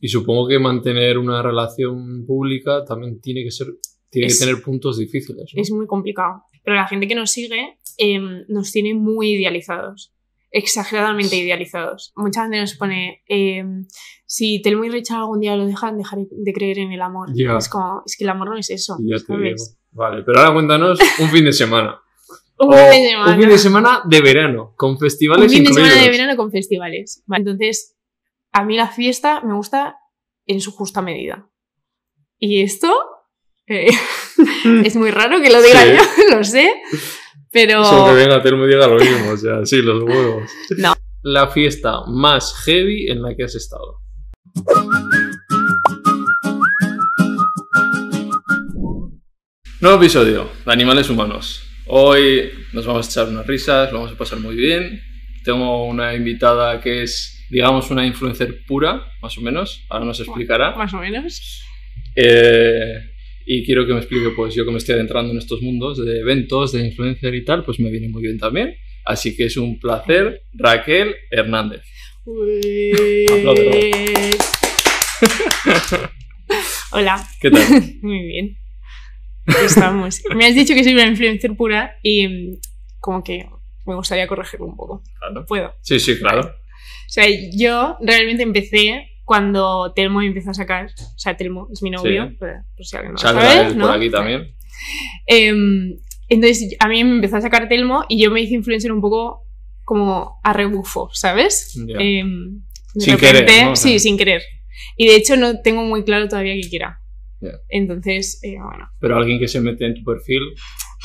Y supongo que mantener una relación pública también tiene que ser, tiene Es- que tener puntos difíciles. ¿no? Es muy complicado. Pero la gente que nos sigue em, nos tiene muy idealizados. Exageradamente idealizados. Mucha gente nos pone, em, si Telmo y Richard algún día lo dejan, dejaré de creer en el amor. Ya. Es como, es que el amor no es eso. Ya te digo. Vale, pero ahora cuéntanos un fin de semana. Un fin de semana. un fin de semana de verano, con festivales Un fin de incluidos. semana de verano con festivales. Vale, entonces, a mí la fiesta me gusta en su justa medida. Y esto eh, es muy raro que lo diga Sí. yo, lo sé, pero Eso que venga y diga lo mismo, o sea, sí, los huevos. No. La fiesta más heavy en la que has estado. Nuevo episodio de Animales Humanos. Hoy nos vamos a echar unas risas, lo vamos a pasar muy bien. Tengo una invitada que es, digamos, una influencer pura, más o menos. Ahora nos explicará. más o menos. Eh, y quiero que me explique, pues yo que me estoy adentrando en estos mundos de eventos, de influencer y tal, pues me viene muy bien también. Así que es un placer, Raquel Hernández. Hola, ¿Qué tal? muy bien. Estamos. Me has dicho que soy una influencer pura y mm, como que me gustaría corregirlo un poco. Claro. ¿Puedo? Sí, sí, claro. O sea, yo realmente empecé cuando Telmo empezó a sacar. O sea, Telmo es mi novio, Sí. por, por si alguien no lo sabe, ¿no? por aquí también. Em, entonces, a mí me empezó a sacar Telmo y yo me hice influencer un poco como a rebufo, ¿sabes? Ya. Em, de Sin querer, ¿no? Sí, sin querer. Y de hecho no tengo muy claro todavía qué quiera. Ya. Entonces, eh, bueno, Pero alguien que se mete en tu perfil,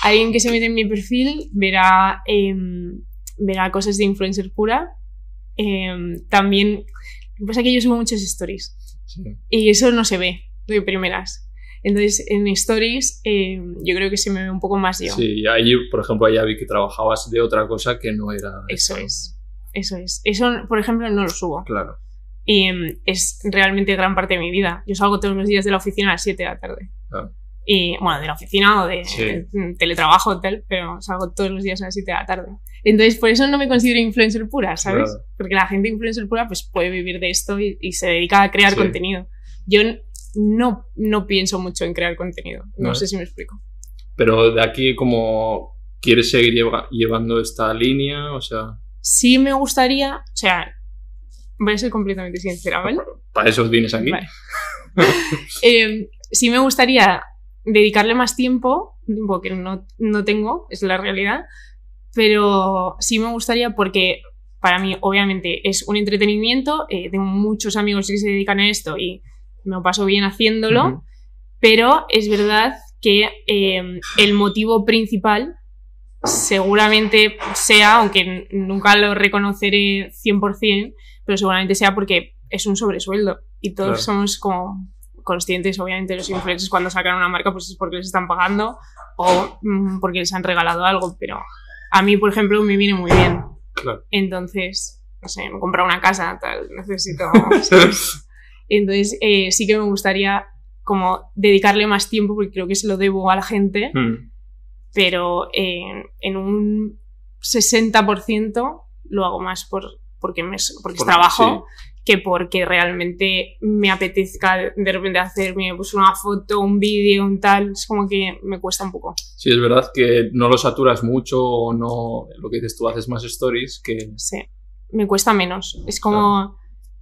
alguien que se mete en mi perfil verá, em, verá cosas de influencer pura. Em, también, lo que pasa es que yo subo muchos stories. sí. Y eso no se ve de primeras. Entonces, en stories, eh, yo creo que se me ve un poco más yo. Sí, ahí, por ejemplo, allá vi que trabajabas de otra cosa que no era. Eso es. Eso es. Eso, por ejemplo, no lo subo. Claro. Y em, es realmente gran parte de mi vida. Yo salgo todos los días de la oficina a las 7 de la tarde. Claro. Y, bueno, de la oficina o de, Sí. de teletrabajo tal, pero salgo todos los días a las 7 de la tarde. Entonces, por eso no me considero influencer pura, ¿sabes? Claro. Porque la gente influencer pura pues puede vivir de esto y, y se dedica a crear Sí. contenido. Yo no, no pienso mucho en crear contenido. No sé si me explico. Pero de aquí, como quieres seguir lleva- llevando esta línea, o sea, Sí me gustaría, o sea, voy a ser completamente sincera, ¿vale? para eso vienes aquí. Vale. Eh, sí me gustaría dedicarle más tiempo, tiempo que no, no tengo, es la realidad, pero sí me gustaría porque para mí obviamente es un entretenimiento, eh, tengo muchos amigos que se dedican a esto y me lo paso bien haciéndolo, pero es verdad que eh, el motivo principal seguramente sea, aunque nunca lo reconoceré 100%, pero seguramente sea porque es un sobresueldo y todos Claro. somos como conscientes, obviamente, los influencers cuando sacan una marca pues es porque les están pagando o mm, porque les han regalado algo, pero a mí, por ejemplo, me viene muy bien. Claro. Entonces, no sé, me he comprado una casa, tal, necesito... Entonces, eh, sí que me gustaría como dedicarle más tiempo porque creo que se lo debo a la gente, Mm. pero en, en un 60% lo hago más por, porque, me, porque es Por- trabajo que porque realmente me apetezca de, repente hacerme pues, una foto, un vídeo, un tal. Es como que me cuesta un poco. Sí, es verdad que no lo saturas mucho o no, lo que dices tú, haces más stories que... Sí, me cuesta menos. Es como...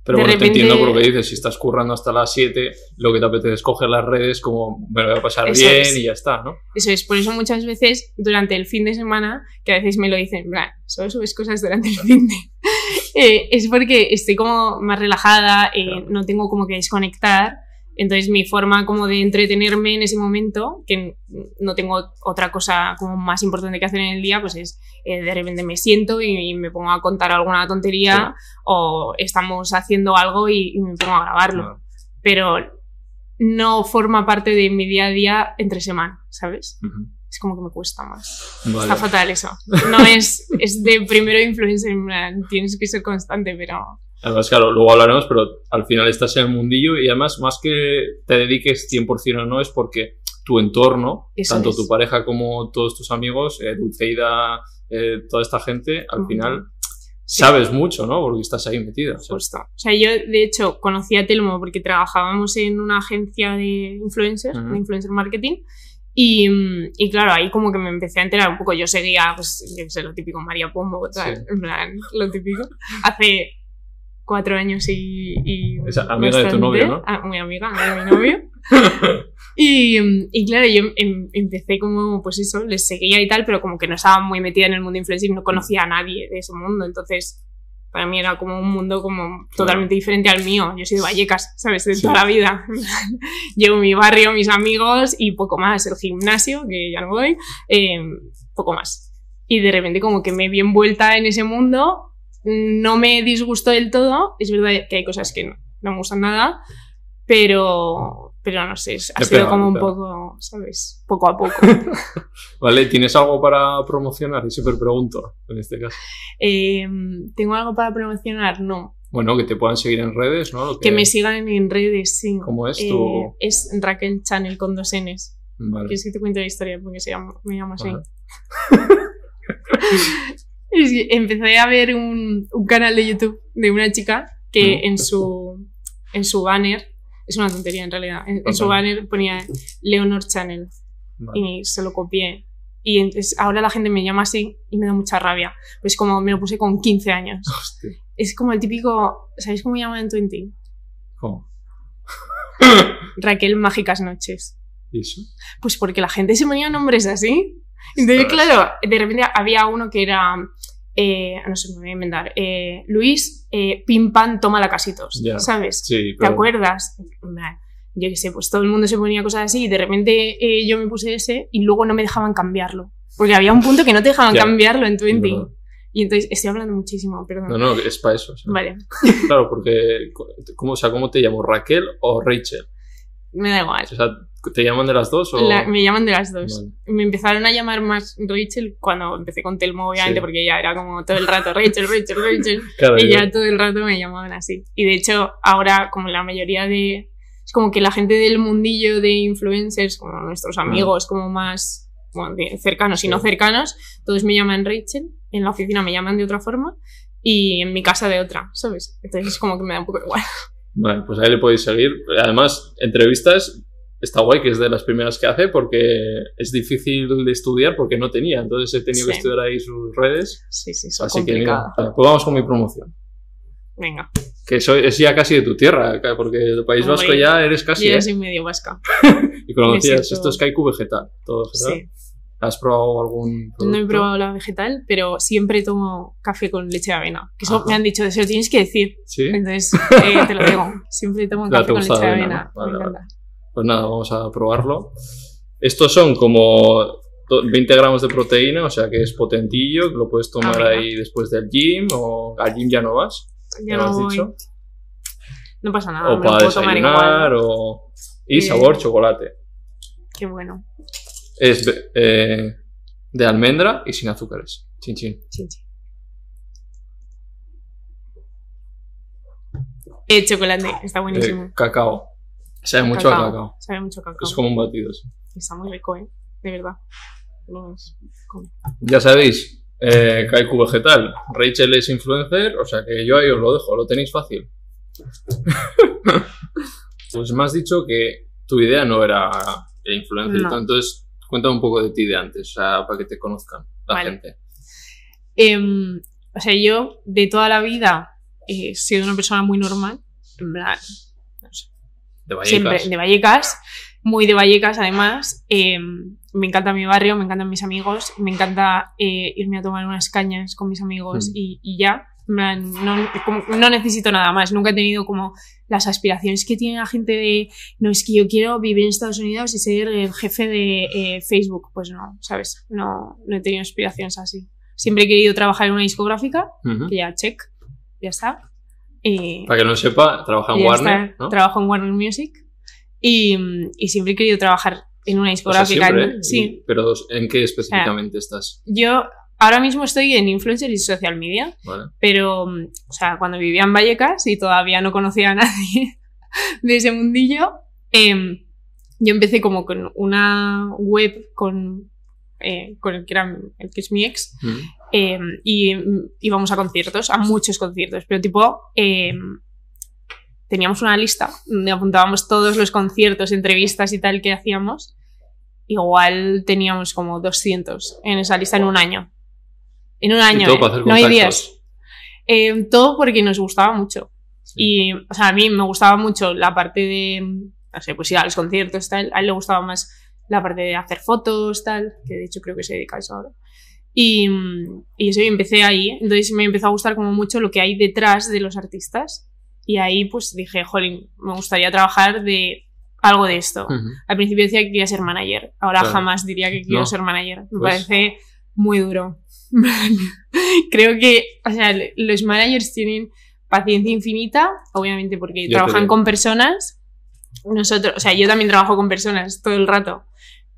Pero De bueno, repente- te entiendo por lo que dices, si estás currando hasta las 7, lo que te apetece es coger las redes como me lo voy a pasar Eso bien es. y ya está, ¿no? Eso es, por eso muchas veces durante el fin de semana, que a veces me lo dicen, en plan, solo subes cosas durante el fin de... Eh, es porque estoy como más relajada, eh, Claro. no tengo como que desconectar, entonces mi forma como de entretenerme en ese momento, que no tengo otra cosa como más importante que hacer en el día, pues es eh, de repente me siento y, y me pongo a contar alguna tontería o estamos haciendo algo y, y me pongo a grabarlo Claro. pero no forma parte de mi día a día entre semana, ¿sabes? Ujú. Es como que me cuesta más. Vale. Está fatal eso. No es, es de primero influencer, en plan, tienes que ser constante, pero Además, claro, luego hablaremos, pero al final estás en el mundillo y además, más que te dediques 100% o no, es porque tu entorno, Eso tanto es. tu pareja como todos tus amigos, eh, Dulceida, eh, toda esta gente, al final sabes mucho, ¿no? Porque estás ahí metida. Justo. O sea, yo de hecho conocí a Telmo porque trabajábamos en una agencia de influencers, de influencer marketing. Y, y claro, ahí como que me empecé a enterar un poco. Yo seguía, pues, yo sé, lo típico, María Pombo, tal, Sí. en plan, lo típico. Hace cuatro años y. y amiga de tu novio, ¿no? Ah, muy amiga, amiga de mi novio. Y, y claro, yo em- empecé como, pues eso, les seguía y tal, pero como que no estaba muy metida en el mundo influencer y no conocía a nadie de ese mundo. Entonces, para mí era como un mundo como totalmente diferente al mío. Yo soy de Vallecas, ¿sabes? De Sí. toda la vida. Llevo mi barrio, mis amigos y poco más. El gimnasio, que ya no voy, eh, poco más. Y de repente como que me vi envuelta en ese mundo, no me disgustó del todo. Es verdad que hay cosas que no, no me gustan nada, pero, pero no sé, ha sido pega, como un poco, ¿sabes? Poco a poco. ¿Vale? ¿Tienes algo para promocionar? Y siempre pregunto, en este caso. Eh, ¿Tengo algo para promocionar? No. Bueno, que te puedan seguir en redes, ¿no? Que me sigan en redes, sí. ¿Cómo es Eh, tu...? es Raquel Channel con dos Ns. Vale. ¿Quieres que te cuente la historia? Porque se llama, me llamo así. Empecé a ver un, un canal de YouTube de una chica que en su, en su banner, es una tontería en realidad, en, en su banner ponía Leonor Channel Vale. y se lo copié. Y entonces ahora la gente me llama así y me da mucha rabia. Pues como me lo puse con 15 años. Hostia. Es como el típico, ¿sabéis cómo llaman en Twenty? ¿Cómo? Raquel Mágicas Noches. ¿Y eso? Pues porque la gente se ponía nombres así. Entonces, claro, de repente había uno que era, eh, no sé, me voy a inventar, eh, Luis eh, Pim Pam Toma la Casitos. ¿sabes? Sí, ¿Te pero... acuerdas? Nah, Yo qué sé, pues todo el mundo se ponía cosas así y de repente eh, yo me puse ese y luego no me dejaban cambiarlo. Porque había un punto que no te dejaban cambiarlo en Twenty. Y entonces estoy hablando muchísimo, perdón. No, no, es para eso. o sea. Vale, Claro, porque... ¿cómo, o sea, ¿cómo te llamo? ¿Raquel o Rachel? Me da igual. O sea, ¿te llaman de las dos o...? La- me llaman de las dos. Vale. Me empezaron a llamar más Rachel cuando empecé con Telmo, obviamente, Sí. porque ya era como todo el rato Rachel, Rachel, Rachel. Claro, y yo- ya todo el rato me llamaban así. Y de hecho, ahora, como la mayoría de. Es como que la gente del mundillo de influencers, como nuestros amigos, como más bueno, cercanos y. Sí. no cercanos, todos me llaman Rachel. En la oficina me llaman de otra forma. Y en mi casa de otra, ¿sabes? Entonces es como que me da un poco igual. Vale, pues ahí le podéis seguir. Además, entrevistas está guay, que es de las primeras que hace, porque es difícil de estudiar porque no tenía. Entonces he tenido que estudiar ahí sus redes. Sí, sí, son Así que mira, pues vamos con mi promoción. Venga, Que soy, es ya casi de tu tierra, porque del País Vasco ya eres casi. yo ¿eh? soy medio vasca. Y conocías, siento- esto es kaiku vegetal. Todo vegetal. Sí. ¿Has probado algún No producto? he probado la vegetal, pero siempre tomo café con leche de avena. Que eso Ajá. me han dicho, se lo tienes que decir. Sí. Entonces, eh, te lo digo. Siempre tomo café con leche de avena. avena, ¿no? Vale, me vale. encanta. Pues nada, vamos a probarlo. Estos son como do- 20 gramos de proteína, o sea que es potentillo, lo puedes tomar Ah, mira. ahí después del gym, o al gym ya no vas, Ya ya lo no has dicho. No pasa nada, o me lo para tomar desayunar, igual. o... Y Eh. sabor chocolate. Qué bueno. Es de, eh, de almendra y sin azúcares. Chin chin. Chin, chin. Eh, chocolate, está buenísimo. Eh, cacao. Sabe mucho a Cacao. Sabe mucho cacao. Es como un batido. sí. Está muy rico, ¿eh? De verdad. No es como- Ya sabéis, eh, Kaiku Vegetal. Rachel es influencer, o sea que yo ahí os lo dejo, lo tenéis fácil. pues me has dicho que tu idea no era influencer, No. entonces cuéntame un poco de ti de antes, o sea, para que te conozcan la Vale. gente. Em, o sea, yo de toda la vida he sido una persona muy normal. En plan, no sé, De Vallecas. siempre de Vallecas, muy de Vallecas además. Eh, me encanta mi barrio, me encantan mis amigos, me encanta eh, irme a tomar unas cañas con mis amigos Mm. y, y ya. En plan, No, como- no necesito nada más, nunca he tenido como las aspiraciones que tiene la gente de, no, es que yo quiero vivir en Estados Unidos y ser el jefe de eh, Facebook. Pues no, ¿sabes? No, no he tenido aspiraciones así. Siempre he querido trabajar en una discográfica, que ya check, ya está. Para que no sepa, trabaja en Warner, está, ¿no? Trabajo en Warner Music y, y siempre he querido trabajar en una O sea, discográfica. siempre, ¿no? Sí, pero ¿en qué específicamente estás? yo ahora mismo estoy en influencer y social media, Vale. pero, mm, o sea, cuando vivía en Vallecas y todavía no conocía a nadie de ese mundillo, em, yo empecé como con una web con, eh, con el que, era, el que es mi ex Ujú. eh, y mm, íbamos a conciertos, a muchos conciertos, pero tipo, eh, teníamos una lista donde apuntábamos todos los conciertos, entrevistas y tal que hacíamos. Igual teníamos como 200 en esa lista en un año. En un año, todo ¿eh? para hacer no hay días. Eh, todo porque nos gustaba mucho. Y, o sea, a mí me gustaba mucho la parte de, no sé, pues ir a los conciertos, tal. A él le gustaba más la parte de hacer fotos, tal, que de hecho creo que se dedica a eso ahora. Y, y eso, y empecé ahí. Entonces me empezó a gustar como mucho lo que hay detrás de los artistas. Y ahí pues dije, jolín, me gustaría trabajar de algo de esto. Ujú. Al principio decía que quería ser manager. Ahora Claro. jamás diría que quiero No. ser manager. Me Pues- parece muy duro. Creo que, o sea, los managers tienen paciencia infinita, obviamente porque te trabajan con personas. Nosotros, o sea, yo también trabajo con personas todo el rato.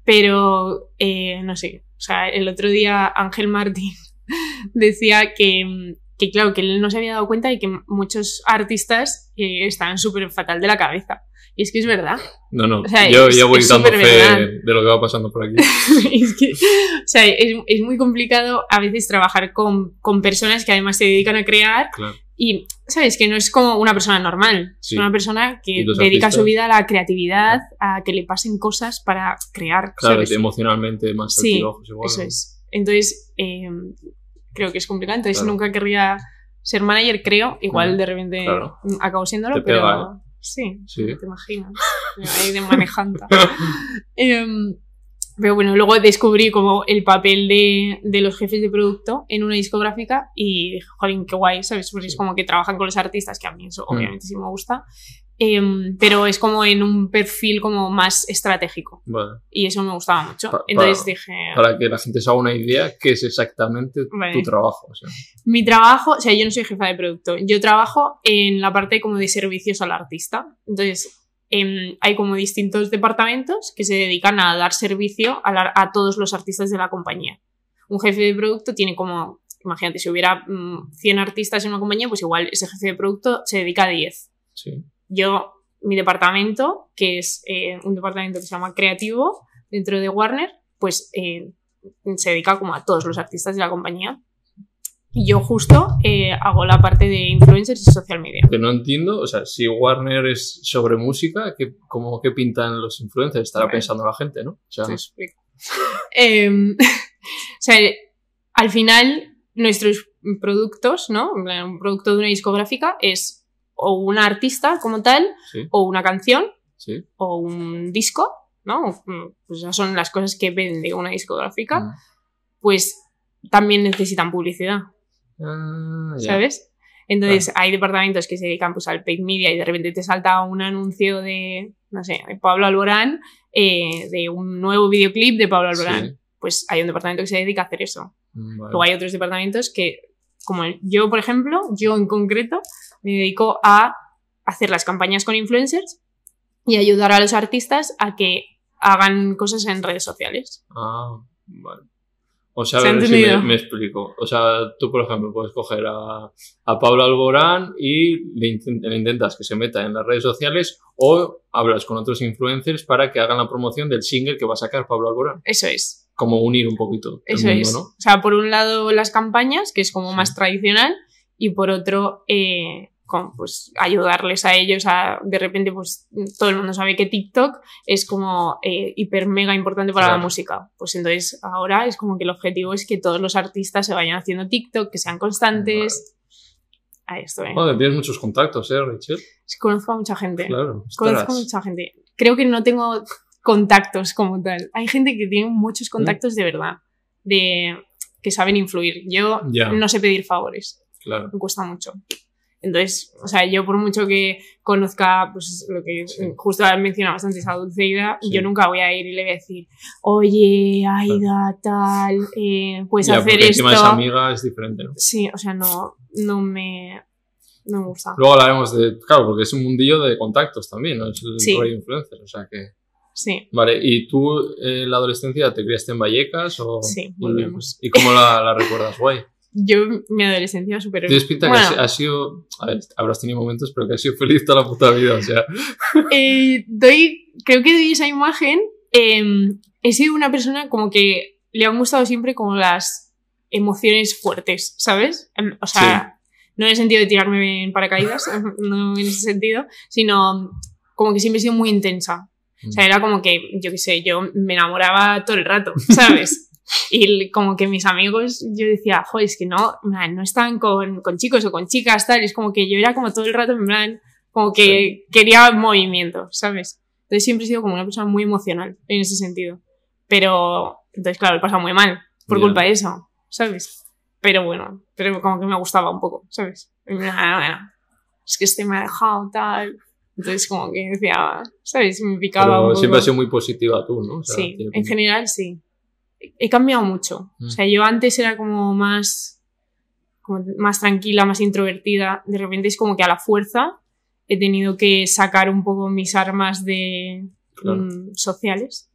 Pero, eh, no sé, o sea, el otro día Ángel Martín decía que, que, claro, que él no se había dado cuenta de que muchos artistas eh, estaban súper fatal de la cabeza. Y es que es verdad. No, no, O sea, yo ya voy dando fe superverdad. de lo que va pasando por aquí. es que, o sea, es, es muy complicado a veces trabajar con, con personas que además se dedican a crear Claro. y, ¿sabes? Que no es como una persona normal. Sí. Es una persona que dedica artistas. su vida a la creatividad, a que le pasen cosas para crear. Claro, ¿sabes? emocionalmente más Sí, igual. Eso ¿no? es. Entonces, eh, creo que es complicado. Entonces, Claro. nunca querría ser manager, creo. Igual de repente claro. acabo siéndolo, Te pero. pega, ¿eh? Sí, Sí. te imaginas. Ahí de manejanta. Em, pero bueno, luego descubrí como el papel de, de los jefes de producto en una discográfica y dije, jolín, qué guay, ¿sabes? Pues es como que trabajan con los artistas, que a mí eso Mm. obviamente sí me gusta. Em, pero es como en un perfil como más estratégico Vale. y eso me gustaba mucho. Pa- Entonces para- dije, Para que la gente se haga una idea, qué es exactamente Vale. tu trabajo. o sea. mi trabajo, o sea, yo no soy jefa de producto, yo trabajo en la parte como de servicios al artista. Entonces, em, hay como distintos departamentos que se dedican a dar servicio a, la- a todos los artistas de la compañía. Un jefe de producto tiene como, imagínate, si hubiera mm, 100 artistas en una compañía, pues igual ese jefe de producto se dedica a 10. Sí. Yo, mi departamento, que es eh, un departamento que se llama creativo dentro de Warner, pues eh, se dedica como a todos los artistas de la compañía. Y yo justo eh, hago la parte de influencers y social media. Que no entiendo, o sea, si Warner es sobre música, ¿qué, como, ¿qué pintan los influencers? Estará Vale. pensando la gente, ¿no? O sea, Te explico. Em, o sea, al final, nuestros productos, ¿no? Un producto de una discográfica es o una artista como tal, sí, o una canción, sí. o un disco, ¿no? Pues esas son las cosas que vende una discográfica, Mm. pues también necesitan publicidad, Ah, ya. ¿sabes? Entonces hay departamentos que se dedican pues al paid media y de repente te salta un anuncio de, no sé, de Pablo Alborán, eh, de un nuevo videoclip de Pablo Alborán. Sí. Pues hay un departamento que se dedica a hacer eso. Mm, vale. Luego hay otros departamentos que, como el- yo, por ejemplo, yo en concreto, me dedico a hacer las campañas con influencers y ayudar a los artistas a que hagan cosas en redes sociales. Ah, vale. O sea, a ¿Se ha ver si me, explico. O sea, tú, por ejemplo, puedes coger a, a Pablo Alborán y le, intent- le intentas que se meta en las redes sociales o hablas con otros influencers para que hagan la promoción del single que va a sacar Pablo Alborán. Eso es. Como unir un poquito el Eso mundo, es. ¿no? O sea, por un lado las campañas, que es como Sí. más tradicional, y por otro, eh, con, pues ayudarles a ellos a, de repente, pues todo el mundo sabe que TikTok es como eh, hiper mega importante para la música. Pues entonces ahora es como que el objetivo es que todos los artistas se vayan haciendo TikTok, que sean constantes. A esto, eh. Joder, tienes muchos contactos, ¿eh, Rachel? Sí, Conozco a mucha gente. Claro. Conozco a mucha gente. Creo que no tengo contactos como tal. Hay gente que tiene muchos contactos de verdad, de que saben influir. Yo Ya. no sé pedir favores, Claro. me cuesta mucho. Entonces, o sea, yo por mucho que conozca, pues lo que Sí. justo mencionabas antes a Dulceida, Sí. yo nunca voy a ir y le voy a decir, oye, Aida, tal, eh, puedes Ya, hacer esto. esa amiga es diferente, ¿no? Sí, o sea, no, no me, no me gusta. Luego hablaremos de. Claro, porque es un mundillo de contactos también, ¿no? Es el Sí. rollo influencer, o sea que. Sí, Vale, ¿y tú eh, en la adolescencia te criaste en Vallecas o...? Sí, y- volvemos. ¿Y cómo la, la recuerdas? Guay. yo mi adolescencia súper... Tienes pinta Bueno. que has, has sido... A ver, habrás tenido momentos, pero que has sido feliz toda la puta vida, o sea... Eh, doy, creo que doy esa imagen. eh, he sido una persona como que le han gustado siempre como las emociones fuertes, ¿sabes? Em, O sea, no en el sentido de tirarme en paracaídas, no en ese sentido, sino como que siempre he sido muy intensa. O sea, era como que, yo qué sé, yo me enamoraba todo el rato, ¿sabes? Y como que mis amigos, yo decía, joder, es que no, no están con, con chicos o con chicas, tal. Es como que yo era como todo el rato, en plan, como que quería movimiento, ¿sabes? Entonces siempre he sido como una persona muy emocional en ese sentido. Pero, entonces, claro, he pasado muy mal por Ya. culpa de eso, ¿sabes? Pero bueno, pero como que me gustaba un poco, ¿sabes? Y ah, es que este me ha dejado tal. Entonces, como que decía, ¿sabes? Me picaba un Pero poco. siempre has sido muy positiva tú, ¿no? O sea, Sí, en general sí. He cambiado mucho. Mm. O sea, yo antes era como más, como más tranquila, más introvertida. De repente es como que a la fuerza he tenido que sacar un poco mis armas de Claro. mm, sociales.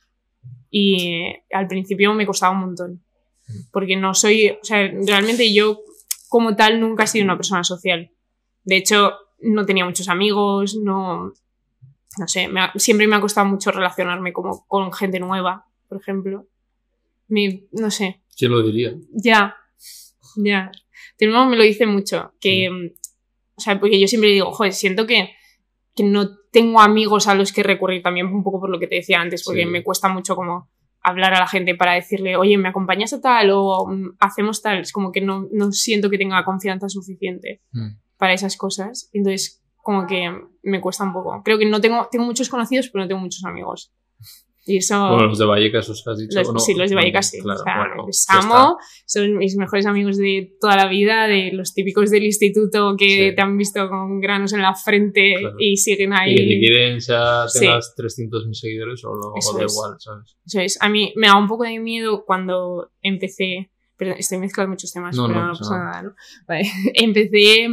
Y eh, al principio me costaba un montón. Mm. Porque no soy, o sea, realmente yo como tal nunca he sido una persona social. De hecho, no tenía muchos amigos, no, no sé, me ha- siempre me ha costado mucho relacionarme como con gente nueva, por ejemplo. Me- no sé, ¿Quién lo diría? ya, ya. Mi hermano me lo dice mucho, que, mm, o sea, porque yo siempre digo, joder, siento que, que no tengo amigos a los que recurrir también un poco por lo que te decía antes, porque Sí. me cuesta mucho como hablar a la gente para decirle, oye, ¿me acompañas a tal? o mm, hacemos tal. Es como que no, no siento que tenga confianza suficiente Mm. Para esas cosas. Entonces, como que me cuesta un poco. Creo que no tengo, tengo muchos conocidos, pero no tengo muchos amigos. Y eso... Bueno, los de Vallecas os has dicho. Los- ¿no? sí, los de Vallecas sí. Claro, o sea, bueno, les amo, son mis mejores amigos de toda la vida, de los típicos del instituto que Sí. te han visto con granos en la frente Claro. y siguen ahí. Y que quieren ya Sí. tengas 300.000 seguidores o, Eso o da igual, ¿sabes? Eso es. A mí me da un poco de miedo cuando empecé. Perdón, estoy mezclando muchos temas, No, pero no no, pasa nada, ¿no? Vale. Empecé.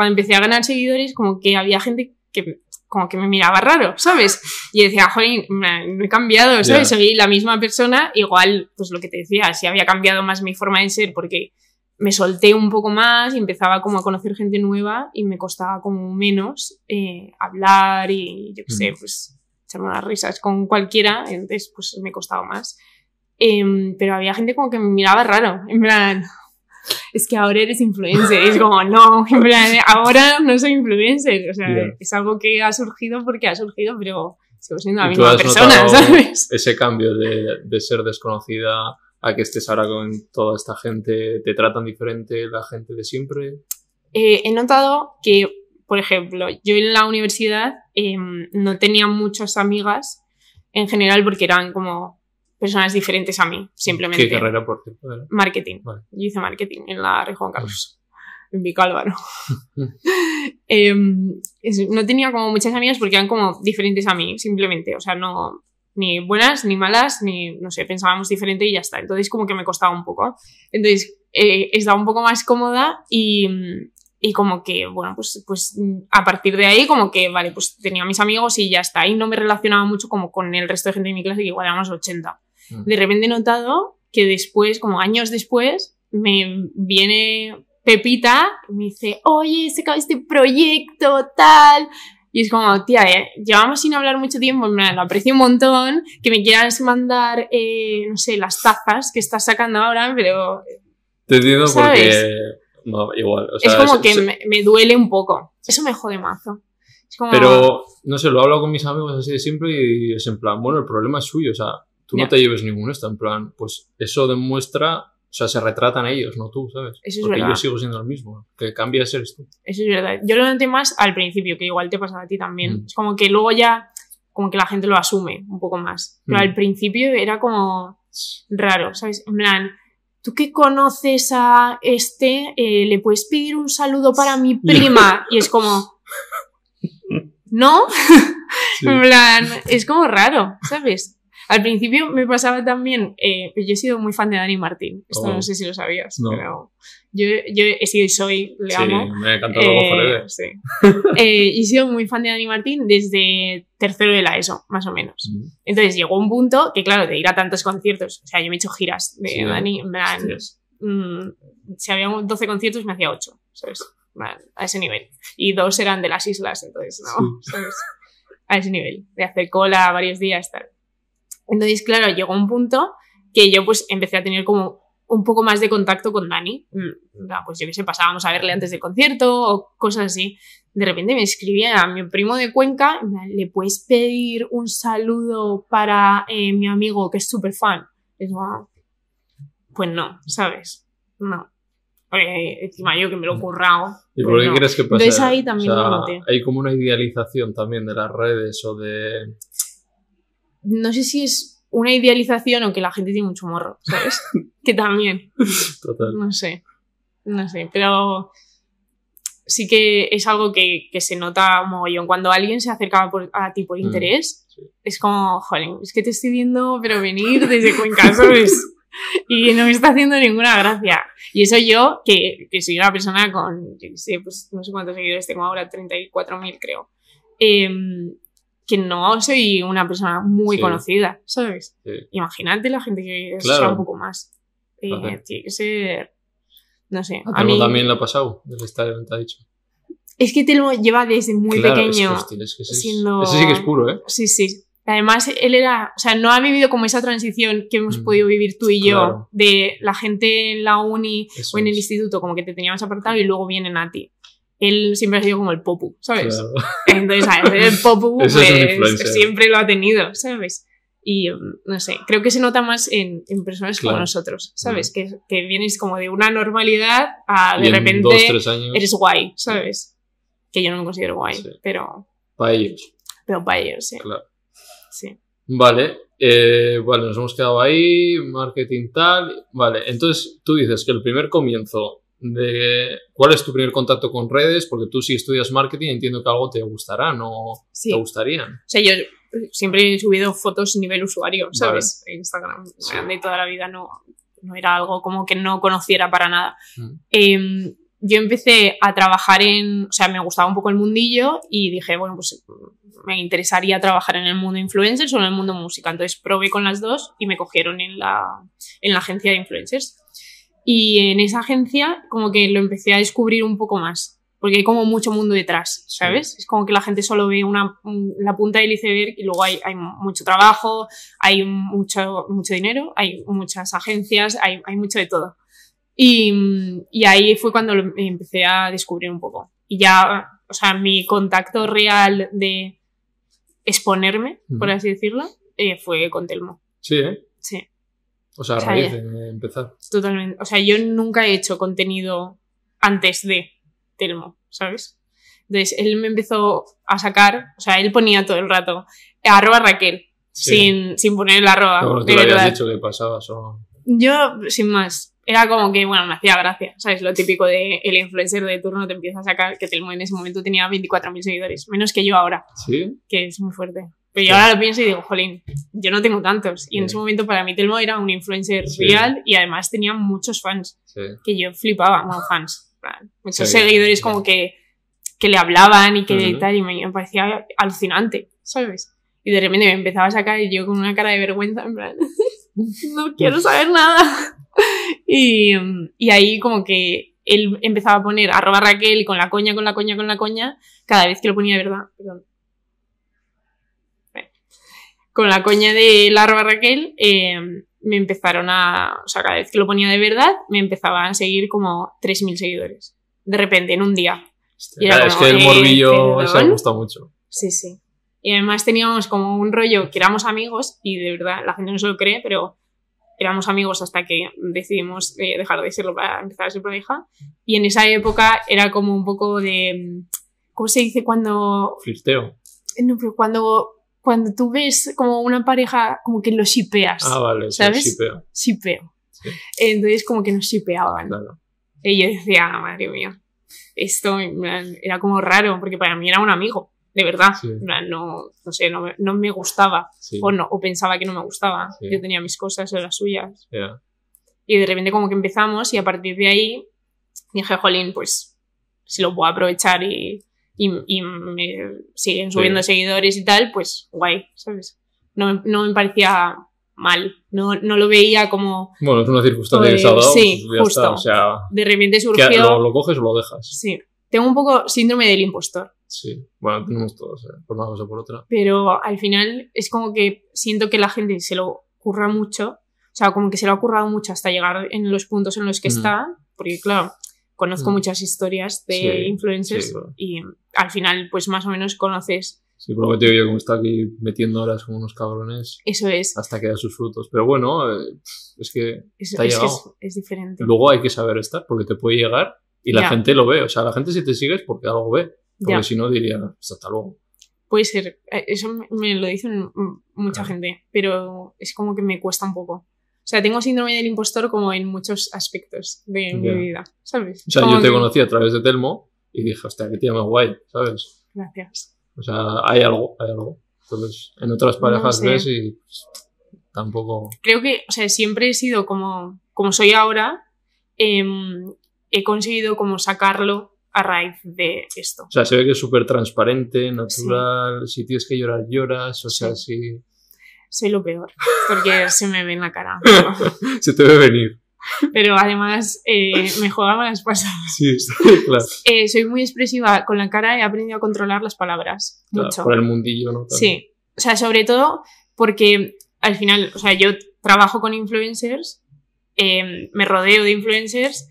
Cuando empecé a ganar seguidores, como que había gente que como que me miraba raro, ¿sabes? Y decía, joder, no he cambiado, ¿sabes? Ya. Soy la misma persona, igual, pues lo que te decía, si había cambiado más mi forma de ser, porque me solté un poco más y empezaba como a conocer gente nueva y me costaba como menos eh, hablar y yo qué sé, pues echarme unas risas con cualquiera, entonces pues me costaba más. Em, pero había gente como que me miraba raro, en plan, es que ahora eres influencer, es como, no, en plan, ahora no soy influencer, o sea, Ya. es algo que ha surgido porque ha surgido, pero sigo siendo la ¿Y tú misma has persona, ¿sabes? Ese cambio de, de ser desconocida a que estés ahora con toda esta gente, ¿te tratan diferente la gente de siempre? Eh, he notado que, por ejemplo, yo en la universidad em, no tenía muchas amigas en general porque eran como personas diferentes a mí, simplemente. ¿Qué carrera, por cierto? Marketing. Vale. Yo hice marketing en la Rey Juan Carlos, en Vicálvaro. Em, es- no tenía como muchas amigas porque eran como diferentes a mí, simplemente. O sea, no ni buenas ni malas, ni no sé, pensábamos diferente y ya está. Entonces, como que me costaba un poco. Entonces, eh, estaba un poco más cómoda y, y como que, bueno, pues, pues a partir de ahí, como que, vale, pues tenía mis amigos y ya está. Y no me relacionaba mucho como con el resto de gente de mi clase, que igual éramos 80 Mm. De repente he notado que después, como años después, me viene Pepita y me dice, oye, he sacado este proyecto, tal. Y es como, tía, eh, llevamos sin hablar mucho tiempo, plan, lo aprecio un montón, que me quieras mandar, eh, no sé, las tazas que estás sacando ahora, pero Te entiendo porque... ¿Sabes? No, igual. o sea, es como es- que me, me duele un poco. Eso me jode mazo. Es como, Pero, no sé, lo hablo con mis amigos así de siempre y es en plan, bueno, el problema es suyo, o sea, tú no te lleves ningún esto, en plan, pues eso demuestra, o sea, se retratan ellos, no tú, ¿sabes? Eso es Porque verdad. yo sigo siendo el mismo, que cambias eres tú. Eso es verdad. Yo lo noté más al principio, que igual te pasaba a ti también. Mm. Es como que luego ya, como que la gente lo asume un poco más. Pero Mm. al principio era como raro, ¿sabes? En plan, tú que conoces a este, eh, le puedes pedir un saludo para mi prima. y es como, ¿no? Sí. En plan, es como raro, ¿sabes? Al principio me pasaba también, eh, yo he sido muy fan de Dani Martín, esto Oh. no sé si lo sabías, No. pero yo, yo he sido y soy, le Sí, amo. me encanta luego Eh, sí. Eh, y he sido muy fan de Dani Martín desde tercero de la ESO, más o menos. Mm. Entonces llegó un punto que, claro, de ir a tantos conciertos, o sea, yo me he hecho giras de Sí, Dani, en plan, Hostias. mm, si había 12 conciertos me hacía 8, ¿sabes? A ese nivel. Y dos eran de las islas, entonces, ¿no? ¿Sabes? A ese nivel, de hacer cola varios días, tal. Entonces, claro, llegó un punto que yo pues empecé a tener como un poco más de contacto con Dani. Mm, Pues yo qué sé, pasábamos a verle antes del concierto o cosas así. De repente me escribía a mi primo de Cuenca, ¿le puedes pedir un saludo para eh, mi amigo que es súper fan? Es como, pues no, ¿sabes? No. Porque encima yo que me lo he currado. ¿Y pues por qué no. crees que pasa? Entonces ahí también O sea, lo noté. Hay como una idealización también de las redes o de... No sé si es una idealización o que la gente tiene mucho morro, ¿sabes? que también. Total. No sé. No sé, pero sí que es algo que, que se nota mogollón. Cuando alguien se acerca por- a ti por Mm, interés, sí. es como, joder, es que te estoy viendo, pero venir desde Cuenca, ¿sabes? Y no me está haciendo ninguna gracia. Y eso yo, que, que soy una persona con, yo qué sé, pues no sé cuántos seguidores tengo ahora, 34.000 creo. Em, que no soy una persona muy Sí. conocida, ¿sabes? Sí. Imagínate la gente que Claro. sea un poco más. Eh. Tiene que ser. No sé. A mí, también le ha pasado, del estadio, te ha dicho. Es que Telmo lleva desde muy Claro, pequeño. Es que, hostia, es que ese, es- siendo- ese sí que es puro, ¿eh? Sí, sí. Además, él era. O sea, no ha vivido como esa transición que hemos Mm. podido vivir tú y yo. Claro. De la gente en la uni Eso o en el es. instituto, como que te teníamos apartado y luego vienen a ti. Él siempre ha sido como el popu, ¿sabes? Claro. Entonces, ver, el popu es pues, siempre lo ha tenido, ¿sabes? Y mm, no sé, creo que se nota más en, en personas como Claro. nosotros, ¿sabes? Que, que vienes como de una normalidad a de en repente dos, años, eres guay, ¿sabes? Que yo no me considero guay, Sí. pero, para ellos, pero para ellos, sí. claro. sí. Vale, eh, vale, nos hemos quedado ahí, marketing tal. Vale, entonces tú dices que el primer comienzo de cuál es tu primer contacto con redes, porque tú si estudias marketing entiendo que algo te gustará, no Sí. te O gustarían. sea, yo siempre he subido fotos nivel usuario, ¿sabes? En Instagram. Sí. De toda la vida no, no era algo como que no conociera para nada. Mm. Em, yo empecé a trabajar en, o sea, me gustaba un poco el mundillo y dije, bueno, pues me interesaría trabajar en el mundo influencers o en el mundo música. Entonces probé con las dos y me cogieron en la, en la agencia de influencers. Y en esa agencia como que lo empecé a descubrir un poco más, porque hay como mucho mundo detrás, ¿sabes? Es como que la gente solo ve una, un- la punta del iceberg y luego hay, hay mucho trabajo, hay mucho, mucho dinero, hay muchas agencias, hay, hay mucho de todo. Y, y ahí fue cuando lo empecé a descubrir un poco. Y ya, o sea, mi contacto real de exponerme, por así decirlo, eh, fue con Telmo. Sí, ¿eh? Sí, O sea, a raíz de empezar. totalmente. O sea, yo nunca he hecho contenido antes de Telmo, ¿sabes? Entonces, él me empezó a sacar, o sea, él ponía todo el rato, arroba Raquel, Sí. sin, sin poner el arroba, Pero bueno, tú lo habías verdad. dicho que pasabas o... Yo, sin más, era como que, bueno, me hacía gracia, ¿sabes? Lo típico de el influencer de turno te empieza a sacar, que Telmo en ese momento tenía 24.000 seguidores, menos que yo ahora, ¿Sí? que es muy fuerte. Pero Sí. yo ahora lo pienso y digo, jolín, yo no tengo tantos. Y en Sí. ese momento para mí Telmo era un influencer Sí. real y además tenía muchos fans, Sí. que yo flipaba, bueno, fans, en muchos Sí. seguidores como que, que le hablaban y que Ujú. tal, y me, me parecía alucinante, ¿sabes? Y de repente me empezaba a sacar y yo con una cara de vergüenza, en plan, no quiero saber nada. Y, y ahí como que él empezaba a poner arroba Raquel con la coña, con la coña, con la coña, cada vez que lo ponía de verdad. Perdón. Con la coña de la arroba Raquel, eh, me empezaron a. O sea, cada vez que lo ponía de verdad, me empezaban a seguir como 3.000 seguidores. De repente, en un día. Y era Claro, es como, que el eh, morbillo se me ¿perdón? gusta mucho. Sí, sí. Y además teníamos como un rollo que éramos amigos, y de verdad la gente no se lo cree, pero éramos amigos hasta que decidimos eh, dejar de serlo para empezar a ser pareja. Y en esa época era como un poco de. ¿Cómo se dice cuando.? Flirteo. No, pero cuando, cuando tú ves como una pareja, como que lo shipeas. Ah, vale. ¿Sabes? Sí, shipeo. Shipeo. Sí. Entonces, como que nos shipeaban. Claro. Y yo decía, madre mía, esto era como raro, porque para mí era un amigo, de verdad. Sí. No, no sé, no, no me gustaba, o, no, o pensaba que no me gustaba. Yo tenía mis cosas, las suyas. ya. Y de repente como que empezamos y a partir de ahí dije, jolín, pues si lo puedo aprovechar y, y, y me siguen subiendo seguidores y tal, pues guay, ¿sabes? No, me- no me parecía mal, no, no lo veía como Bueno, es una circunstancia que se ha dado. sí, pues justo. está. O sea, de repente que surgió... lo, lo coges o lo dejas. Sí, tengo un poco síndrome del impostor, Sí. Bueno, tenemos todos, eh, por una cosa o por otra. pero al final es como que siento que la gente se lo curra mucho O sea, como que se le ha ocurrado mucho hasta llegar en los puntos en los que Mm. está, porque claro, conozco Mm. muchas historias de Sí, influencers sí, claro. y al final pues más o menos conoces, Sí, por lo que te digo yo, como está aquí metiendo horas como unos cabrones eso es, hasta que da sus frutos. Pero bueno, eh, es que es, te ha es que es, llegado. es diferente. luego hay que saber estar porque te puede llegar y la Ya. gente lo ve. O sea, la gente si te sigue es porque algo ve. Porque si no diría, "Pues hasta luego. Puede ser, eh, eso me, lo dicen mm, mucha Claro. gente, pero es como que me cuesta un poco. O sea, tengo síndrome del impostor como en muchos aspectos de mi vida, ¿sabes? O sea, yo te que- conocí a través de Telmo y dije, hostia, qué tía más guay, ¿sabes? Gracias. O sea, hay algo, hay algo. Entonces, en otras parejas sé. ves y pues, tampoco... Creo que, o sea, siempre he sido como, como soy ahora, em, he conseguido como sacarlo a raíz de esto. O sea, se ve que es súper transparente, natural, si tienes que llorar, lloras, o sea, si... Soy lo peor, porque se me ve en la cara. se te ve venir. Pero además eh, me juega malas pasadas. Sí, claro. Eh, soy muy expresiva con la cara, he aprendido a controlar las palabras. Claro, mucho. Por el mundillo, ¿no? También. Sí, o sea, sobre todo porque al final, o sea, yo trabajo con influencers, eh, me rodeo de influencers,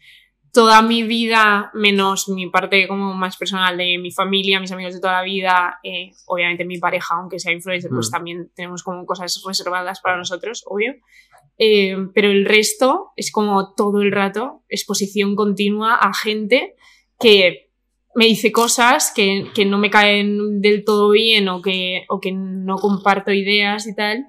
toda mi vida, menos mi parte como más personal de mi familia, mis amigos de toda la vida, eh, obviamente mi pareja, aunque sea influencer, pues Mm. también tenemos como cosas reservadas para nosotros, obvio. Eh, pero el resto es como todo el rato exposición continua a gente que me dice cosas que, que no me caen del todo bien o que, o que no comparto ideas y tal.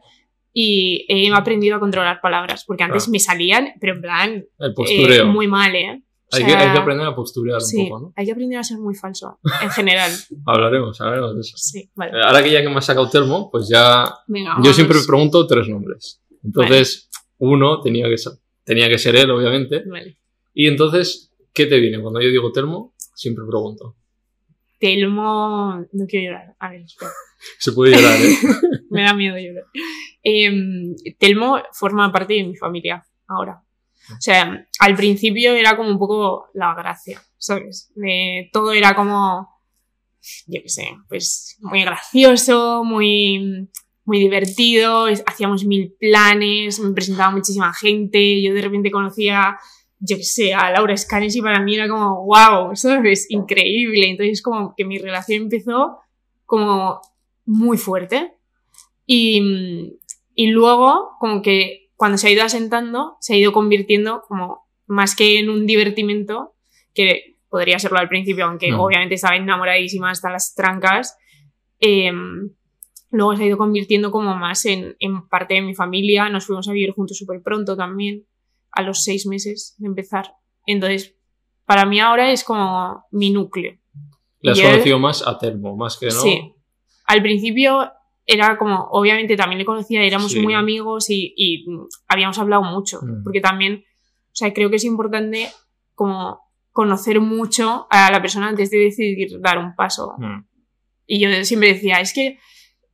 Y he aprendido a controlar palabras, porque antes Claro. me salían, pero en plan, El eh, muy mal, ¿eh? Hay, sea, que, hay que aprender a posturear sí, un poco, ¿no? hay que aprender a ser muy falso, en general. Hablaremos, hablaremos de eso. Sí, vale. Eh, Ahora que ya que me has sacado Telmo, pues ya... Venga, Yo siempre pregunto tres nombres. Entonces, uno tenía que, ser, tenía que ser él, obviamente. Vale. Y entonces, ¿qué te viene? Cuando yo digo Telmo, siempre pregunto. Telmo. No quiero llorar. A ver, espera. Se puede llorar, ¿eh? Me da miedo llorar. Em, Telmo forma parte de mi familia ahora. O sea, al principio era como un poco la gracia, ¿sabes? Todo era como, yo qué sé, pues muy gracioso, muy, muy divertido, hacíamos mil planes, me presentaba muchísima gente, yo de repente conocía, yo qué sé, a Laura Scanes y para mí era como, wow, ¿sabes? Increíble. Entonces como que mi relación empezó como muy fuerte. Y, y luego, como que cuando se ha ido asentando, se ha ido convirtiendo como más que en un divertimento, que podría serlo al principio, aunque Mm. obviamente estaba enamoradísima hasta las trancas, eh, luego se ha ido convirtiendo como más en, en parte de mi familia. Nos fuimos a vivir juntos súper pronto también, a los seis meses de empezar. Entonces, para mí ahora es como mi núcleo. Le has Y él- conocido más a Telmo, más que no. Sí. Al principio era como, obviamente también le conocía, éramos Sí. muy amigos y, y, habíamos hablado mucho, Mm. porque también, o sea, creo que es importante como conocer mucho a la persona antes de decidir dar un paso. Mm. Y yo siempre decía, es que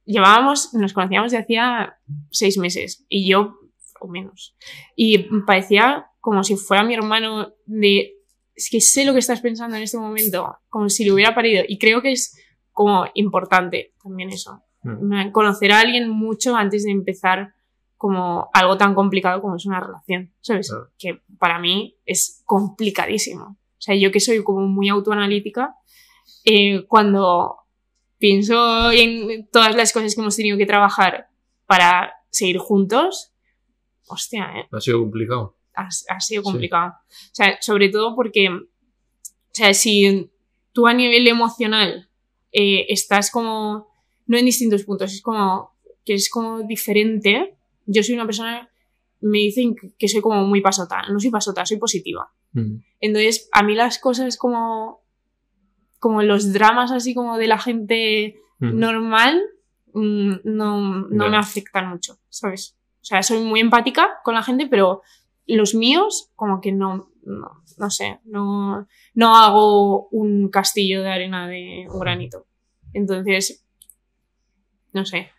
llevábamos, nos conocíamos de hacía seis meses y yo, o menos. Y parecía como si fuera mi hermano de, es que sé lo que estás pensando en este momento, como si lo hubiera parido. Y creo que es como importante también eso. Mm. Conocer a alguien mucho antes de empezar como algo tan complicado como es una relación, ¿sabes? Claro. Que para mí es complicadísimo. O sea, yo que soy como muy autoanalítica, eh, cuando pienso en todas las cosas que hemos tenido que trabajar para seguir juntos, hostia, ¿eh? Ha sido complicado. ha, ha sido Sí. complicado. O sea, sobre todo porque, o sea, si tú a nivel emocional eh, estás como, no en distintos puntos, es como que es como diferente. Yo soy una persona, me dicen que- soy como muy pasota. No soy pasota, soy positiva. Mm. Entonces, a mí las cosas como, como los dramas así como de la gente Mm. normal, mm, no, no me afectan mucho, ¿sabes? O sea, soy muy empática con la gente, pero los míos, como que no, no, no sé, no, no hago un castillo de arena de un granito. Entonces, no sé,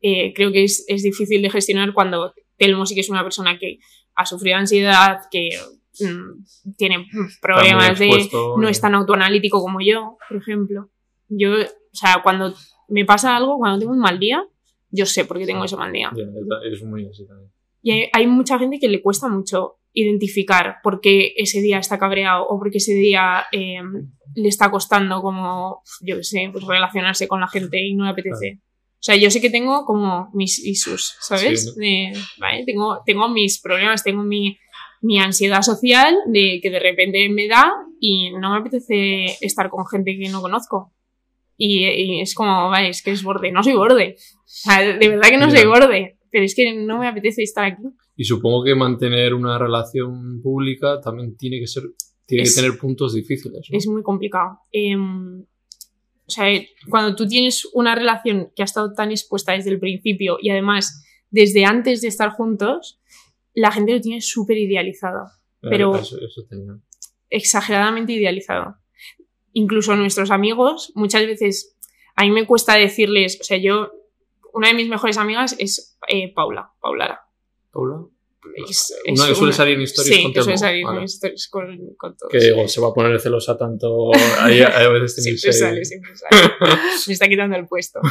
eh, creo que es, es difícil de gestionar cuando Telmo sí que es una persona que ha sufrido ansiedad, que mm, tiene problemas de no eh. es tan autoanalítico como yo, por ejemplo. Yo, o sea, cuando me pasa algo, cuando tengo un mal día, yo sé por qué tengo ese mal día. Ya, es- es muy así también. Y hay, hay mucha gente que le cuesta mucho identificar por qué ese día está cabreado o por qué ese día eh, le está costando como, yo qué sé, pues relacionarse con la gente y no le apetece. O sea, yo sé que tengo como mis issues, ¿sabes? Sí. De- ¿vale? tengo, tengo mis problemas, tengo mi, mi ansiedad social de que de repente me da y no me apetece estar con gente que no conozco. Y, y es como, vale, es que es borde. No soy borde. O sea, de verdad que no Ya. soy borde. Pero es que no me apetece estar aquí. Y supongo que mantener una relación pública también tiene que ser, tiene Es- que tener puntos difíciles. ¿no? es muy complicado. Em, o sea, cuando tú tienes una relación que ha estado tan expuesta desde el principio y además desde antes de estar juntos, la gente lo tiene súper idealizado, pero- Eso, eso tenía. exageradamente idealizado. Incluso nuestros amigos, muchas veces, a mí me cuesta decirles, o sea, yo, una de mis mejores amigas es eh, Paula, Paulara. Paula. Es- Una es que suele una- salir en historias Sí, con que suele salir Vale. en stories con, con todos. Que digo, se va a poner celosa tanto. Ahí a veces Siempre sale, siempre sale. Me está quitando el puesto.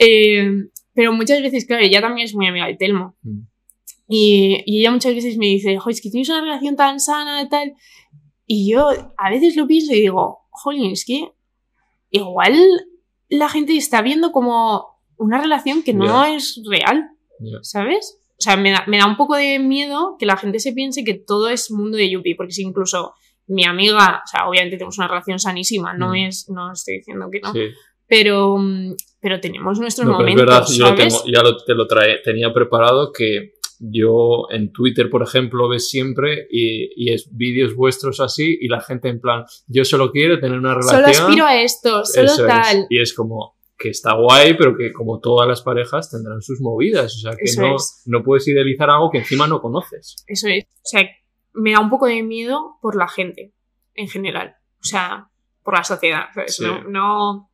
Eh, pero muchas veces, claro, ella también es muy amiga de Telmo. Mm. Y, y ella muchas veces me dice, jo, es que tienes una relación tan sana y tal. Y yo a veces lo pienso y digo, jolín, es que igual la gente está viendo como una relación que no es real, Ya. ¿sabes? O sea, me da, me da un poco de miedo que la gente se piense que todo es mundo de Yuppie, porque si incluso mi amiga, o sea, obviamente tenemos una relación sanísima, no Mm. es, no estoy diciendo que no, Sí. pero, mm, pero tenemos nuestros No, pero es momentos, verdad, yo lo ¿sabes? tengo, ya lo, te lo trae, tenía preparado que yo en Twitter, por ejemplo, ves siempre y, y es vídeos vuestros así y la gente en plan, yo solo quiero tener una relación. Solo aspiro a esto, solo Eso es. tal. Y es como que está guay, pero que como todas las parejas tendrán sus movidas. O sea, que Eso no, es. no puedes idealizar algo que encima no conoces. Eso es. O sea, me da un poco de miedo por la gente en general. O sea, por la sociedad. ¿sabes? Sí. No, no,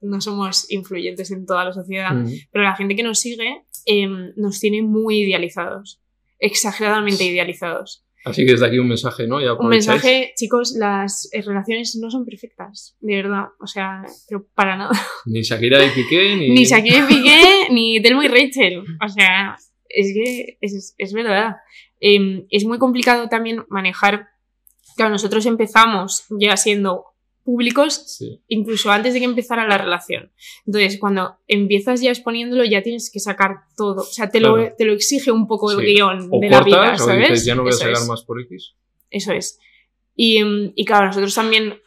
no somos influyentes en toda la sociedad, Mm. pero la gente que nos sigue em, nos tiene muy idealizados. Exageradamente idealizados. Así que desde aquí un mensaje, ¿no? Un mensaje, chicos, las eh, relaciones no son perfectas, de verdad. O sea, pero para nada. Ni Shakira y Piqué, ni... Ni Shakira y Piqué, ni Telmo y Rachel. O sea, es que es, es verdad. Eh, es muy complicado también manejar. Claro, nosotros empezamos ya siendo públicos Sí. incluso antes de que empezara la relación. Entonces, cuando empiezas ya exponiéndolo, ya tienes que sacar todo. O sea, te, lo, te lo exige un poco el Sí. guion O de la vida, o ¿sabes? dices, ya no voy a Eso sacar es. más por X. Eso es. Y, mm, y claro, nosotros también,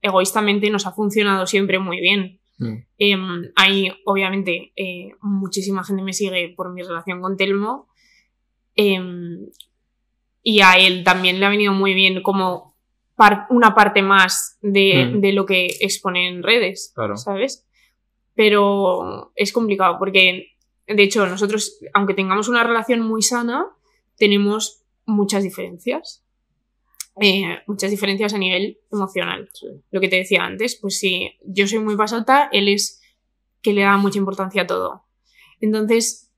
egoístamente, nos ha funcionado siempre muy bien. Mm. Em, hay, obviamente, eh, muchísima gente me sigue por mi relación con Telmo. Em, y a él también le ha venido muy bien como par- una parte más de, Mm. de lo que expone en redes, Claro. ¿sabes? Pero es complicado porque, de hecho, nosotros, aunque tengamos una relación muy sana, tenemos muchas diferencias. Eh, muchas diferencias a nivel emocional. Lo que te decía antes, pues sí, yo soy muy pasota, él es que le da mucha importancia a todo. Entonces,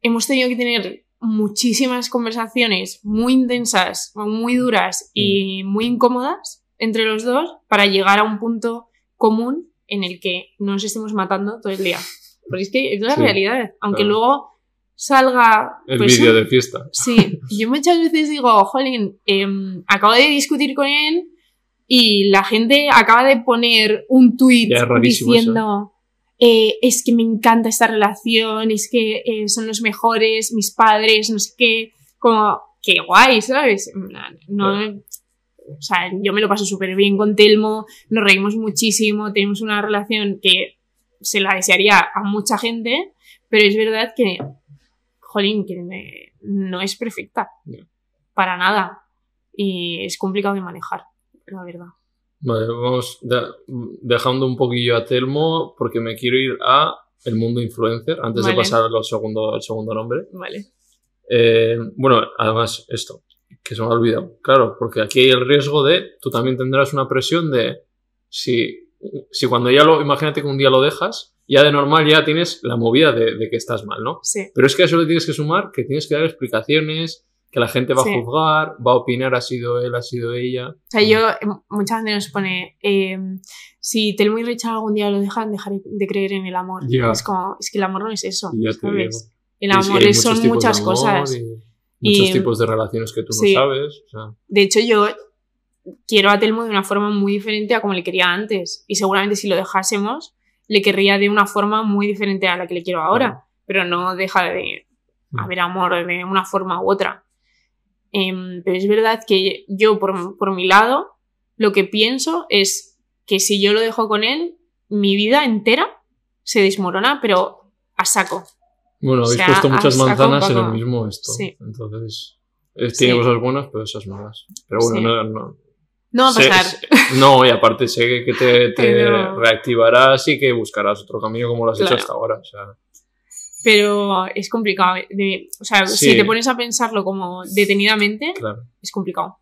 hemos tenido que tener muchísimas conversaciones muy intensas, muy duras y muy incómodas entre los dos para llegar a un punto común en el que no nos estemos matando todo el día. Porque es que es la Sí, realidad. Aunque claro. luego salga El pues, vídeo de fiesta. Sí, yo muchas veces digo, jolín, em, acabo de discutir con él y la gente acaba de poner un tuit rarísimo diciendo, eh, es que me encanta esta relación, es que eh, son los mejores, mis padres, no sé qué, como, qué guay, ¿sabes? No, o sea, yo me lo paso súper bien con Telmo, nos reímos muchísimo, tenemos una relación que se la desearía a mucha gente, pero es verdad que, jolín, que me- no es perfecta. Para nada. Y es complicado de manejar, la verdad. Vale, vamos de- dejando un poquillo a Telmo porque me quiero ir a el mundo influencer antes de pasar al segundo, al segundo nombre. Vale. Eh, bueno, además esto, que se me ha olvidado. Claro, porque aquí hay el riesgo de, tú también tendrás una presión de, si, si cuando ya lo, imagínate que un día lo dejas, ya de normal ya tienes la movida de, de que estás mal, ¿no? Sí. Pero es que a eso le tienes que sumar que tienes que dar explicaciones, que la gente va Sí. a juzgar, va a opinar, ha sido él, ha sido ella. O sea, yo, eh, mucha gente nos pone, eh, si Telmo y Richard algún día lo dejan, dejaré de creer en el amor. Ya. Es como, es que el amor no es eso, ya te ¿sabes? El amor es- son muchas amor cosas. y muchos Y- tipos de relaciones que tú sí. no sabes. o sea, De hecho, yo quiero a Telmo de una forma muy diferente a como le quería antes. Y seguramente si lo dejásemos, le querría de una forma muy diferente a la que le quiero ahora. Pero no deja de Mm. haber amor de una forma u otra. Em, pero es verdad que yo, por, por mi lado, lo que pienso es que si yo lo dejo con él, mi vida entera se desmorona, pero a saco. Bueno, O habéis sea, puesto muchas manzanas en el mismo esto. Sí. Entonces, es- tiene Sí. cosas buenas, pero esas malas. Pero bueno, Sí. no, no. No va a pasar. sé- no, y aparte sé que te, te Pero- reactivarás y que buscarás otro camino como lo has hecho hasta ahora. O sea, Pero es complicado. de- o sea, Sí. si te pones a pensarlo como detenidamente, claro. es complicado.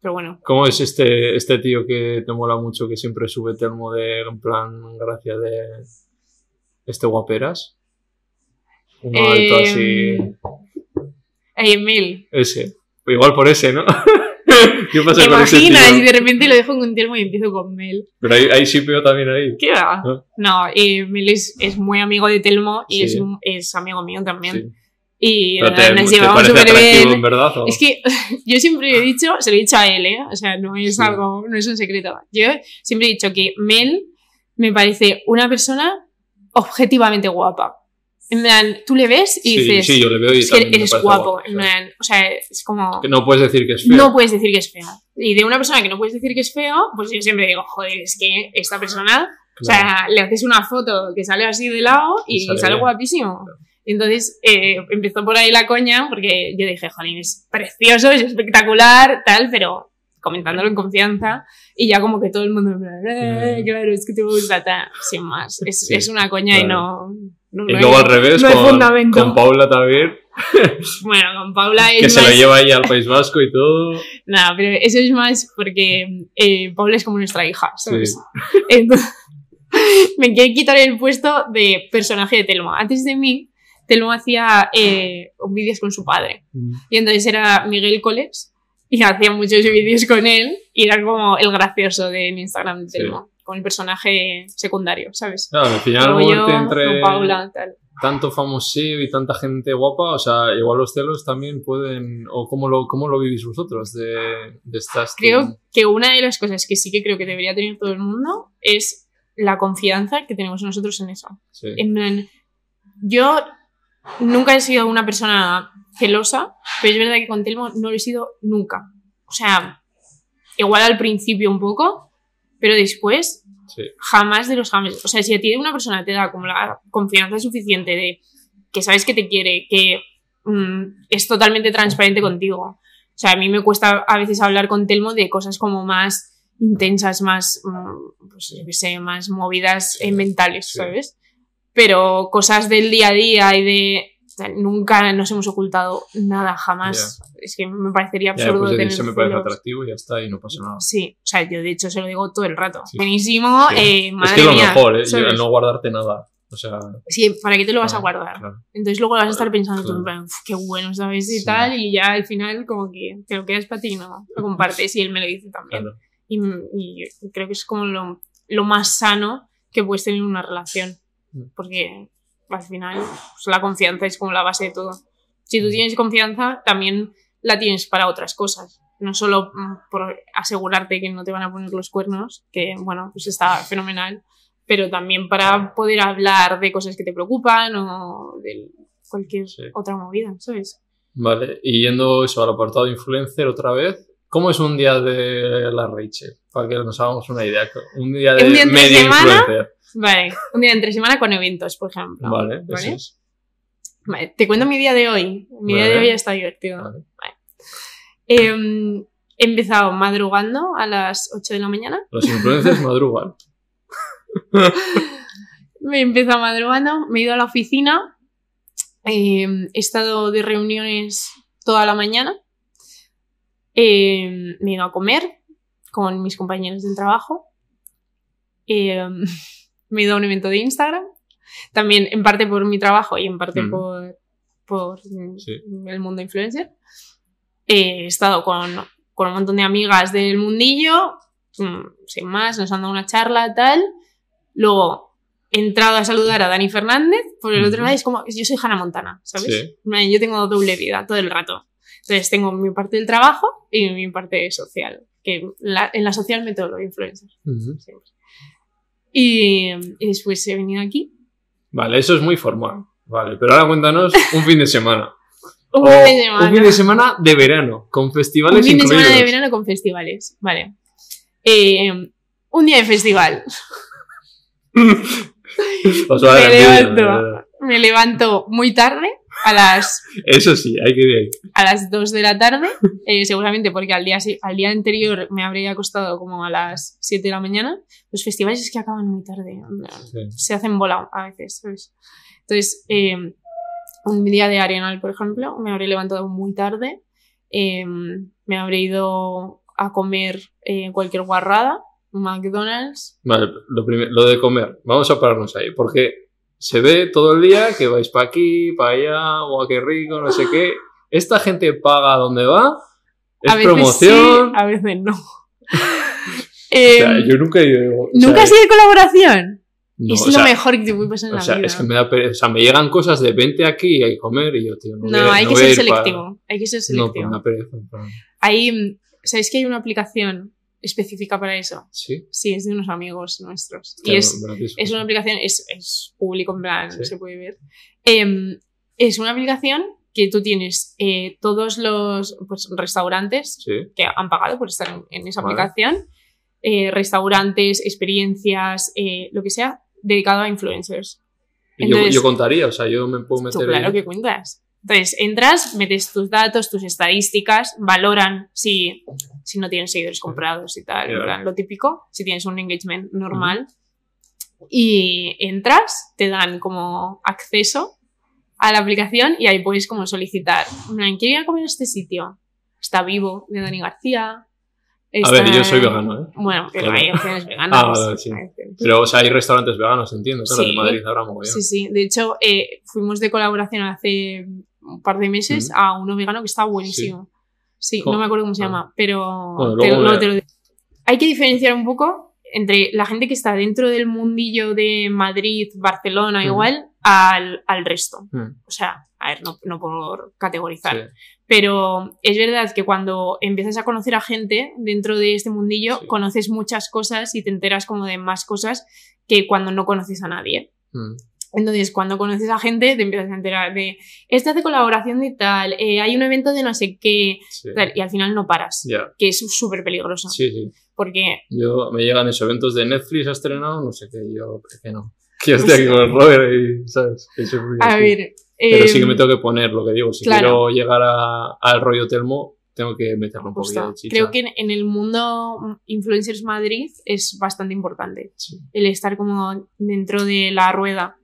Pero bueno, ¿Cómo es este, este tío que te mola mucho, que siempre sube termo de, en plan, gracia de este guaperas? Uno alto Eh, así. eh, Mel, Ese. Igual por ese, ¿no? ¿Qué pasa ¿te con ese imaginas? Y de repente lo dejo con Telmo y empiezo con Mel. Pero hay, hay shipeo también ahí. ¿Qué va? ¿No? No, eh, Mel es, es muy amigo de Telmo y Sí. es, un- es amigo mío también. Sí. Y Pero te, nos llevamos súper bien. en verdad. ¿o? Es que yo siempre he dicho, se lo he dicho a él, ¿eh? O sea, no es Sí. algo, no es un secreto. Yo siempre he dicho que Mel me parece una persona objetivamente guapa. En plan, tú le ves y sí, dices, sí, yo le veo y es que eres guapo. guapo, en o plan, o sea, es como... que no puedes decir que es feo. No puedes decir que es feo. Y de una persona que no puedes decir que es feo, pues yo siempre digo, joder, es que esta persona, o Claro. sea, le haces una foto que sale así de lado y Y sale, sale guapísimo. Entonces eh, empezó por ahí la coña, porque yo dije, jolín, es precioso, es espectacular, tal, pero comentándolo en confianza, y ya como que todo el mundo, "Eh, Mm. claro, es que te gusta, tal, sin más. Es, Sí, es una coña y claro. no. No- Y no luego hay- al revés, no con, con Paula también, Bueno, con Paula es que se más- la lleva ahí al País Vasco y todo. No, pero eso es más porque eh, Paula es como nuestra hija, ¿sabes? Sí. Entonces, me quiere quitar el puesto de personaje de Telmo. Antes de mí, Telmo hacía eh, vídeos con su padre. Y entonces era Miguel Coles y hacía muchos vídeos con él y era como el gracioso de Instagram de Sí. Con el personaje secundario, ¿sabes? Claro, al final, yo, entre con Paula, tal. tanto famoseo y tanta gente guapa, o sea, igual los celos también pueden. ¿O cómo lo, cómo lo vivís vosotros de, de estas. Creo que una de las cosas que sí que creo que debería tener todo el mundo es la confianza que tenemos nosotros en eso. Sí. En plan, yo nunca he sido una persona celosa, pero es verdad que con Telmo no lo he sido nunca. O sea, igual al principio un poco, pero después Sí. jamás de los jamás. O sea, si a ti una persona te da como la confianza suficiente de que sabes que te quiere, que mm, es totalmente transparente contigo. O sea, a mí me cuesta a veces hablar con Telmo de cosas como más intensas, más, mm, pues yo qué sé, más movidas eh, mentales, Sí. ¿sabes? Pero cosas del día a día y de... Nunca nos hemos ocultado nada, jamás. Es que me parecería Ya, absurdo pues tener se me parece atractivo y ya está, y no pasa nada. Sí, o sea, yo de hecho se lo digo todo el rato. Sí. Buenísimo, Sí. eh, madre es que es lo mía, mejor, ¿eh? No guardarte nada. O sea. Sí, ¿para qué te lo vas a Ah, guardar? claro. Entonces luego lo vas a estar pensando tú, Claro. en plan, "Uf, qué bueno, ¿sabes? Y Sí. tal, y ya al final como que te lo quedas para ti, ¿no? Lo compartes y él me lo dice también. Claro. Y, y creo que es como lo, lo más sano que puedes tener en una relación. Mm. Porque al final pues, la confianza es como la base de todo. Si tú tienes confianza, también la tienes para otras cosas. No solo mm, por asegurarte que no te van a poner los cuernos, que bueno, pues está fenomenal, pero también para poder hablar de cosas que te preocupan o de cualquier Sí. otra movida, ¿sabes? Vale, y yendo eso al apartado de influencer otra vez, ¿cómo es un día de la Rachel? Para que nos hagamos una idea. Un día de Un día entre semana, influencer. Vale, un día entre semana con eventos, por ejemplo. Vale, eso es. Vale, te cuento mi día de hoy. Mi día de Vale. hoy está divertido. Vale. Em, he empezado madrugando a las 8 de la mañana. Los influencers madrugan. Me he empezado madrugando, me he ido a la oficina. em, he estado de reuniones toda la mañana. Em, me he ido a comer con mis compañeros del trabajo. em, me he ido a un evento de Instagram. También en parte por mi trabajo y en parte Mm. por, por mm, Sí. el mundo influencer. He estado con, con un montón de amigas del mundillo, mm, sin más, nos han dado una charla, tal. Luego he entrado a saludar a Dani Fernández, por el otro lado es como, yo soy Hannah Montana, ¿sabes? Sí. Yo tengo doble vida todo el rato. Entonces tengo mi parte del trabajo y mi parte social, que la- en la social meto los influencers. Ujú. siempre. Y, y después he venido aquí. Vale, eso es muy formal. Vale, pero ahora cuéntanos un fin de semana. Un fin de semana. un fin de semana de verano, con festivales Un fin de incluidos. semana de verano con festivales. Vale. Eh, un día de festival. Me levanto. Me levanto muy tarde, a las, Eso sí, hay que ir a las 2 de la tarde, eh, seguramente porque al día, al día anterior me habría acostado como a las 7 de la mañana. Los festivales es que acaban muy tarde. Sí. Se hacen bola a veces, ¿sabes? Entonces, eh, un día de Arenal, por ejemplo, me habré levantado muy tarde, eh, me habré ido a comer eh, cualquier guarrada, McDonald's. Vale, lo, primer- lo de comer, vamos a pararnos ahí, porque se ve todo el día que vais para aquí, para allá, o qué rico, no sé qué. Esta gente paga donde va, es a veces promoción. sí, a veces no. O Eh, sea, yo nunca he ido. o ¿Nunca has ido de colaboración? no, es o lo sea, mejor que te puede pasar en O la sea, vida. es que me da O sea, me llegan cosas de vente aquí y comer y yo, tío, no, No, voy a- hay no que a ser ir para- selectivo. Hay que ser No, pues selectivo. da pereza. plan, Hay, ¿Sabéis que hay una aplicación específica para eso? Sí. Sí, es de unos amigos nuestros. y Claro, es, gratis, es una aplicación, es, es público, en plan, Sí. se puede ver. Em, es una aplicación que tú tienes eh, todos los pues, restaurantes Sí. que han pagado por estar en, en esa Vale. aplicación, eh, restaurantes, experiencias, eh, lo que sea, dedicado a influencers. Y yo- Entonces- yo, contaría, o sea, yo me puedo Tú, meter. claro ahí. que cuentas. Entonces, entras, metes tus datos, tus estadísticas, valoran si, si no tienes seguidores comprados y tal, plan, lo típico, si tienes un engagement normal. Y entras, te dan como acceso a la aplicación y ahí puedes como solicitar, en plan, quiero ir a comer a este sitio. Está vivo, de Dani García. A está- ver, yo soy vegano, ¿eh? Bueno, pero Claro. hay opciones veganas. Ah, vale, sí. Pero, o sea, hay restaurantes veganos, entiendo. Claro, Sí. en Madrid habrá mogollón. Sí, sí. De hecho, eh, fuimos de colaboración hace un par de meses Ujú. a uno vegano que estaba buenísimo. Sí, ¿Cómo? no me acuerdo cómo se Ah. llama, pero Bueno, te- lo digo. Hay que diferenciar un poco entre la gente que está dentro del mundillo de Madrid, Barcelona, Ujú. igual, al, al resto. Mm, O sea, a ver, no, no por categorizar. sí. Pero es verdad que cuando empiezas a conocer a gente dentro de este mundillo, Sí. conoces muchas cosas y te enteras como de más cosas que cuando no conoces a nadie. Mm, Entonces, cuando conoces a gente, te empiezas a enterar de, este hace colaboración de tal, eh, hay un evento de no sé qué, sí. tal, y al final no paras, que es súper peligroso. Sí, sí. Porque, Yo, me llegan esos eventos de Netflix, ha estrenado, no sé qué, yo, que no. Que yo estoy aquí con el Robert y, ¿sabes? Eso es muy a así. ver... Pero eh, sí que me tengo que poner lo que digo. Si claro. quiero llegar a- al rollo Telmo, tengo que meterle un poquito de chicha. Creo que en, en el mundo Influencers Madrid es bastante importante Sí. el estar como dentro de la rueda.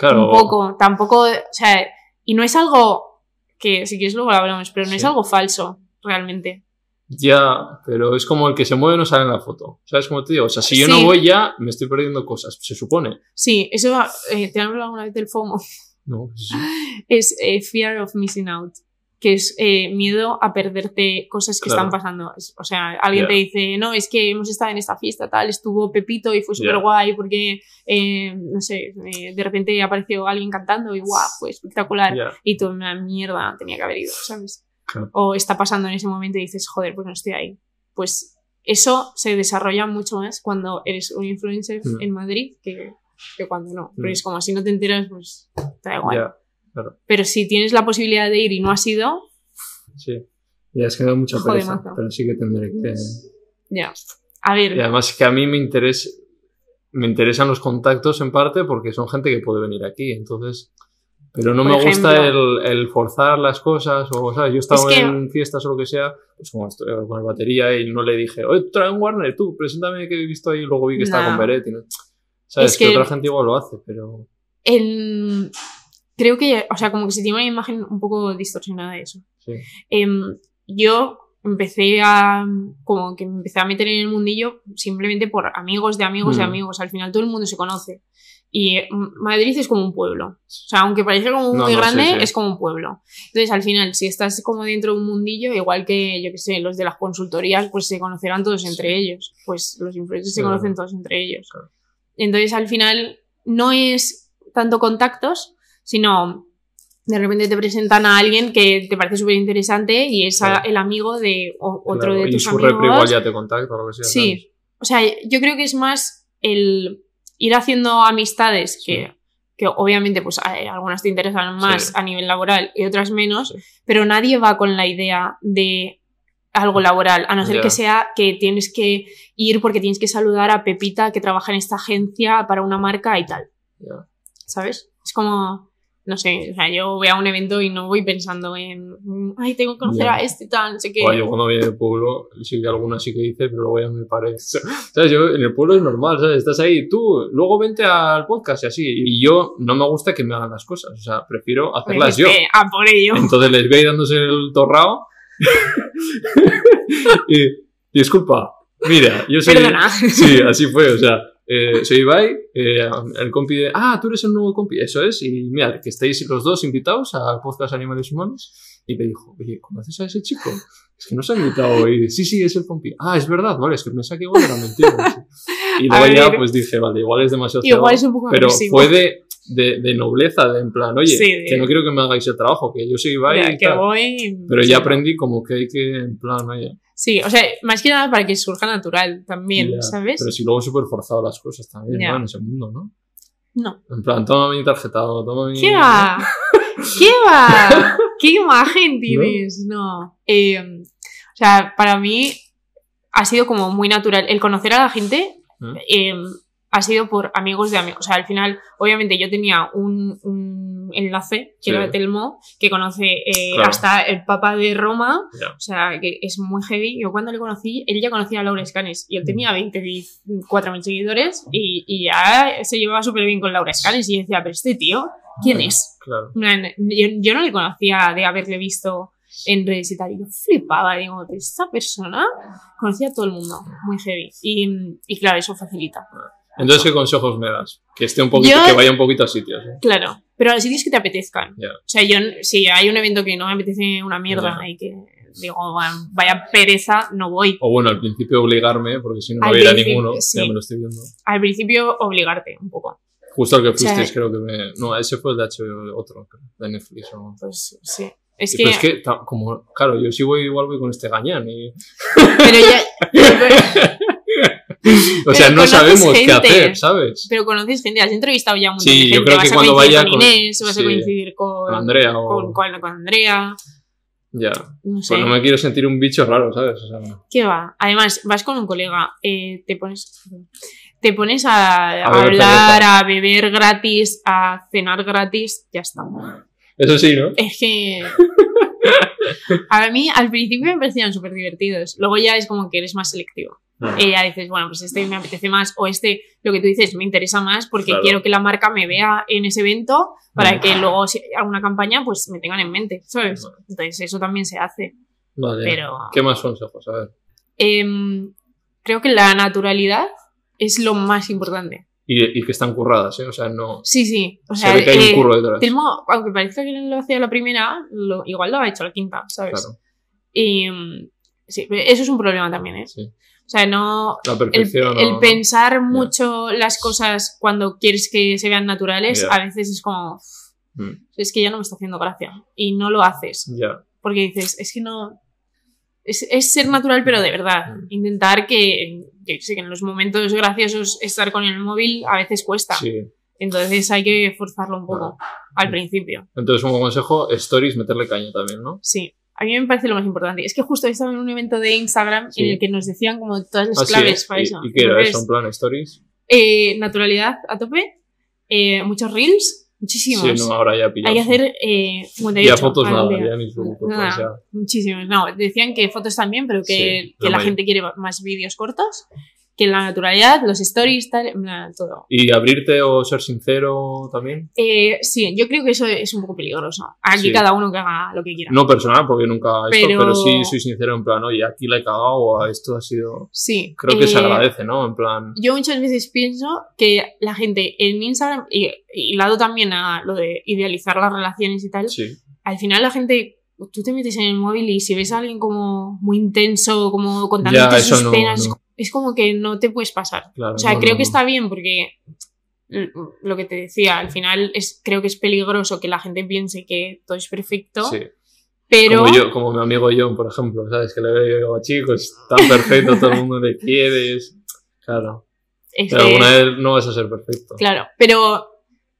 Claro. Un poco, tampoco, o sea, y no es algo que, si quieres luego lo hablamos, pero no es algo falso, realmente. Ya, pero es como el que se mueve no sale en la foto. ¿Sabes cómo te digo? O sea, si yo Sí. no voy ya, me estoy perdiendo cosas, se supone. Sí, eso, eh, ¿te han hablado alguna vez del FOMO? No, sí. es eh, fear of missing out, que es eh, miedo a perderte cosas que Claro. están pasando. Es- O sea, alguien Ya. te dice, no, es que hemos estado en esta fiesta, tal, estuvo Pepito y fue súper guay porque, eh, no sé, eh, de repente apareció alguien cantando y guau, fue espectacular. Ya. Y tú, una mierda, tenía que haber ido, ¿sabes? Claro. O está pasando en ese momento y dices, joder, pues no estoy ahí. Pues eso se desarrolla mucho más cuando eres un influencer Mm. en Madrid que, que cuando no. Pero Mm. es como si no te enteras, pues te da igual. Ya, Pero si tienes la posibilidad de ir y no has ido, sí. Ya es que me da mucha pereza, mazo. pero sí que tendré que... ya. A ver, Y además que a mí me interesa, me interesan los contactos en parte porque son gente que puede venir aquí, entonces... Pero no Por me gusta el, ejemplo. el forzar las cosas, o, ¿sabes? Yo he estado Es que- en fiestas o lo que sea, pues como estoy con el batería y no le dije, oye, trae un Warner, tú, preséntame que he visto ahí, y luego vi que estaba No. con Beretti, ¿no? ¿Sabes? Es que... que- otra gente igual lo hace, pero... el- creo que, o sea, como que se tiene una imagen un poco distorsionada de eso. Sí. Em, yo empecé a, como que me empecé a meter en el mundillo simplemente por amigos de amigos de Mm. amigos. Al final todo el mundo se conoce. Y eh, Madrid es como un pueblo. O sea, aunque parece como No, muy no, grande, sí, sí. es como un pueblo. Entonces, al final, si estás como dentro de un mundillo, igual que, yo que sé, los de las consultorías, pues se conocerán todos entre ellos. Pues los influencers se conocen todos entre ellos. Entonces, al final, no es tanto contactos, sino de repente te presentan a alguien que te parece súper interesante y es Claro. el amigo de o- otro Claro, de y tus su amigos. repre igual ya te contacta o lo que sea. Sí, o sea, yo creo que es más el ir haciendo amistades que, que obviamente pues hay- algunas te interesan más Sí. a nivel laboral y otras menos, Sí. pero nadie va con la idea de algo laboral, a no ser que sea que tienes que ir porque tienes que saludar a Pepita que trabaja en esta agencia para una marca y tal. ¿sabes? Es como, no sé, o sea, yo voy a un evento y no voy pensando en, ay, tengo que conocer Ya. a este y tal, no sé qué. Buah, yo cuando viene del pueblo, sí que alguna sí que hice, pero luego ya me paré. ¿Sabes? Yo en el pueblo es normal, ¿sabes? Estás ahí, tú, luego vente al podcast y así. Y yo no me gusta que me hagan las cosas, o sea, prefiero Pues hacerlas yo. a por ello. Entonces les veis dándose el torrao. y, disculpa, mira, yo soy. Perdona. Sí, así fue, o sea, eh, soy Ibai, eh, el compi de. Ah, tú eres el nuevo compi, eso es. Y mira, que estáis los dos invitados al podcast Animales Humanos. Y me dijo, oye, ¿conoces a ese chico? Es que nos ha invitado. Y sí, sí, es el compi. Ah, es verdad, vale, es que pensaba que igual era mentira. Y luego ya, pues dije, vale, igual es demasiado Igual es un poco Pero agresivo. fue de, de, de nobleza, de en plan, oye, Sí, de- que no quiero que me hagáis el trabajo, que yo soy Ibai Ya, y que tal. voy. Pero ya aprendí como que hay que, en plan, oye. Sí, o sea, más que nada para que surja natural también. ¿sabes? Pero si luego súper forzado las cosas también. ¿no? En ese mundo, ¿no? No. En plan, toma mi tarjetado, toma mi... ¿Qué va? ¿Qué va? ¿Qué imagen tienes? No. Eh, o sea, para mí ha sido como muy natural. El conocer a la gente eh, ha sido por amigos de amigos. O sea, al final, obviamente, yo tenía un, un enlace, que Sí. era Telmo, que conoce eh, Claro. hasta el Papa de Roma. Ya. O sea, que es muy heavy. Yo cuando le conocí, él ya conocía a Laura Escanes y él Mm. tenía 24.000 seguidores y, y ya se llevaba súper bien con Laura Escanes y yo decía, pero este tío, ¿quién es? Claro. Yo, yo no le conocía de haberle visto en redes y tal. Y yo flipaba, digo, esta persona conocía a todo el mundo, muy heavy. Y, y claro, eso facilita. Entonces, ¿qué consejos me das? Que esté un poquito, Yo- que vaya un poquito a sitios, ¿eh? Claro, pero a los sitios que te apetezcan. O sea, yo, si hay un evento que no me apetece una mierda Ya. y que digo, "Bueno, vaya pereza, no voy. O bueno, al principio obligarme, porque si no, no voy a ir a ninguno, sí. ya me lo estoy viendo. Al principio, obligarte un poco. Justo al que sea, fuisteis, creo que me... No, ese fue el de HBO, otro, de Netflix o... Pues sí. Es que, Pero es que, como, claro, yo sí voy igual voy con este gañán y... pero ya, O sea, no sabemos qué hacer, ¿sabes? pero conoces gente, has entrevistado ya montón Sí, de gente. yo creo que vas cuando vaya con con- Inés, vas sí, a coincidir con, Con Andrea o... con, con- con Andrea, Ya. no sé. Pues no me quiero sentir un bicho raro, ¿sabes? O sea, ¿Qué va? Además, vas con un colega, eh, te pones. Te pones a, a A beber hablar, cerveza. a beber gratis, a cenar gratis, ya está. eso sí, ¿no? Es que. A mí al principio me parecían súper divertidos. Luego ya es como que eres más selectivo. Mm. Y ya dices, bueno, pues este me apetece más. O este, lo que tú dices, me interesa más porque Claro. quiero que la marca me vea en ese evento para que luego si alguna campaña, pues me tengan en mente, ¿sabes? Entonces eso también se hace. Vale. Pero. ¿Qué más consejos? A ver. Em, creo que la naturalidad es lo más importante. Y, y que están curradas, ¿eh? O sea, no... Sí, sí. O Se ve que hay eh, un curro detrás. Telmo, aunque parezca que lo hacía la primera, lo- igual lo ha hecho la quinta, ¿sabes? Claro, Y mm, sí, eso es un problema también, ¿eh? sí. O sea, no. La El, perfección... el no- pensar mucho las cosas cuando quieres que se vean naturales, Ya. a veces es como. Mm, Es que ya no me está haciendo gracia. Y no lo haces. Ya. Porque dices, es que no. Es, es ser natural, pero de verdad. Mm. Intentar que, yo sé, que en los momentos graciosos estar con el móvil a veces cuesta. Sí. Entonces hay que forzarlo un poco al principio. Entonces, un buen consejo, stories, meterle caña también, ¿no? Sí. A mí me parece lo más importante. Es que justo estaba en un evento de Instagram Sí. en el que nos decían como todas las Ah, claves para ¿Y, eso. ¿Y qué era eso? En plan, stories. eh, naturalidad a tope, eh, muchos reels, muchísimos. Sí, no, ahora ya pillamos. Hay que hacer eh, 58 Ya fotos nada, día. ya ni pues, Nada, muchísimos. No, decían que fotos también, pero que, Sí, que la gente quiere más vídeos cortos, que la naturalidad, los stories, tal, todo. ¿Y abrirte o ser sincero también? Eh, sí, yo creo que eso es un poco peligroso. Aquí Sí. cada uno que haga lo que quiera. No personal, porque nunca esto, Pero- pero... sí soy sincero en plan, oye, aquí la he cagado o esto ha sido... Sí. Creo que se eh, agradece, ¿no? En plan... Yo muchas veces pienso que la gente en Instagram, y, y lado también a lo de idealizar las relaciones y tal, Sí, al final la gente, tú te metes en el móvil y si ves a alguien como muy intenso, como contándote sus no, penas, no. Es como que no te puedes pasar. claro. O sea, no, creo no, que no. está bien porque lo que te decía, al final es, creo que es peligroso que la gente piense que todo es perfecto, Sí. pero Como, yo, como mi amigo John, por ejemplo, ¿sabes? Que le veo digo, chicos, tan perfecto, todo el mundo le quiere. es- Claro. Pero alguna vez no vas a ser perfecto. Claro, pero, o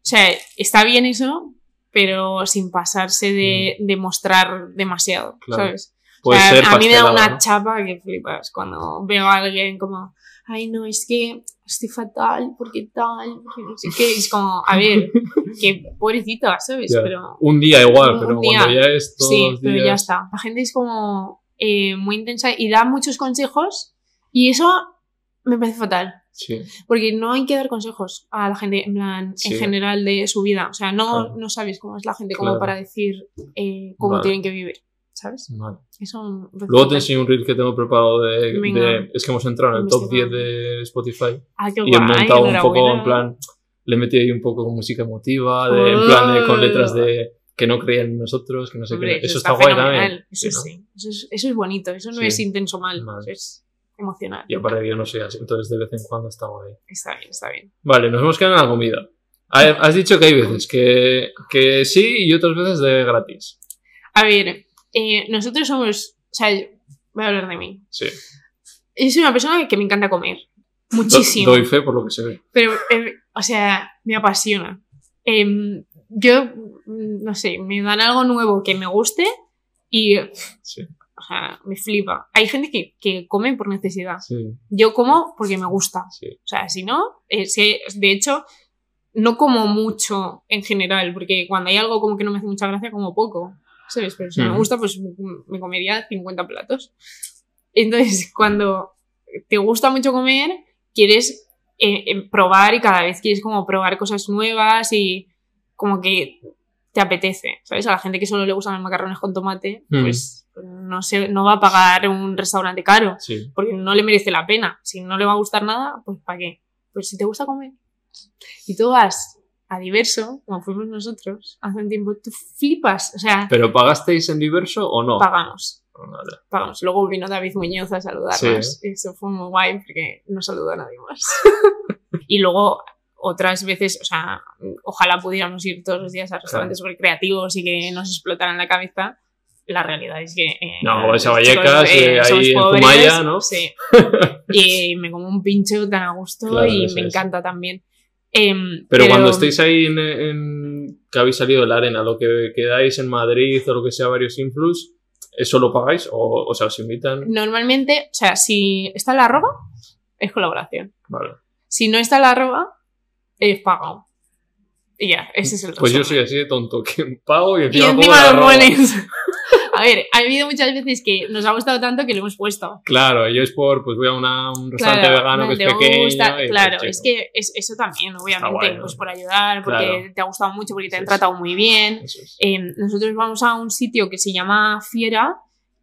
sea, está bien eso, pero sin pasarse de, de mostrar demasiado, Mm. Claro. ¿sabes? Puede O sea, ser a mí me da una ¿no? chapa que flipas cuando veo a alguien como, ay, no, es que estoy fatal, porque tal, porque no sé qué. Es como, a ver, que pobrecita, ¿sabes? Ya. Pero Un día igual, Un pero cuando ya es todos sí, los pero días... ya está. La gente es como eh, muy intensa y da muchos consejos y eso me parece fatal. Sí, Porque no hay que dar consejos a la gente en plan, Sí. en general de su vida. O sea, no, Claro. no sabes cómo es la gente como Claro. para decir eh, cómo Vale. tienen que vivir. ¿Sabes? vale. Eso Luego te enseño un reel que tengo preparado de, Es que hemos entrado en el top 10 Investiga. de Spotify Ah, qué y he guay, montado un poco enhorabuena. en plan... Le he metido ahí un poco con música emotiva, de, en plan de, con letras de que no creían en nosotros, que no sé Hombre, qué. Eso, está, guay también. Eso Sí. Eso es, eso es bonito. Eso no Sí. es intenso mal. Vale. es emocional. Y aparte yo no soy así, entonces de vez en cuando está guay. Está bien, está bien. Vale, nos hemos quedado en la comida. Has dicho que hay veces que, que sí y otras veces de gratis. A ver, eh, nosotros somos. O sea, voy a hablar de mí. Sí. Yo soy una persona que me encanta comer. Do- Muchísimo. Doy fe por lo que se ve. Pero, eh, o sea, me apasiona. Em, yo, mm, no sé, me dan algo nuevo que me guste y, Sí, o sea, me flipa. Hay gente que, que come por necesidad. sí, Yo como porque me gusta. sí. O sea, si no, eh, si- de hecho, no como mucho en general, porque cuando hay algo como que no me hace mucha gracia, como poco. ¿Sabes? Pero si me gusta, pues me comería 50 platos. Entonces, cuando te gusta mucho comer, quieres eh, eh, probar y cada vez quieres como probar cosas nuevas y como que te apetece, ¿sabes? A la gente que solo le gustan los macarrones con tomate, Mm. pues no, se, no va a pagar un restaurante caro sí. porque no le merece la pena. Si no le va a gustar nada, pues ¿para qué? Pues si te gusta comer y tú vas a diverso, como fuimos nosotros hace un tiempo, tú flipas, o sea, ¿Pero pagasteis en diverso o no? pagamos, Vale. pagamos. Luego vino David Muñoz a saludarnos, eso fue muy guay porque no saludó a nadie más. y luego otras veces, o sea, ojalá pudiéramos ir todos los días a restaurantes súper creativos y que nos explotaran la cabeza. La realidad es que. eh, No, vais a los Vallecas, chicos, eh, somos ahí en Zumaya, ¿no? Sí. Y me como un pincho tan a gusto Claro, y me es. encanta también. Em, Pero, cuando estéis ahí en, en- que habéis salido de la arena, lo que quedáis en Madrid o lo que sea, varios influx, ¿eso lo pagáis? O, o sea, os invitan. Normalmente, o sea, si está la arroba, es colaboración. Vale. Si no está la arroba, es pagado. Y ya, ese es el Pues yo resumen. soy así de tonto, que pago y Y encima, pongo encima lo pones. A ver, ha habido muchas veces que nos ha gustado tanto que lo hemos puesto. Claro, yo es por, pues voy a una- un restaurante Claro, vegano que es pequeño. gusta, y, claro, pues, es que es, eso también, obviamente, guay, ¿no? pues por ayudar, porque Claro. te ha gustado mucho, porque te han tratado muy bien. es. Eh, nosotros vamos a un sitio que se llama Fiera,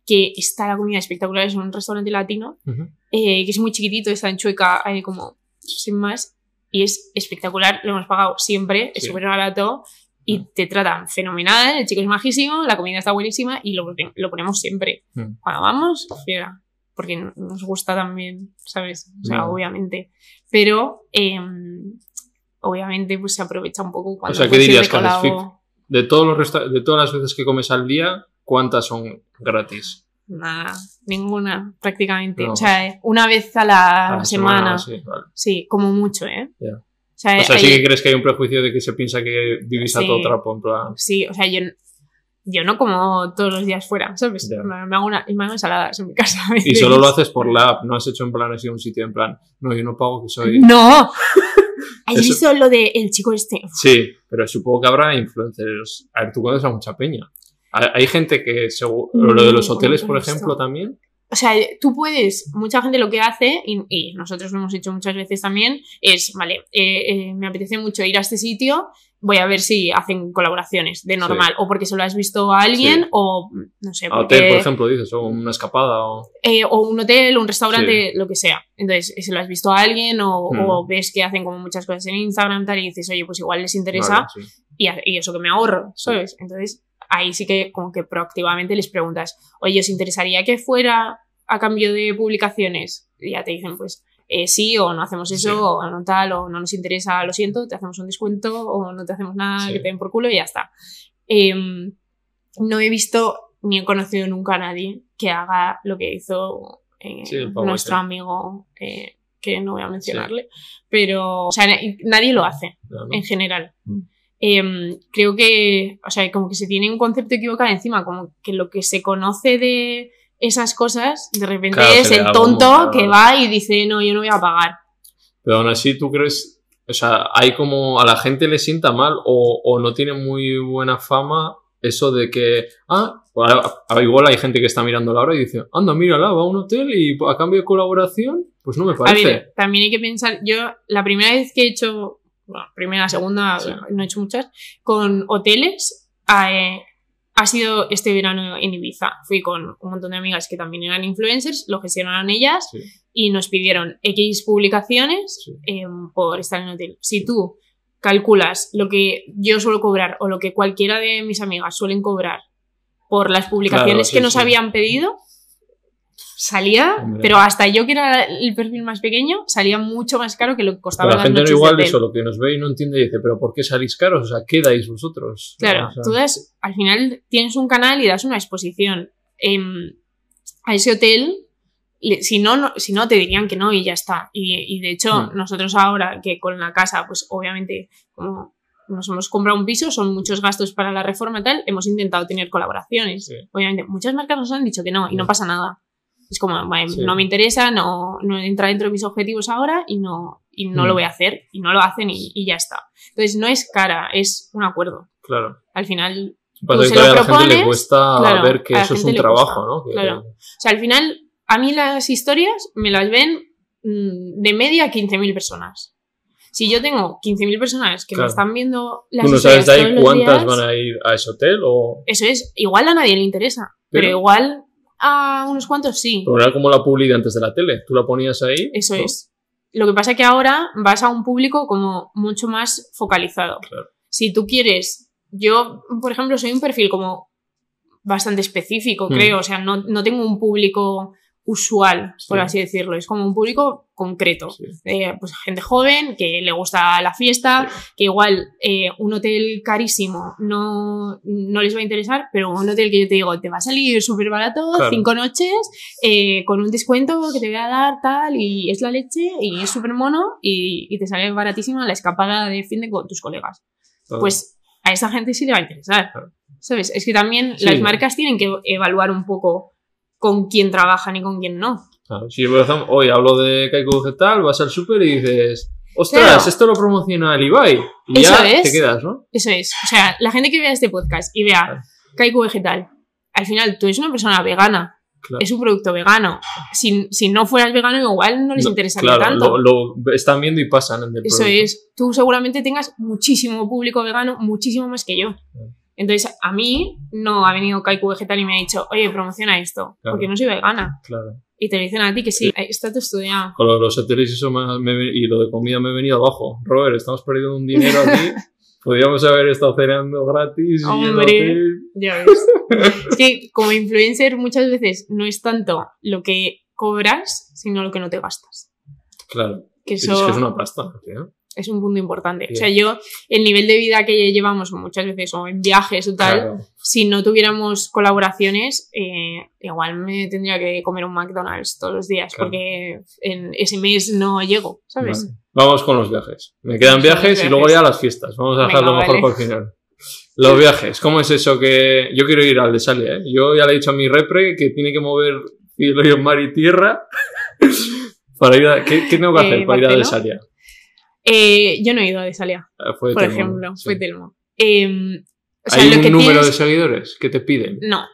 que está la comida espectacular, es un restaurante latino, Ujú. eh, que es muy chiquitito, está en Chueca, hay como sin más, y es espectacular, lo hemos pagado siempre, es súper barato y te tratan fenomenal, el chico es majísimo, la comida está buenísima y lo, lo ponemos siempre. Mm. Cuando vamos, fiera, porque nos gusta también, ¿sabes? O sea, obviamente. Pero, em, obviamente, pues se aprovecha un poco cuando sea, ¿qué puedes ir dirías de todos los de todas las veces que comes al día, ¿cuántas son gratis? Nada, ninguna, prácticamente. No. O sea, una vez a la, A la semana. Sí. sí, vale. como mucho, ¿eh? O sea, O sea, hay- sí que crees que hay un prejuicio de que se piensa que vivís a Sí. todo trapo, en plan. sí, o sea, yo, yo no como todos los días fuera, ¿sabes? Me hago, una, me hago ensaladas en mi casa. a Y solo lo haces por la app, no has hecho en plan así un sitio en plan, no, yo no pago que soy. ¡No! ¿Has visto lo del el chico este? Sí, pero supongo que habrá influencers. A ver, tú conoces a mucha peña. Hay gente que, según lo de los Mm, hoteles, por ejemplo, también. O sea, tú puedes, mucha gente lo que hace, y, y nosotros lo hemos hecho muchas veces también, es, vale, eh, eh, me apetece mucho ir a este sitio, voy a ver si hacen colaboraciones de normal, o porque se lo has visto a alguien, Sí. o no sé, A hotel, por ejemplo, dices, o una escapada, o. eh, o un hotel, un restaurante, lo que sea. Entonces, se lo has visto a alguien, o, Mm. o ves que hacen como muchas cosas en Instagram tal, y dices, oye, pues igual les interesa, Vale, y eso que me ahorro, ¿sabes? Entonces, ahí sí que como que proactivamente les preguntas, oye, ¿os interesaría que fuera a cambio de publicaciones? Y ya te dicen, pues, eh, sí o no hacemos eso, Sí. o no tal, o no nos interesa, lo siento, te hacemos un descuento, o no te hacemos nada, Sí. que te den por culo y ya está. Em, no he visto ni he conocido nunca a nadie que haga lo que hizo eh, Sí, nuestro amigo, eh, que no voy a mencionarle, pero, o sea, na- nadie lo hace No, no. en general. Mm. Em, creo que, o sea, como que se tiene un concepto equivocado encima, como que lo que se conoce de esas cosas, de repente Claro, es el tonto como- que va y dice, no, yo no voy a pagar. Pero aún así, ¿tú crees? O sea, hay como a la gente le sienta mal o, o no tiene muy buena fama eso de que, ah, a- a- igual hay gente que está mirando la hora y dice, anda, mírala, va a un hotel y a cambio de colaboración, pues no me A parece. ver, también hay que pensar, yo la primera vez que he hecho, bueno, primera, segunda, Sí. no he hecho muchas, con hoteles, eh, ha sido este verano en Ibiza. Fui con un montón de amigas que también eran influencers, lo gestionaron ellas Sí. y nos pidieron X publicaciones Sí. em, por estar en el hotel. Si tú calculas lo que yo suelo cobrar o lo que cualquiera de mis amigas suelen cobrar por las publicaciones sí, que nos habían pedido, salía, Hombre. pero hasta yo que era el perfil más pequeño, salía mucho más caro que lo que costaba Pero la gente no de igual hotel. eso, lo que nos ve y no entiende y dice, pero ¿por qué salís caros? O sea, ¿qué dais vosotros? Claro, O sea, tú das, al final tienes un canal y das una exposición. Em, a ese hotel, si no, no- si no, te dirían que no y ya está. Y, y de hecho, Hmm. nosotros ahora que con la casa, pues obviamente, como nos hemos comprado un piso, son muchos gastos para la reforma y tal, hemos intentado tener colaboraciones. Sí. Obviamente, muchas marcas nos han dicho que no y no Hmm. pasa nada. Es como, Sí. no me interesa, no, no entra dentro de mis objetivos ahora y no, y no Hmm. lo voy a hacer. Y no lo hacen y, y ya está. Entonces, no es cara, es un acuerdo. Claro. Al final, Pasa se que lo todavía a la gente le propones, cuesta claro, ver que eso es un trabajo, ¿no? Que- claro. O sea, al final, a mí las historias me las ven mm, de media 15.000 personas. Si yo tengo 15.000 personas que Claro. me están viendo las ¿Tú no sabes de historias ahí cuántas días, van a ir a ese hotel? O Eso es, igual a nadie le interesa, pero, Pero- igual a unos cuantos sí. Pero era como la publicidad antes de la tele. Tú la ponías ahí. Eso ¿no? es. Lo que pasa es que ahora vas a un público como mucho más focalizado. Claro. Si tú quieres, yo, por ejemplo, soy un perfil como bastante específico, Mm. creo. O sea, no, no tengo un público usual, por Sí. así decirlo. Es como un público concreto. Sí. Eh, pues gente joven, que le gusta la fiesta, que igual eh, un hotel carísimo no, no les va a interesar, pero un hotel que yo te digo, te va a salir súper barato, Claro. cinco noches, eh, con un descuento que te voy a dar tal, y es la leche, y es súper mono, y, y te sale baratísima la escapada de fin de con tus colegas. Claro. Pues a esa gente sí le va a interesar. Claro. ¿Sabes? Es que también las marcas tienen que evaluar un poco con quién trabajan y con quién no. Claro, Si por ejemplo, hoy hablo de Kaiku Vegetal, vas al súper y dices, ostras, Claro. esto lo promociona el Ibai. Y Eso ya es. te quedas, ¿no? Eso es. O sea, la gente que vea este podcast y vea Claro. Kaiku Vegetal, al final tú eres una persona vegana, es un producto vegano. Si, si no fueras vegano, igual no les No, interesaría claro, tanto. Lo, lo están viendo y pasan en el Eso producto. es. Tú seguramente tengas muchísimo público vegano, muchísimo más que yo. Entonces, a mí no ha venido Kaiku Vegetal y me ha dicho, oye, promociona esto, Claro. porque no soy vegana. Claro. Y te dicen a ti que sí, está todo estudiado. Con lo de los hoteles y, eso me- y lo de comida me he venido abajo. Robert, estamos perdiendo un dinero aquí. Podríamos haber estado cenando gratis. y Hombre. hotel. Ya ves. es que como influencer muchas veces no es tanto lo que cobras, sino lo que no te gastas. Claro. Que Es eso que es una pasta, tío. Es un punto importante. O sea, yo, el nivel de vida que llevamos muchas veces, o en viajes o tal, Claro. si no tuviéramos colaboraciones, eh, igual me tendría que comer un McDonald's todos los días, Claro. porque en ese mes no llego, ¿sabes? Vale. Vamos con los viajes. Me quedan viajes y luego ya las fiestas. Vamos a dejarlo mejor vale. por el final. Los viajes, ¿cómo es eso que yo quiero ir al de Salia? ¿eh? Yo ya le he dicho a mi repre que tiene que mover cielo mar y tierra para ir a... ¿Qué, qué tengo que Eh, hacer para ir a de Barcelona. Salia? Eh, yo no he ido a Desalia, fue por Telmo, ejemplo, sí. fue Telmo. Eh, o sea, ¿Hay lo un que número tienes- de seguidores que te piden? No.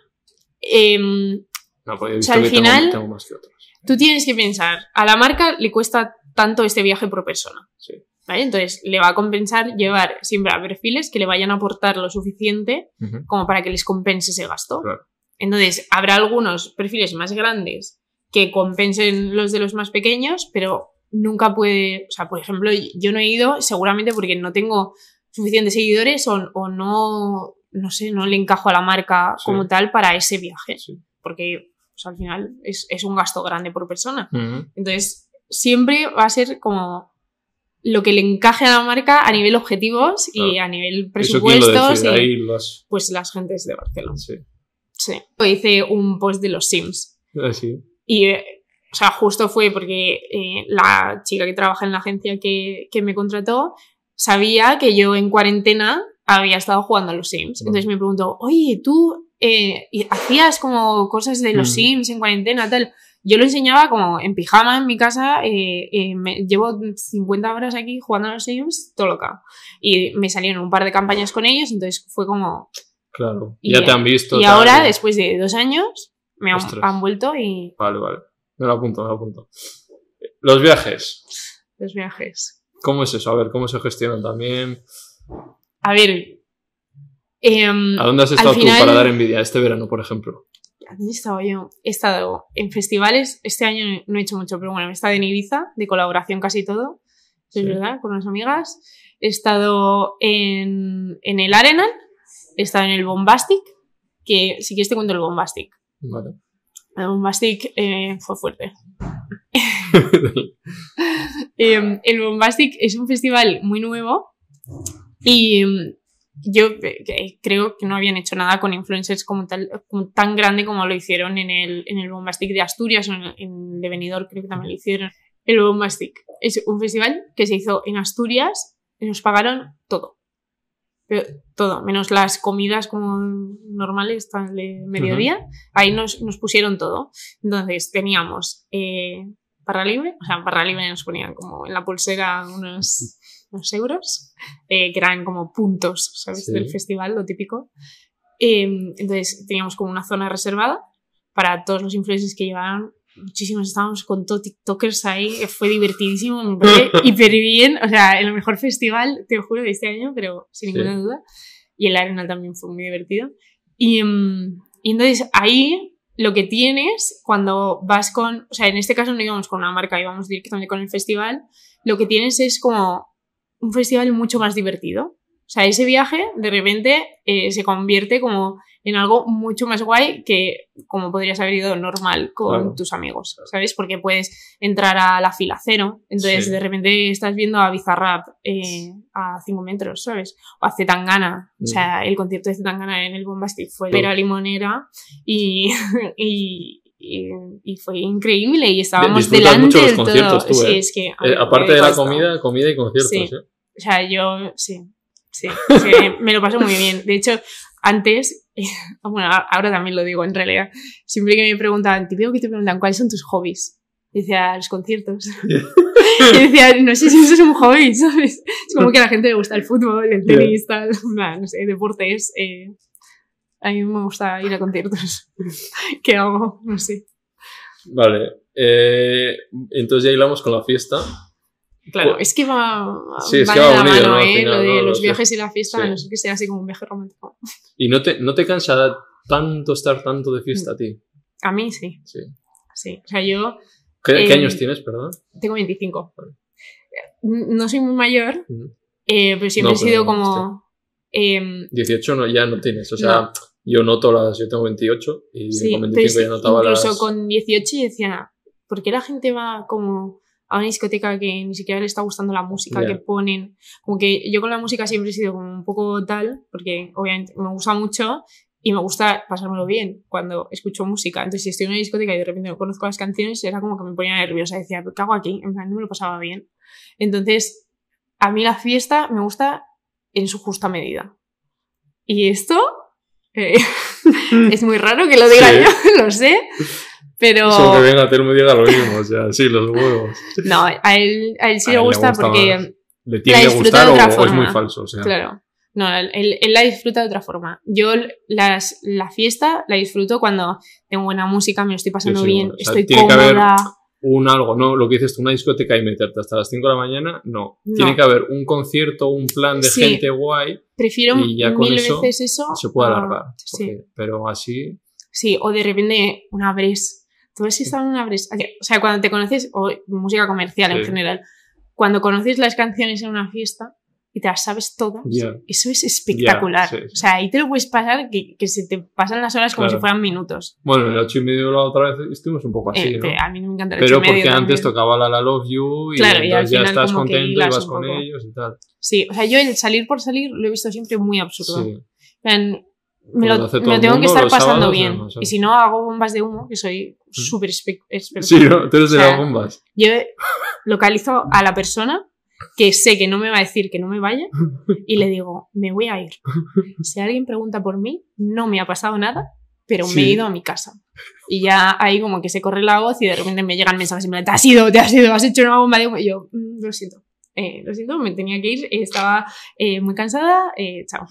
Em, No, porque he visto sea, al que final- tengo, más que otros. tú tienes que pensar, a la marca le cuesta tanto este viaje por persona. Sí. ¿vale? Entonces, le va a compensar llevar siempre a perfiles que le vayan a aportar lo suficiente como para que les compense ese gasto. Claro. Entonces, habrá algunos perfiles más grandes que compensen los de los más pequeños, pero nunca puede, o sea, por ejemplo, yo no he ido seguramente porque no tengo suficientes seguidores o, o no, no sé, no le encajo a la marca Sí. como tal para ese viaje, Sí. porque pues, al final es, es un gasto grande por persona. Entonces, siempre va a ser como lo que le encaje a la marca a nivel objetivos y a nivel presupuestos. Eso lo y-. Pues las gentes de Barcelona. Sí. Sí. Hice un post de los Sims. Así. Y, eh, o sea, justo fue porque eh, la chica que trabaja en la agencia que, que me contrató sabía que yo en cuarentena había estado jugando a los Sims. Vale. Entonces me preguntó, oye, ¿tú eh, hacías como cosas de los Mm. Sims en cuarentena, tal? Yo lo enseñaba como en pijama en mi casa, eh, eh, me- llevo 50 horas aquí jugando a los Sims, todo loca. Y me salieron un par de campañas con ellos, entonces fue como... Claro. Y- ya te han visto. Y ahora, después de dos años, me han, han vuelto y Vale, vale. Me lo apunto, me lo apunto. Los viajes. los viajes. ¿Cómo es eso? A ver, ¿cómo se gestionan también? A ver. em, ¿A dónde has estado tú para dar envidia? Este verano, por ejemplo. ¿a dónde he estado yo? He estado en festivales. Este año no he hecho mucho, pero bueno, he estado en Ibiza, de colaboración casi todo. Sí. es verdad, con unas amigas. He estado en, en el Arenal. He estado en el Bombastic. Que si quieres te cuento el Bombastic. Vale. El Bombastic eh, fue fuerte. Em, el Bombastic es un festival muy nuevo y em, yo eh, creo que no habían hecho nada con influencers como tal, como tan grande como lo hicieron en el, en el Bombastic de Asturias o en, en de Benidorm creo que también lo hicieron. El Bombastic es un festival que se hizo en Asturias y nos pagaron todo. Pero todo, menos las comidas como normales de mediodía. Ahí nos, nos pusieron todo. Entonces teníamos eh, barra libre, o sea, barra libre nos ponían como en la pulsera unos, unos euros, eh, que eran como puntos, ¿sabes? Sí. Del festival, lo típico. Eh, entonces teníamos como una zona reservada para todos los influencers que llevaban. Muchísimos estábamos con todo TikTokers ahí, fue divertidísimo, me parece hiper bien. O sea, el mejor festival, te lo juro, de este año, pero sin Sí. ninguna duda. Y el Arena también fue muy divertido. Y, mm, y entonces ahí lo que tienes cuando vas con, o sea, en este caso no íbamos con una marca, íbamos directamente con el festival, lo que tienes es como un festival mucho más divertido. O sea, ese viaje de repente eh, se convierte como en algo mucho más guay que como podrías haber ido normal con Claro. tus amigos, ¿sabes? Porque puedes entrar a la fila cero, entonces Sí. de repente estás viendo a Bizarrap eh, a 5 metros, ¿sabes? O a Zetangana, o sea, el concierto de Zetangana en el Bombastic fue Sí. Vera Limonera y, y, y, y fue increíble y estábamos disfrutas delante de todo. tú, sí, ¿eh? es que... a Eh, aparte de la comida, comida y conciertos. Sí. ¿eh? O sea, yo sí, sí, sí, me lo paso muy bien. De hecho, antes, bueno, ahora también lo digo en realidad, siempre que me preguntaban, típico que te preguntan, ¿cuáles son tus hobbies? Y decía, los conciertos. y decía, no sé si eso es un hobby, ¿sabes? Es como que a la gente le gusta el fútbol, el tenis, tal, nada, no sé, deportes. eh, a mí me gusta ir a conciertos. ¿Qué hago? No sé. Vale. eh, entonces ya hilamos con la fiesta. Claro, Pues- es que va, Sí, es va que de la unido, mano, ¿eh? final, lo de ¿no? los viajes y la fiesta, sí. a no ser que sea así como un viaje romántico. ¿Y no te, no te cansa tanto estar tanto de fiesta a ti? A mí sí, Sí. sí. O sea, yo ¿Qué, qué Eh, años tienes, perdón? tengo 25. No soy muy mayor, Ujú. eh, pero siempre No, he sido como... em, 18 no, ya no tienes. O sea, yo noto las. Yo tengo 28 y con pero 25 es que ya notaba incluso las. con 18 y decía, ¿por qué la gente va como a una discoteca que ni siquiera le está gustando la música que ponen? Como que yo con la música siempre he sido como un poco tal, porque obviamente me gusta mucho y me gusta pasármelo bien cuando escucho música. Entonces, si estoy en una discoteca y de repente no conozco las canciones, era como que me ponía nerviosa. Decía, ¿qué hago aquí? En plan, no me lo pasaba bien. Entonces, a mí la fiesta me gusta en su justa medida. Y esto eh, es muy raro que lo diga Sí. yo, lo sé. Pero Solo que venga a Telu me diga lo mismo. O sea, sí, los huevos. no, a él, a él sí A le él le gusta porque, más. ¿Le tiene que gustar o, o es forma. muy falso? O sea, claro, no, él, él la disfruta de otra forma. Yo las, la fiesta la disfruto cuando tengo buena música, me lo estoy pasando sí, bien, o sea, estoy tiene que haber- cómoda. un algo, no lo que dices tú, una discoteca y meterte hasta las 5 de la mañana, no. No. Tiene que haber un concierto, un plan de Sí. gente guay, Prefiero y ya con mil eso veces eso. se puede alargar. sí. porque- pero así, Sí, o de repente una bres. ¿Tú has estado en una bres? O sea, cuando te conoces, o música comercial en Sí. general, cuando conoces las canciones en una fiesta, y te las sabes todas, Ya. eso es espectacular. sí, sí. O sea, ahí te lo puedes pasar que, que se te pasan las horas como Claro. si fueran minutos. Bueno, en el 8 y medio la otra vez estuvimos un poco así, Eh, ¿no? a mí me encanta el Pero ocho y medio porque antes también. tocaba la La Love You y Claro, y al ya estás como contento y vas con ellos y tal. Sí, o sea, yo el salir por salir lo he visto siempre muy absurdo. Sí. En me lo, lo me lo tengo que estar pasando sábados, bien. además, Y si no, hago bombas de humo, que soy súper espe- experta. Sí, ¿no? Tú eres de O sea, las bombas. Yo localizo a la persona que sé que no me va a decir que no me vaya y le digo, me voy a ir. Si alguien pregunta por mí, no me ha pasado nada, pero me he Sí. ido a mi casa. Y ya ahí como que se corre la voz y de repente me llegan mensajes y me te has ido, te has ido, has hecho una bomba de humo. Y yo, "Mm, lo siento. Eh, lo siento, me tenía que ir, estaba eh, muy cansada, eh, chao.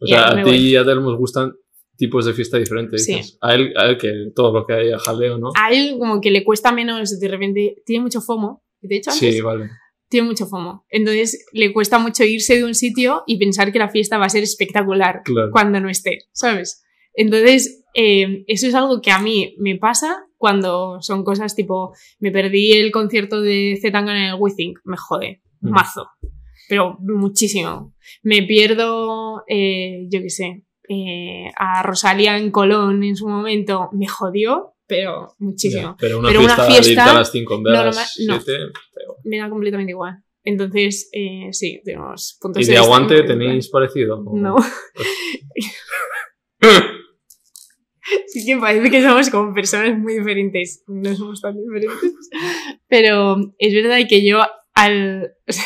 O sea, a ti voy. y a Adel nos gustan tipos de fiesta diferentes. Sí. A, él, a él que todo lo que hay a jaleo, ¿no? A él como que le cuesta menos, de repente, tiene mucho FOMO. De hecho, antes Sí, vale. tiene mucho FOMO. Entonces le cuesta mucho irse de un sitio y pensar que la fiesta va a ser espectacular Claro. cuando no esté, ¿sabes? Entonces, eh, eso es algo que a mí me pasa cuando son cosas tipo, me perdí el concierto de Zetangana en el WeThink, me jode, Mm. Pero muchísimo. Me pierdo, eh, yo qué sé, eh, a Rosalía en Colón en su momento, me jodió, pero muchísimo. Ya, Pero una Pero fiesta, de irte fiesta a las 5 en vez de a normal- las no. 7. me da completamente igual. Entonces, eh, sí, tenemos puntos ¿Y de aguante tenéis parecido? ¿O- No. Sí que parece que somos como personas muy diferentes. No somos tan diferentes. Pero es verdad que yo al... o sea,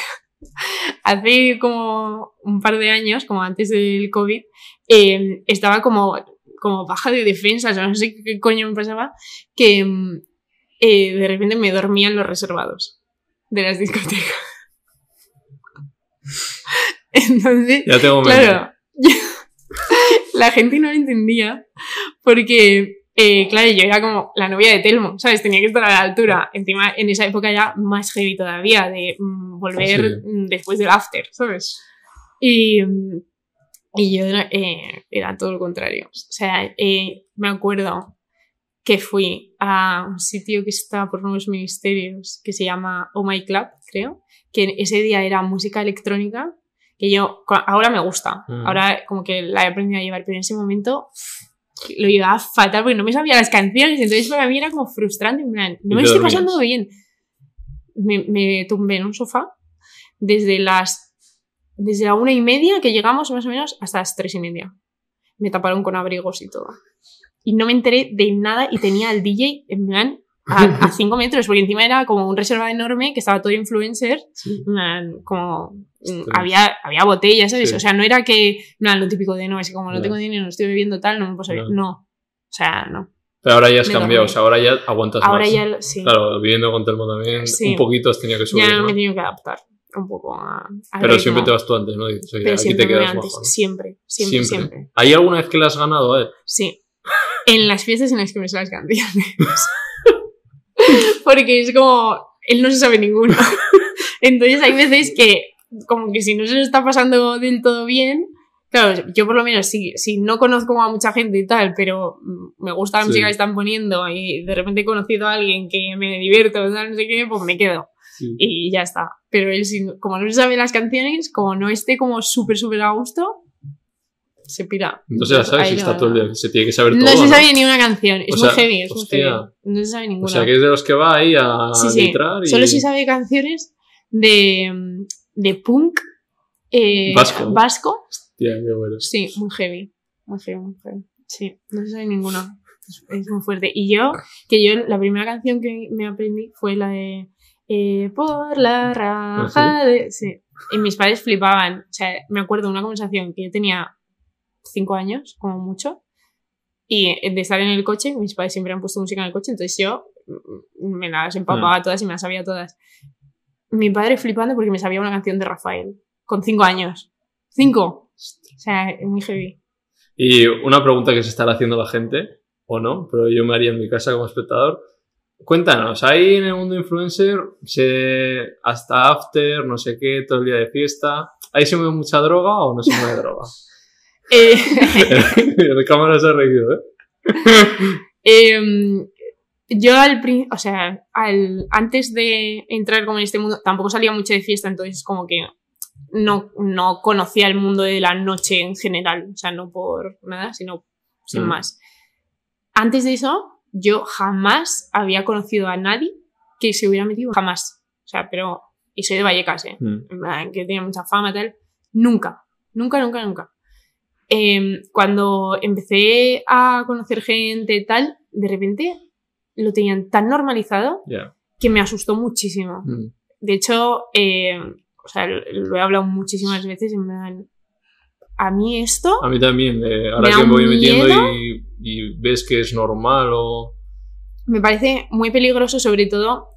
hace como un par de años, como antes del COVID, eh, estaba como, como baja de defensas, o no sé qué coño me pasaba, que mm, eh, de repente me dormía en los reservados de las discotecas. Entonces, Ya tengo mente. Claro, la gente no lo entendía porque, eh, claro, yo era como la novia de Telmo, ¿sabes? Tenía que estar a la altura. Encima, en esa época ya más heavy todavía, de mm, volver Sí. mm, después del after, ¿sabes? Y, y yo era, eh, era todo lo contrario. O sea, eh, me acuerdo que fui a un sitio que está por nuevos ministerios, que se llama Oh My Club, creo, que ese día era música electrónica que yo ahora me gusta, Mm. ahora como que la he aprendido a llevar, pero en ese momento lo llevaba fatal porque no me sabía las canciones, entonces para mí era como frustrante, en plan, no me estoy dormías. pasando bien. Me, me tumbé en un sofá desde las desde la una y media que llegamos más o menos hasta las tres y media. Me taparon con abrigos y todo. Y no me enteré de nada y tenía al DJ en plan a, a cinco metros, porque encima era como un reserva enorme que estaba todo influencer Sí. como mm, había, había botellas, ¿sabes? Sí. O sea, no era que, no, lo típico de no, es que como no tengo dinero, no estoy bebiendo tal, no me puedo salir. Ya. No. O sea, no. Pero ahora ya has Me cambiado, o dormí. sea, ahora ya aguantas Ahora más. ya, sí, Claro, viviendo con Telmo también, un poquito has tenido que subir, ya ¿no? me he tenido que adaptar un poco a, al Pero siempre te vas tú antes, ¿no? Oye, Pero aquí siempre te quedas antes, bajo. siempre, siempre, siempre, ¿Hay alguna vez que le has ganado a él? Sí. En las fiestas en las que me sé las canciones. Porque es como, él no se sabe ninguna. Entonces hay veces que, como que si no se lo está pasando del todo bien, claro, yo por lo menos si, si no conozco a mucha gente y tal, pero me gusta la Sí. música que están poniendo y de repente he conocido a alguien que me divierto, no sé qué, pues me quedo. Sí. Y ya está. Pero él, como no se sabe las canciones, como no esté como súper, súper a gusto, se pira. No se la sabe Ahí si no- está todo el día, se tiene que saber no todo, se sabe ni una canción. Es O muy heavy, es hostia. muy heavy. No se sabe ninguna. O sea, que es de los que va ahí a sí, sí. y... Solo si sabe canciones de, de punk eh, Vasco. vasco. Hostia, qué bueno. Sí, muy heavy. Muy heavy, muy heavy. Sí, no se sabe ninguna. Es, es muy fuerte. Y yo, que yo, la primera canción que me aprendí fue la de eh, Por la raja de. Sí. Y mis padres flipaban. O sea, me acuerdo de una conversación que yo tenía cinco años, como mucho. Y de estar en el coche, mis padres siempre han puesto música en el coche, entonces yo mm, me las empapaba todas y me las sabía todas. Mi padre flipando porque me sabía una canción de Rafael, con cinco años. ¡Cinco! O sea, muy heavy. Y una pregunta que se estará haciendo la gente, o no, pero yo me haría en mi casa como espectador. Cuéntanos, ahí en el mundo influencer, se, hasta after, no sé qué, todo el día de fiesta, ¿ahí se mueve mucha droga o no se mueve droga? Eh, el cámara se ha reído, ¿eh? Em, yo al o sea, al, antes de entrar como en este mundo, tampoco salía mucho de fiesta, entonces como que no, no conocía el mundo de la noche en general, o sea, no por nada, sino sin Mm. más. Antes de eso, yo jamás había conocido a nadie que se hubiera metido, jamás. O sea, pero, y soy de Vallecas, ¿eh? Mm. que tiene mucha fama y tal. Nunca, nunca, nunca, nunca. Em, cuando empecé a conocer gente y tal, de repente lo tenían tan normalizado Ya. que me asustó muchísimo. Mm. De hecho, eh, o sea, lo he hablado muchísimas veces en plan, a mí esto, A mí también, eh, ahora Me que me voy un metiendo miedo. y, y ves que es normal o... me parece muy peligroso, sobre todo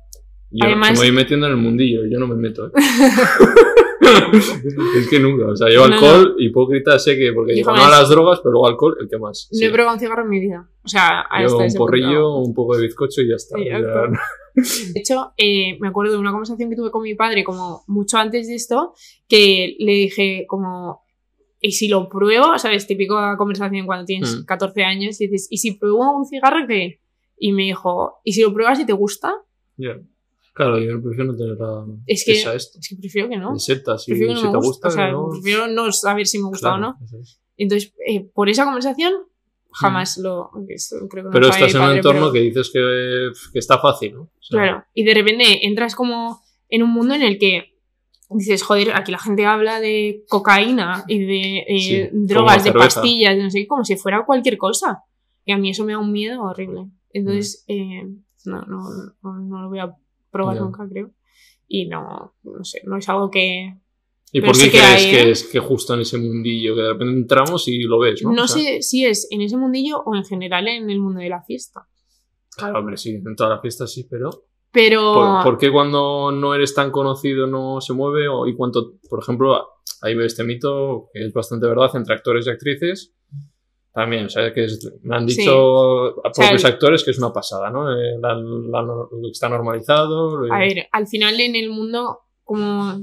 Yo Además- me voy metiendo en el mundillo, yo no me meto. es que nunca, o sea, yo No, alcohol, hipócrita, sé que, porque Yo digo, no a las drogas, pero luego alcohol, el que más. no sí. he probado un cigarro en mi vida. O sea, hasta Yo un ese punto. porrillo, un poco de bizcocho y ya está. Está. De hecho, eh, me acuerdo de una conversación que tuve con mi padre como mucho antes de esto, que le dije como, ¿y si lo pruebo? ¿Sabes? Típica conversación cuando tienes Mm. 14 años y dices, ¿y si pruebo un cigarro qué? Y me dijo, ¿y si lo pruebas y te gusta? ya. Claro, yo prefiero no tener la... Es que- esa esto. Es que prefiero que no. De seta, si, Prefiero que si no te me guste. gusta, O sea, no... prefiero no saber si me gusta Claro, o no. es. Entonces, eh, por esa conversación, jamás lo... creo que no Pero mi estás en un padre, entorno pero- que dices que, que está fácil, ¿no? O sea, Claro, y de repente entras como en un mundo en el que dices, joder, aquí la gente habla de cocaína y de eh, Sí, drogas, de pastillas, de no sé qué, como si fuera cualquier cosa. Y a mí eso me da un miedo horrible. Entonces, eh, no, no, no, no lo voy a probar nunca, creo. Y no, no sé, no es algo que... ¿Y por qué sí que crees hay, que ¿eh? es que justo en ese mundillo, que de repente entramos y lo ves, ¿no? No, O sea, sé si es en ese mundillo o en general en el mundo de la fiesta. Claro, hombre, sí, en toda la fiesta sí, pero... Pero... ¿Por, por qué cuando no eres tan conocido no se mueve? O, y cuánto, por ejemplo, ahí ve este mito, que es bastante verdad, entre actores y actrices. También, o sea, que es- me han Sí. dicho a propios actores que es una pasada, ¿no? Eh, la- la- lo que está normalizado. A ver, al final en el mundo como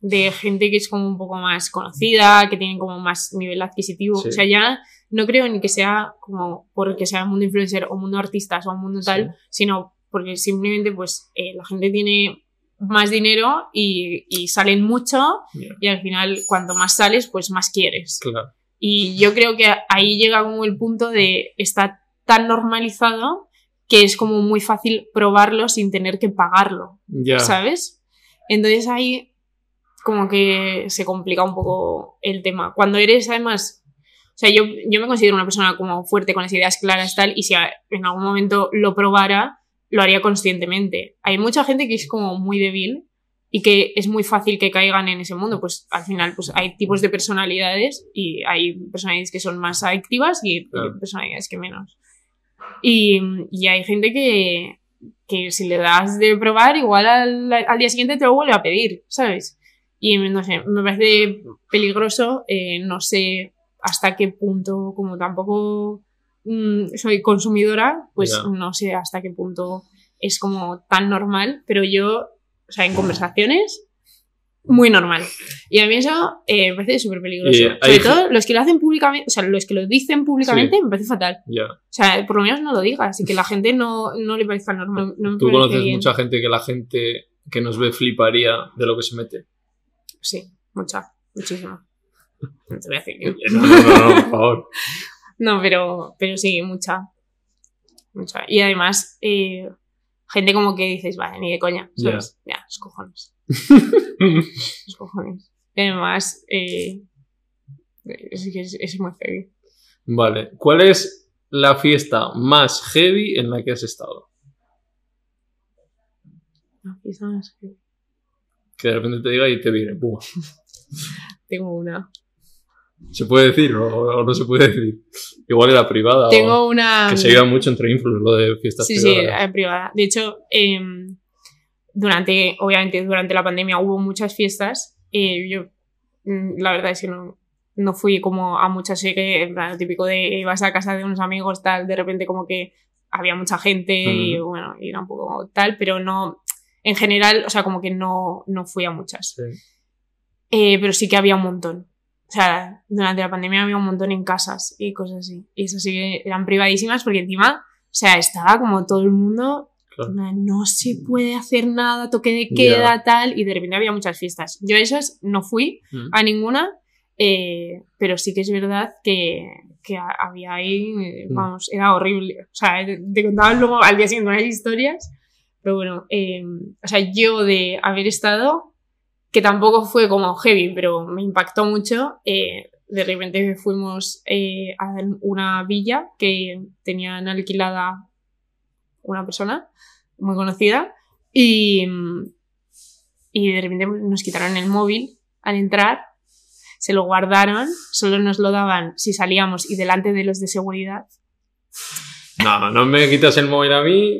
de gente que es como un poco más conocida, que tienen como más nivel adquisitivo, Sí. o sea, ya no creo ni que sea como porque sea mundo influencer o mundo artistas o mundo tal, sino porque simplemente pues eh, la gente tiene más dinero y, y salen mucho y al final cuanto más sales pues más quieres. claro. Y yo creo que ahí llega como el punto de estar tan normalizado que es como muy fácil probarlo sin tener que pagarlo. Ya. ¿sabes? Entonces ahí como que se complica un poco el tema. Cuando eres además, o sea, yo, yo me considero una persona como fuerte, con las ideas claras, tal, y si en algún momento lo probara, lo haría conscientemente. Hay mucha gente que es como muy débil y que es muy fácil que caigan en ese mundo. Pues al final pues hay tipos de personalidades y hay personalidades que son más adictivas y Claro. personalidades que menos. Y, y hay gente que, que si le das de probar, igual al, al día siguiente te lo vuelve a pedir, ¿sabes? Y no sé, me parece peligroso, eh, no sé hasta qué punto, como tampoco mm, soy consumidora, pues Ya. no sé hasta qué punto es como tan normal, pero yo, o sea, en conversaciones, muy normal. Y a mí eso eh, me parece súper peligroso. Sobre todo los que lo hacen públicamente, o sea, los que lo dicen públicamente, me parece fatal. Ya. O sea, por lo menos no lo digas y que la gente no, no le parezca normal. No Tú conoces bien. mucha gente que la gente que nos ve fliparía de lo que se mete. Sí, mucha, muchísima. No te voy a decir que no. No, no, no, no, por favor. No, pero, pero sí, mucha. Mucha. Y además, eh, gente como que dices, vale, ni de coña, ¿sabes? Ya, los cojones. Los cojones. Y además, eh, es, que es, es muy heavy. Vale. ¿Cuál es la fiesta más heavy en la que has estado? No, quizás no sé. Que de repente te diga y te viene. ¡Bum! Tengo una. ¿Se puede decir o, o no se puede decir? Igual era privada. o- Tengo una. Que se lleva mucho entre influencers lo de fiestas Sí, sí, privadas. eh, privada. De hecho, em, durante, obviamente, durante la pandemia hubo muchas fiestas. eh, yo, mm, la verdad es que no, no fui como a muchas, sé que, en plan, lo típico de ibas a casa de unos amigos, tal, de repente como que había mucha gente y Ujú. bueno, y era un poco tal, pero no, en general, o sea, como que no, no fui a muchas. Sí. Eh, pero sí que había un montón. O sea, durante la pandemia había un montón en casas y cosas así. Y eso sí que eran privadísimas porque encima, o sea, estaba como todo el mundo Claro. No, se puede hacer nada, toque de queda, tal, y de repente había muchas fiestas. Yo esas no fui Mm. a ninguna, eh, pero sí que es verdad que, que ha- había ahí, eh, Mm. vamos, era horrible. O sea, te contaban luego al día siguiente unas historias, pero bueno, eh, o sea, yo de haber estado, que tampoco fue como heavy, pero me impactó mucho, eh, de repente fuimos eh, a una villa que tenían alquilada una persona muy conocida y, y de repente nos quitaron el móvil al entrar, se lo guardaron, solo nos lo daban si salíamos y delante de los de seguridad, No, no me quitas el móvil a mí.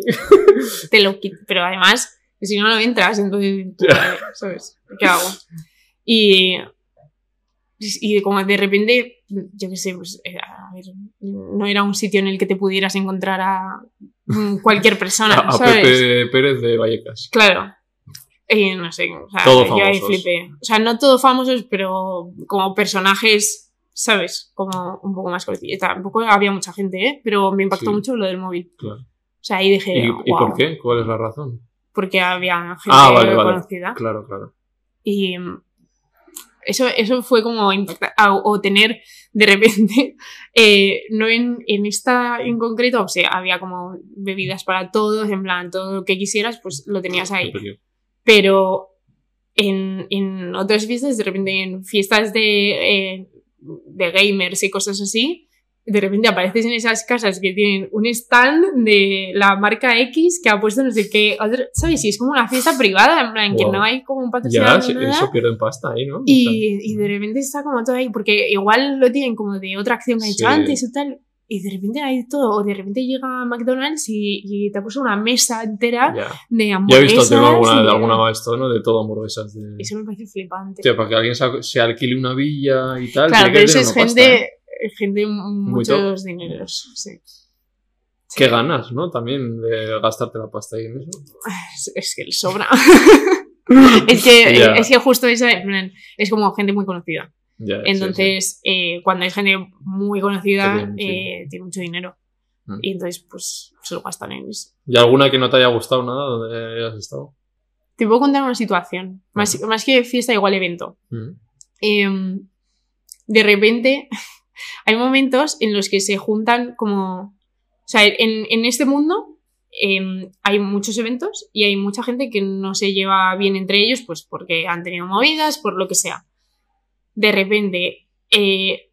te lo quit- pero además, que si no, no entras, entonces, ¿sabes? ¿Qué hago? Y, y como de repente, yo qué sé, pues, eh, a ver, no era un sitio en el que te pudieras encontrar a cualquier persona, A, a ¿sabes? Pepe Pérez de Vallecas. Claro. Y no sé, o sea, Todos yo ahí flipé. O sea, no todos famosos, pero como personajes, ¿sabes? Como un poco más conocidos. Tampoco había mucha gente, ¿eh? Pero me impactó Sí. mucho lo del móvil. Claro. O sea, ahí dije, ¿Y, y "Guau", por qué? ¿Cuál es la razón? Porque había gente Ah, vale, vale. conocida. Claro, claro. Y eso, eso fue como impacta- a- o tener de repente, eh, no en, en esta en concreto, o sea, había como bebidas para todos, en plan, todo lo que quisieras, pues lo tenías ahí. Pero en, en otras fiestas, de repente en fiestas de, eh, de gamers y cosas así, de repente apareces en esas casas que tienen un stand de la marca X que ha puesto no sé qué, otro- ¿sabes? Y es como una fiesta privada, en plan, que Wow. no hay como un Ya, patrocinador. ni nada. eso pierden pasta ahí, ¿no? Y, y de repente está como todo ahí, porque igual lo tienen como de otra acción que han hecho Sí. antes o tal, y de repente hay todo, o de repente llega McDonald's y, y te ha puesto una mesa entera Ya. de Ya he hamburguesas. visto tema alguna, de alguna vez esto, ¿no? De todo hamburguesas. De... Eso me parece flipante. Hostia, para que alguien se, alquile una villa y tal. claro, pero que eso es gente, ¿eh? Gente muchos dineros. Sí. Qué ganas, ¿no? También de gastarte la pasta ahí en eso. Es, es que le sobra. es, que, es que justo plan, es como gente muy conocida. Sí, Entonces, eh, cuando hay gente muy conocida, eh, tiene mucho dinero. Mm. Y entonces, pues, se lo gastan en eso. ¿Y alguna que no te haya gustado nada donde hayas estado? Te puedo contar una situación. Más, más que fiesta, igual evento. Mm. Em, de repente, hay momentos en los que se juntan como... O sea, en, en este mundo em, hay muchos eventos y hay mucha gente que no se lleva bien entre ellos, pues porque han tenido movidas, por lo que sea. De repente, eh,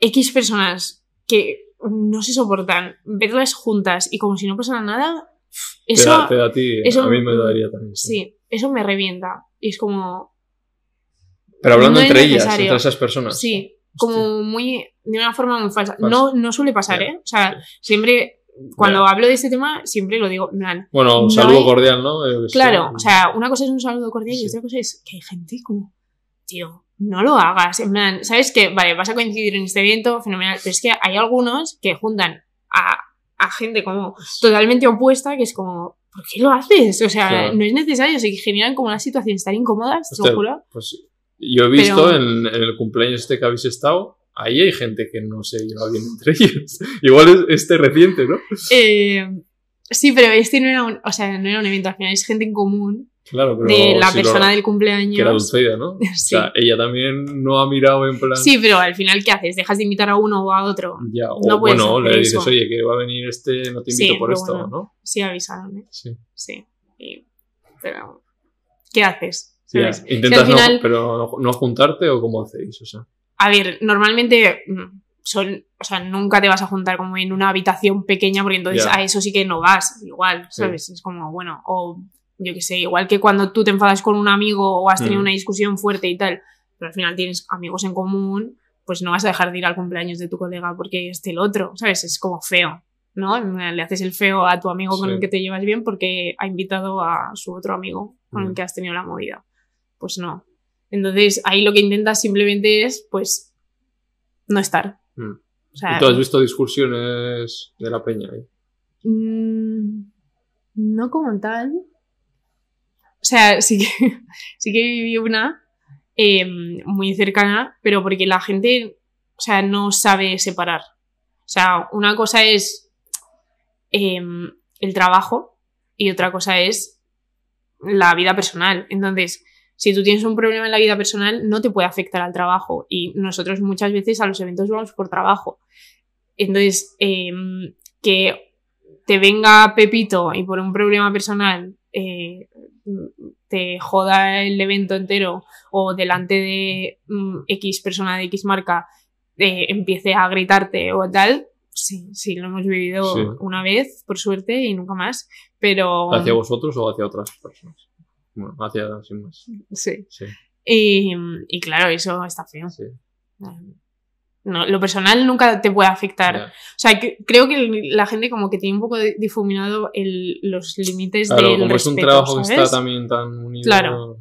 X personas que no se soportan, verlas juntas y como si no pasara nada, Te eso... da, te da a ti, eso- a mí me daría también. Sí, eso me revienta. Y es como, Pero hablando No entre ellas, entre esas personas. Sí, como muy. de una forma muy falsa. No, no suele pasar, Ya. ¿eh? O sea, siempre. Cuando hablo de este tema, siempre lo digo. plan, Bueno, un No saludo hay- cordial, ¿no? Eh, sí. claro, o sea, una cosa es un saludo cordial y Sí. otra cosa es que hay gente como. Tío, no lo hagas. En plan, ¿sabes qué? Vale, vas a coincidir en este evento, fenomenal. Pero es que hay algunos que juntan a, a gente como totalmente opuesta, que es como. ¿Por qué lo haces? O sea, Claro. no es necesario. Se generan como unas situaciones tan incómodas, te lo juro. Pues yo he visto Pero- en, en el cumpleaños este que habéis estado, ahí hay gente que no se lleva bien entre ellos. Igual es este reciente, ¿no? Eh, sí, pero este no era un, o sea, no era un evento, al final es gente en común Claro, pero de la si lo- persona del que era cumpleaños. Dulceida, ¿no? O Sí. sea, ella también no ha mirado en plan... sí, pero al final, ¿qué haces? ¿Dejas de invitar a uno o a otro? Ya, o No bueno, le dices, oye, que va a venir este, no te invito Sí, por esto, bueno. ¿no? Sí, avisaron, ¿eh? Sí. Sí. Y- pero, ¿qué haces? Si ¿Intentas final- no, pero no, juntarte o cómo hacéis? O sea, A ver, normalmente mm, son, o sea, nunca te vas a juntar como en una habitación pequeña porque entonces a eso sí que no vas, igual, Sí. ¿sabes? Es como, bueno, o yo qué sé, igual que cuando tú te enfadas con un amigo o has tenido Mm. una discusión fuerte y tal, pero al final tienes amigos en común, pues no vas a dejar de ir al cumpleaños de tu colega porque esté el otro, ¿sabes? Es como feo, ¿no? Le haces el feo a tu amigo con Sí. el que te llevas bien porque ha invitado a su otro amigo con el Mm. que has tenido la movida. Pues no. Entonces ahí lo que intentas simplemente es, pues, no estar. Mm. O sea, ¿y tú has visto discusiones de la peña ahí? mm, no como tal. O sea, sí que, sí que viví una eh, muy cercana, pero porque la gente, o sea, no sabe separar. O sea, una cosa es em, el trabajo y otra cosa es la vida personal. Entonces, si tú tienes un problema en la vida personal, no te puede afectar al trabajo. Y nosotros muchas veces a los eventos vamos por trabajo. Entonces, em, que te venga Pepito y por un problema personal eh, te joda el evento entero o delante de mm, X persona de X marca eh, empiece a gritarte o tal, sí, sí, lo hemos vivido Sí. una vez, por suerte, y nunca más. Pero. ¿Hacia vosotros o hacia otras personas? Bueno, hacia sin más. Sí. Sí, Y, y claro, eso está feo. sí. No, lo personal nunca te puede afectar. O sea, que- creo que la gente como que tiene un poco difuminado el, los límites Claro, del como es un trabajo que está también tan unido. Claro.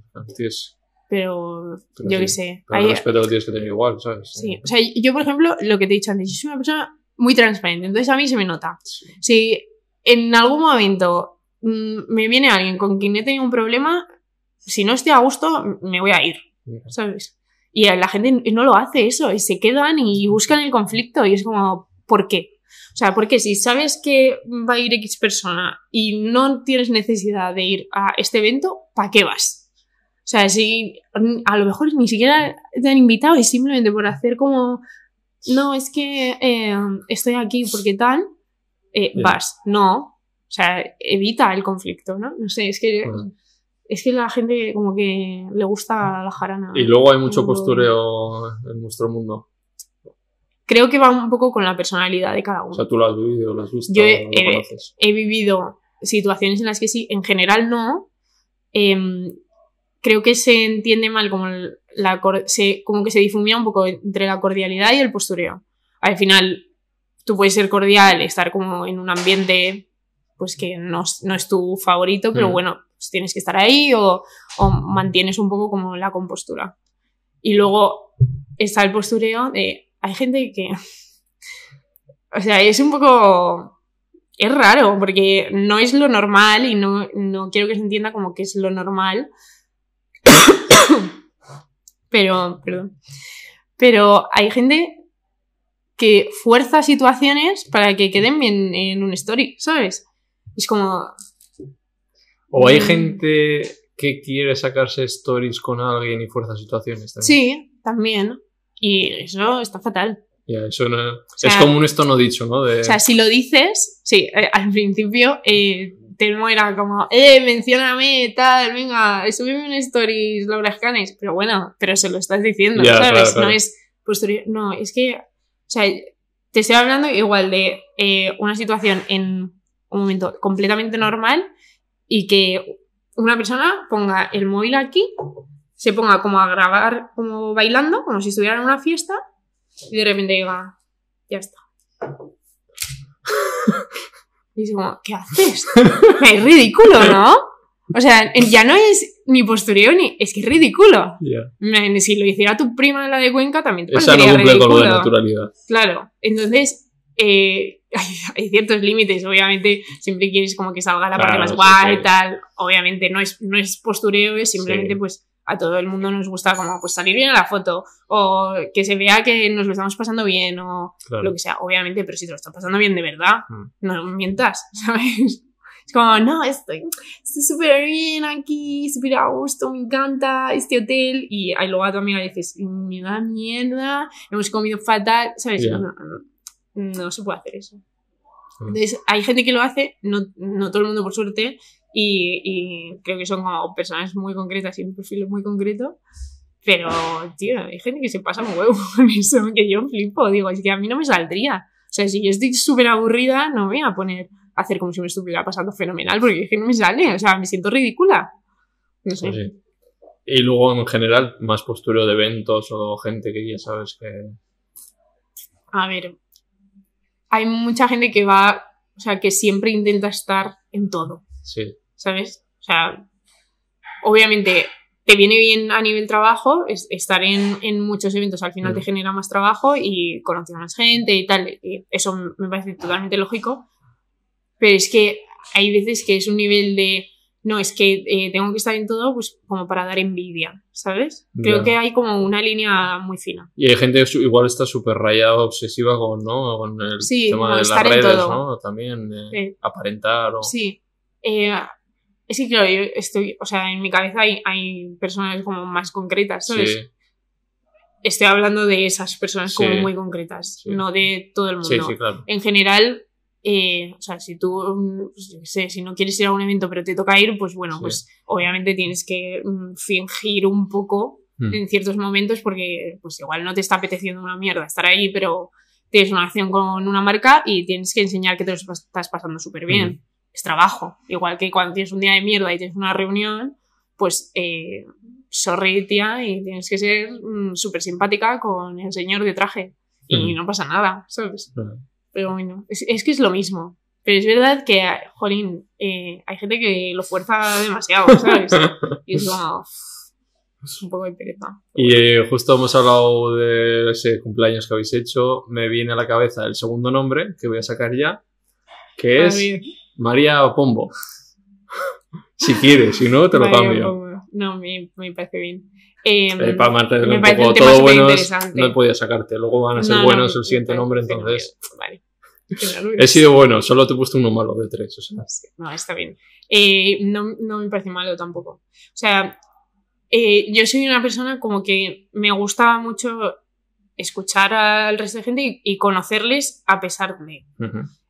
Pero, Pero yo sí, qué sé. pero el respeto lo tienes que tener igual, ¿sabes? sí. O sea, yo, por ejemplo, lo que te he dicho antes, yo soy una persona muy transparente, entonces a mí se me nota. Sí. Si en algún momento me viene alguien con quien he tenido un problema, si no estoy a gusto, me voy a ir, ¿sabes? Y la gente no lo hace eso, y se quedan y buscan el conflicto, y es como, ¿por qué? O sea, porque si sabes que va a ir X persona y no tienes necesidad de ir a este evento, ¿para qué vas? O sea, si mm, a lo mejor ni siquiera te han invitado y simplemente por hacer como, no, es que eh, estoy aquí porque tal, eh, vas. No. O sea, evita el conflicto, ¿no? No sé, es que, Bueno. es que la gente como que le gusta la jarana. Y luego hay mucho postureo en nuestro mundo. Creo que va un poco con la personalidad de cada uno. O sea, tú lo has vivido, lo has visto, Yo he- lo conoces. he vivido situaciones en las que sí, en general no. Em, creo que se entiende mal como la se, como que se difumina un poco entre la cordialidad y el postureo. Al final, tú puedes ser cordial, estar como en un ambiente pues que no, es- no es tu favorito, pero Mm. bueno, pues tienes que estar ahí o, o mantienes un poco como la compostura. Y luego está el postureo de... Hay gente que... O sea, es un poco es raro porque no es lo normal y no, no quiero que se entienda como que es lo normal. pero, perdón. Pero hay gente que fuerza situaciones para que queden bien en un story, ¿sabes? Es como, O hay Mm. gente que quiere sacarse stories con alguien y fuerza situaciones también. sí, también. Y eso está fatal. Ya, eso no- sea, es como un esto no dicho, ¿no? De, O sea, si lo dices, sí, eh, al principio eh, Telmo era como, eh, mencióname, tal, venga, súbeme un stories, Laura Escanes. Pero bueno, pero se lo estás diciendo, ¿sabes? claro, claro. No es posterior. No, es que, o sea, te estoy hablando igual de eh, una situación en un momento completamente normal y que una persona ponga el móvil aquí, se ponga como a grabar, como bailando, como si estuviera en una fiesta, y de repente diga, ya está. Y es como, ¿qué haces? Es ridículo, ¿no? O sea, ya no es ni postureo ni. Es que es ridículo. Man, Si lo hiciera tu prima la de Cuenca, también te Esa no cumple con lo de ridículo. naturalidad. Claro. Entonces, eh, hay, hay ciertos límites. Obviamente, siempre quieres como que salga la parte Claro, más sí, guay sí. y tal. Obviamente, no es, no es postureo, es simplemente, Sí. pues, a todo el mundo nos gusta como pues salir bien a la foto. O que se vea que nos lo estamos pasando bien. O Claro. lo que sea, obviamente, pero si te lo estás pasando bien de verdad, Mm. no mientas, ¿sabes? Es como, no, estoy estoy súper bien aquí, súper a gusto, me encanta este hotel. Y ahí luego a tu amiga le dices, me da mierda, hemos comido fatal, ¿sabes? No, no, no se puede hacer eso. Mm. Entonces, hay gente que lo hace, no, no todo el mundo por suerte, y, y creo que son como personas muy concretas y un perfil muy concreto. Pero, tío, hay gente que se pasa un huevo con eso, que yo flipo. Digo, es que a mí no me saldría. O sea, si yo estoy súper aburrida, no me voy a poner a hacer como si me estuviera pasando fenomenal, porque es que no me sale. O sea, me siento ridícula. No sé. Sí. Y luego, en general, más postureo de eventos o gente que ya sabes que. A ver, hay mucha gente que va, o sea, que siempre intenta estar en todo. Sí. ¿sabes? O sea, obviamente te viene bien a nivel trabajo, es- estar en, en muchos eventos al final Mm. te genera más trabajo y conocer a más gente y tal, y eso me parece totalmente lógico, pero es que hay veces que es un nivel de, no, es que eh, tengo que estar en todo pues como para dar envidia, ¿sabes? Creo Ya. que hay como una línea muy fina. Y hay gente que igual está súper rayada, obsesiva con, ¿no? con el Sí, tema de las redes, todo. ¿no? También eh, Sí. aparentar o... Sí, Eh, que claro, yo estoy, o sea, en mi cabeza hay, hay personas como más concretas, ¿sabes? Sí, Estoy hablando de esas personas como Sí. muy concretas, Sí. no de todo el mundo. sí, sí, claro. En general, eh, o sea, si tú, mm, pues, yo sé, si no quieres ir a un evento pero te toca ir, pues bueno, Sí. pues obviamente tienes que mm, fingir un poco Mm. en ciertos momentos porque pues igual no te está apeteciendo una mierda estar ahí, pero tienes una acción con una marca y tienes que enseñar que te lo estás pasando súper bien. Mm. Es trabajo. Igual que cuando tienes un día de mierda y tienes una reunión, pues eh, sorry tía y tienes que ser mm, súper simpática con el señor de traje. Y Mm. no pasa nada, ¿sabes? Pero bueno, es, es que es lo mismo. Pero es verdad que, jolín, eh, hay gente que lo fuerza demasiado, ¿sabes? Y es como... Es un poco de pereza. Y eh, justo hemos hablado de ese cumpleaños que habéis hecho. Me viene a la cabeza el segundo nombre que voy a sacar ya, que es María- María Pombo. si quieres, si no, te lo María cambio. Pombo. No, me, me parece bien. Eh, Eh, para mantener me un parece poco todo buenos, interesante. no he podido sacarte. Luego van a ser no, no, buenos el siguiente nombre, entonces. Vale. He sido bueno, solo te he puesto uno malo de tres. O sea. No, está bien. Eh, no, no me parece malo tampoco. O sea, eh, yo soy una persona como que me gusta mucho escuchar al resto de gente y, y conocerles a pesar de.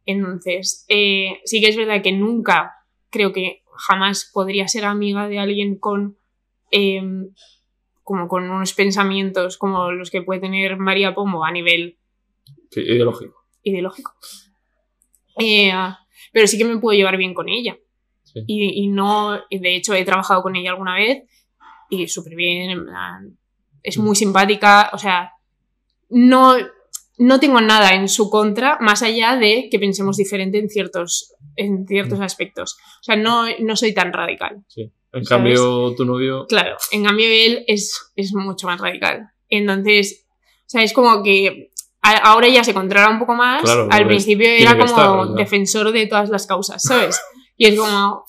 Entonces, eh, sí que es verdad que nunca, creo que jamás podría ser amiga de alguien con eh, como con unos pensamientos como los que puede tener María Pombo a nivel Sí, ideológico. ideológico. Eh, pero sí que me puedo llevar bien con ella. Sí. Y, y no, de hecho he trabajado con ella alguna vez y súper bien, es muy simpática, o sea, no, no tengo nada en su contra más allá de que pensemos diferente en ciertos, en ciertos aspectos. O sea, no, no soy tan radical. Sí. En ¿Sabes? cambio, tu novio. Claro, en cambio él es, es mucho más radical. Entonces, o sea, es como que a- ahora ya se controla un poco más. Claro, Al principio era como estar, defensor de todas las causas, ¿sabes? Y es como,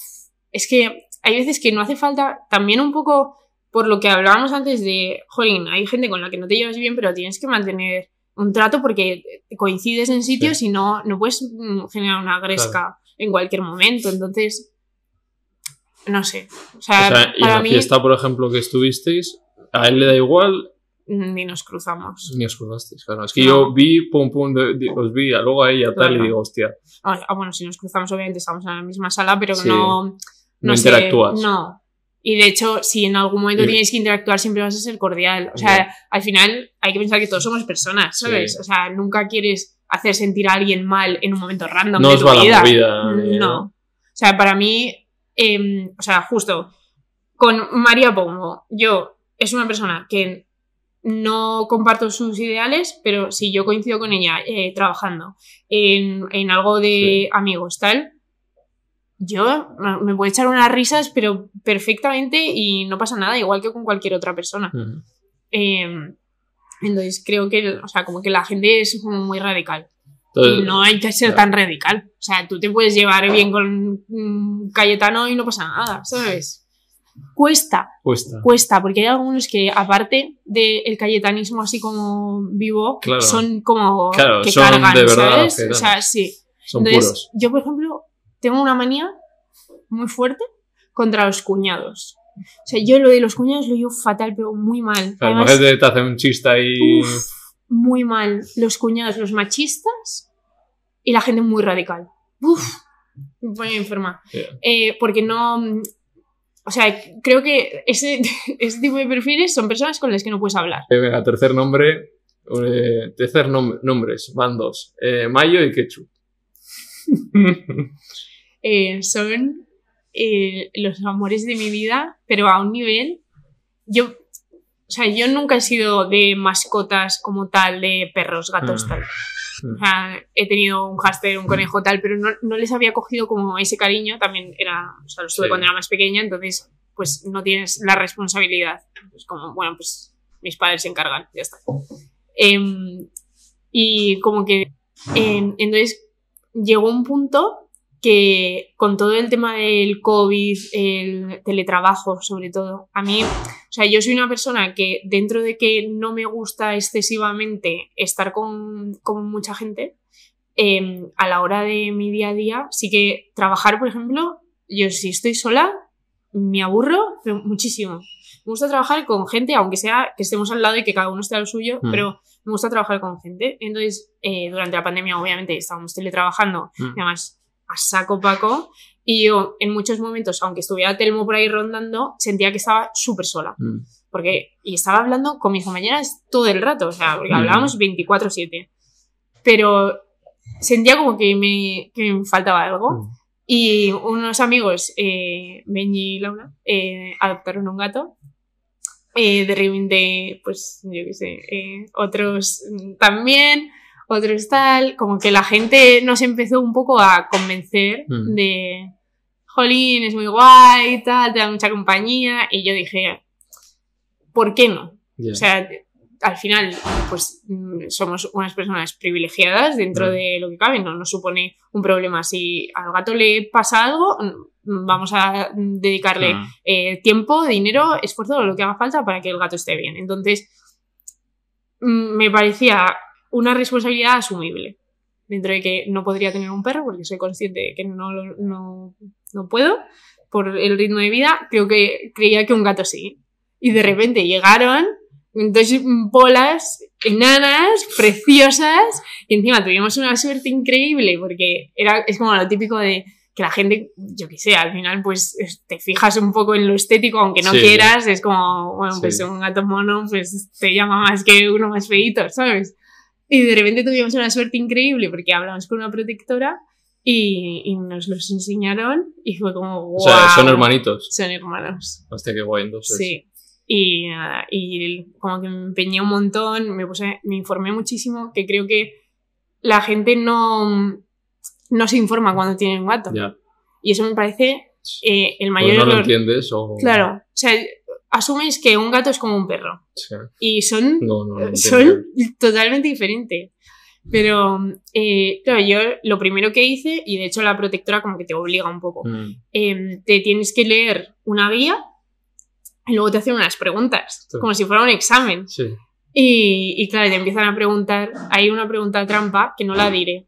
es que hay veces que no hace falta, también un poco por lo que hablábamos antes de, jolín, hay gente con la que no te llevas bien, pero tienes que mantener un trato porque coincides en sitios y no, no puedes mm, generar una gresca en cualquier momento. Entonces, no sé. O sea, O sea, y en la mí fiesta, por ejemplo, que estuvisteis, a él le da igual, ni nos cruzamos. ni os cruzasteis. Claro, es que No. yo vi, pum, pum, de- de- os vi, a luego a ella tal, y Claro. digo, hostia, Ah, ah, bueno, si nos cruzamos, obviamente estamos en la misma sala, pero Sí. no. no, No, sé, interactúas. no. Y de hecho, si en algún momento tienes que interactuar, siempre vas a ser cordial. O sea, al final hay que pensar que todos somos personas, ¿sabes? Sí. O sea, nunca quieres hacer sentir a alguien mal en un momento random No de os tu va la vida. movida, ni- no. O sea, para mí, em, o sea, justo con María Pombo, yo es una persona que no comparto sus ideales, pero si yo coincido con ella eh, trabajando en, en algo de Sí. amigos, tal, yo me- me puedo echar unas risas, pero perfectamente y no pasa nada, igual que con cualquier otra persona. Em, entonces creo que, o sea, como que la gente es como muy radical. Entonces, no hay que ser claro. tan radical. O sea, tú te puedes llevar bien con mm, Cayetano y no pasa nada, ¿sabes? Cuesta, cuesta. cuesta, porque hay algunos que, aparte del cayetanismo así como vivo, Claro. son como Claro, que son cargan, de verdad ¿sabes? O sea, sí. Son Entonces, puros. yo, por ejemplo, tengo una manía muy fuerte contra los cuñados. O sea, yo lo de los cuñados lo llevo fatal, pero muy mal. Además, imagínate, te hace un chiste ahí. Uf. Muy mal los cuñados, los machistas y la gente muy radical. Uf, me pone enferma. Yeah. Eh, porque no. O sea, creo que ese, ese tipo de perfiles son personas con las que no puedes hablar. Eh, venga, tercer nombre. eh, tercer nom- nombres, van dos. Eh, Mayo y. Eh, son eh, los amores de mi vida, pero a un nivel. Yo. O sea, yo nunca he sido de mascotas como tal, de perros, gatos, Mm. tal. Mm. O sea, he tenido un hámster, un conejo, tal, pero no, no les había cogido como ese cariño. También era. O sea, lo estuve Sí. cuando era más pequeña, entonces, pues no tienes la responsabilidad. Es como, bueno, pues mis padres se encargan, ya está. Em, y como que. em, entonces, llegó un punto que con todo el tema del COVID, el teletrabajo sobre todo, a mí, o sea, yo soy una persona que dentro de que no me gusta excesivamente estar con, con mucha gente, eh, a la hora de mi día a día, sí que trabajar, por ejemplo, yo si estoy sola, me aburro pero muchísimo. Me gusta trabajar con gente, aunque sea que estemos al lado y que cada uno esté a lo suyo, Mm. pero me gusta trabajar con gente. Entonces, eh, durante la pandemia, obviamente, estábamos teletrabajando, Mm. y además a saco paco, y yo en muchos momentos, aunque estuviera Telmo por ahí rondando, sentía que estaba súper sola. Mm. Porque, y estaba hablando con mis compañeras todo el rato, o sea, porque Mm. hablábamos 24-7. Pero sentía como que me, que me faltaba algo. Mm. Y unos amigos, eh, Benji y Laura, eh, adoptaron un gato. Eh, de repente, pues, yo qué sé, eh, otros mm, también, otros tal. Como que la gente nos empezó un poco a convencer Mm. de, jolín, es muy guay, tal, te da mucha compañía. Y yo dije, ¿por qué no? O sea, al final, pues mm, somos unas personas privilegiadas dentro Mm. de lo que cabe, no nos supone un problema. Si al gato le pasa algo, mm, vamos a dedicarle Mm. eh, tiempo, dinero, esfuerzo, lo que haga falta para que el gato esté bien. Entonces, me parecía una responsabilidad asumible. Dentro de que no podría tener un perro, porque soy consciente de que no, no, no puedo, por el ritmo de vida, creo que creía que un gato sí. Y de repente llegaron dos bolas enanas, preciosas, y encima tuvimos una suerte increíble, porque era, es como lo típico de que la gente, yo qué sé, al final pues es- te fijas un poco en lo estético, aunque no Sí. quieras, es como, bueno, pues Sí. un gato mono pues te llama más que uno más feíto, ¿sabes? Y de repente tuvimos una suerte increíble porque hablamos con una protectora y, y nos los enseñaron y fue como, wow. O sea, son hermanitos. Son hermanos. Hostia, qué guay, entonces. Sí. Y, nada, y como que me empeñé un montón, me puse, me informé muchísimo, que creo que la gente no, no se informa cuando tiene un gato. Ya. Y eso me parece eh, el Pues mayor no lo error. entiendes o... Claro, o sea, asumes que un gato es como un perro Sí. y son, No, no, no son totalmente diferentes. Pero, eh, claro, yo lo primero que hice, y de hecho la protectora como que te obliga un poco, Mm. eh, te tienes que leer una guía y luego te hacen unas preguntas, Sí. como si fuera un examen. Sí. Y, y claro, te empiezan a preguntar, hay una pregunta trampa que no la diré.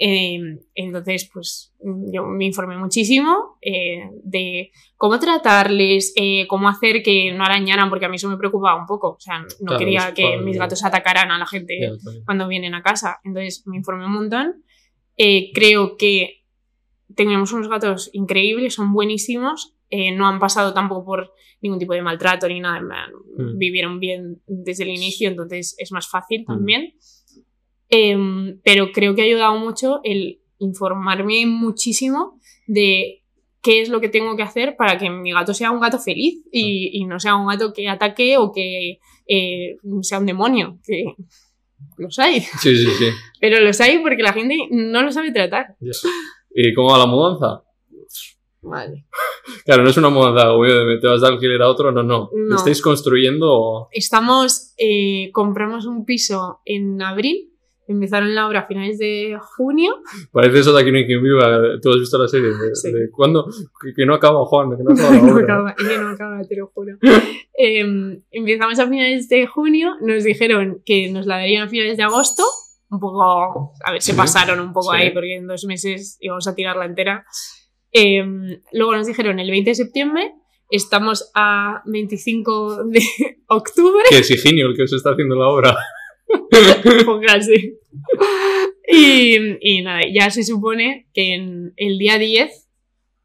Eh, entonces, pues yo me informé muchísimo eh, de cómo tratarles, eh, cómo hacer que no arañaran, porque a mí eso me preocupaba un poco. O sea, no Claro, quería que mis gatos atacaran a la gente cuando vienen a casa. Entonces me informé un montón. Eh, creo que tenemos unos gatos increíbles, son buenísimos. eh, no han pasado tampoco por ningún tipo de maltrato ni nada. Mm. Vivieron bien desde el inicio, entonces es más fácil Mm. también. Em, pero creo que ha ayudado mucho el informarme muchísimo de qué es lo que tengo que hacer para que mi gato sea un gato feliz y, y no sea un gato que ataque o que eh, sea un demonio, que los hay. Sí, sí, sí. Pero los hay porque la gente no lo sabe tratar. ¿Y cómo va la mudanza? Vale. Claro, no es una mudanza, obvio, te vas de alquiler a otro, no, no. No. ¿Estáis construyendo o...? Estamos, eh, compramos un piso en abril, empezaron la obra a finales de junio. Parece eso de aquí no hay quien viva. ¿Tú has visto la serie? De, Sí. de ¿Cuándo? Que, que no acaba, Juan, que no acaba la no obra. acaba, y que no acaba, te lo juro. Em, empezamos a finales de junio, nos dijeron que nos la darían a finales de agosto. Un poco, a ver, se Sí, pasaron un poco sí. ahí porque en dos meses íbamos a tirarla entera. Em, luego nos dijeron el 20 de septiembre, estamos a 25 de octubre. Que es Higinio el que se está haciendo la obra. Póngase. Y, y nada, ya se supone que en el día 10,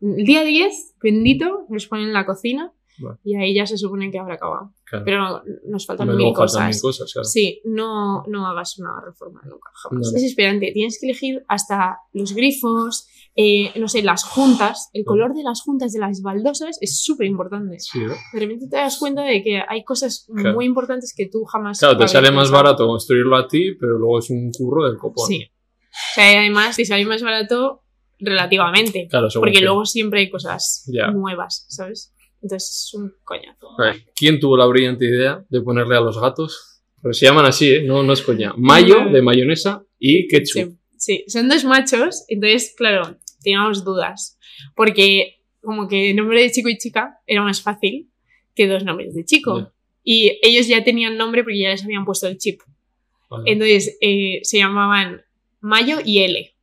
el día 10, bendito, nos ponen en la cocina Vale. y ahí ya se supone que habrá acabado. Claro. Pero nos faltan mil faltan cosas. mil cosas, claro. Sí, no, no hagas una reforma nunca, jamás. Es esperante. Tienes que elegir hasta los grifos, eh, no sé, las juntas. El color de las juntas de las baldosas es súper importante. Sí, ¿no? De repente te das cuenta de que hay cosas Claro. muy importantes que tú jamás. Claro, te sale más pensado. barato construirlo a ti, pero luego es un curro del copón. Sí. O sea, y además te sale más barato relativamente. Claro, Porque quién. luego siempre hay cosas Ya. nuevas, ¿sabes? Entonces es un coñazo. Vale. ¿Quién tuvo la brillante idea de ponerle a los gatos? Pero se llaman así, ¿eh? No, no es coña. Mayo de mayonesa y ketchup. Sí, sí, son dos machos, entonces, claro, teníamos dudas. Porque como que el nombre de chico y chica era más fácil que dos nombres de chico. Y ellos ya tenían nombre porque ya les habían puesto el chip. Vale. Entonces eh, se llamaban Mayo y L.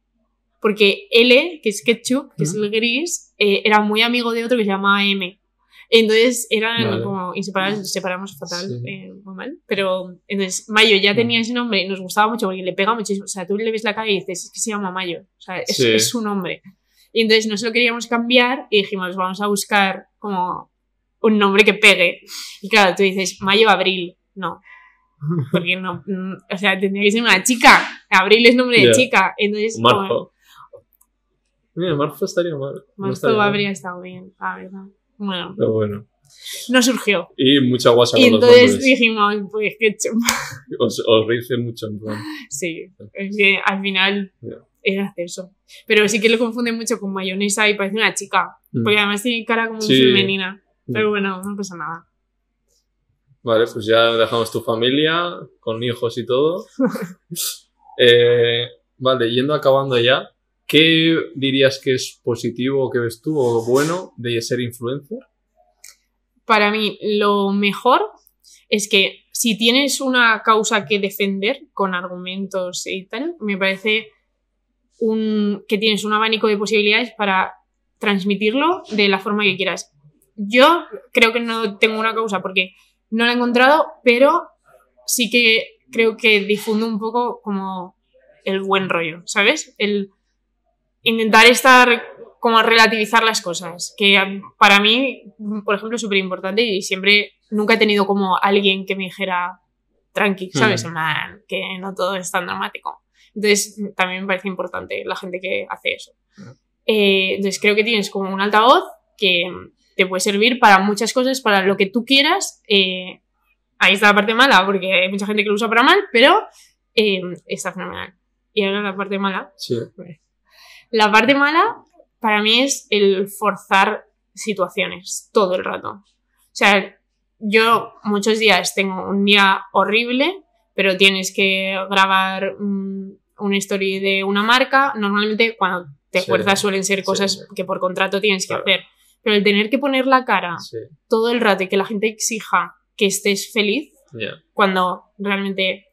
porque L, que es ketchup, que es el gris, eh, era muy amigo de otro que se llamaba M. Entonces eran Vale. como inseparables, nos separamos fatal, Sí. eh, muy mal. Pero entonces Mayo ya tenía ese nombre y nos gustaba mucho porque le pega muchísimo. O sea, tú le ves la cara y dices, es que se llama Mayo. O sea, es, Sí. es su nombre. Y entonces no se lo queríamos cambiar y dijimos, vamos a buscar como un nombre que pegue. Y claro, tú dices, Mayo Abril. No. Porque no, mm, o sea, tendría que ser una chica. Abril es nombre de Ya. chica. Entonces, Marzo. Mira, Marzo estaría mal. no Marzo estaría mal. habría estado bien, la verdad. Bueno, Pero bueno. No surgió. Y mucha guasa Y con los entonces nombres. dijimos, pues qué chum. Os, os mucho en plan. Sí, es que al final era eso. Pero sí que lo confunde mucho con mayonesa y parece una chica. Mm. Porque además tiene cara como Sí. femenina. Mm. Pero bueno, no pasa nada. Vale, pues ya dejamos tu familia, con hijos y todo. Eh, vale, yendo acabando ya, ¿qué dirías que es positivo o que ves tú o bueno de ser influencer? Para mí, lo mejor es que si tienes una causa que defender con argumentos y tal, me parece que tienes un abanico de posibilidades para transmitirlo de la forma que quieras. Yo creo que no tengo una causa porque no la he encontrado, pero sí que creo que difundo un poco como el buen rollo, ¿sabes? El intentar estar como a relativizar las cosas, que para mí, por ejemplo, es súper importante y siempre, nunca he tenido como alguien que me dijera tranqui, ¿sabes? Mm. Plan, que no todo es tan dramático. Entonces, también me parece importante la gente que hace eso. Mm. Eh, entonces, creo que tienes como un altavoz que te puede servir para muchas cosas, para lo que tú quieras. eh, ahí está la parte mala, porque hay mucha gente que lo usa para mal, pero eh, está fenomenal. Y ahora la parte mala, Sí. la parte mala para mí es el forzar situaciones todo el rato. O sea, yo muchos días tengo un día horrible, pero tienes que grabar mm, una story de una marca. Normalmente cuando te Sí, fuerzas suelen ser cosas sí. que por contrato tienes que Claro. hacer. Pero el tener que poner la cara todo el rato y que la gente exija que estés feliz cuando realmente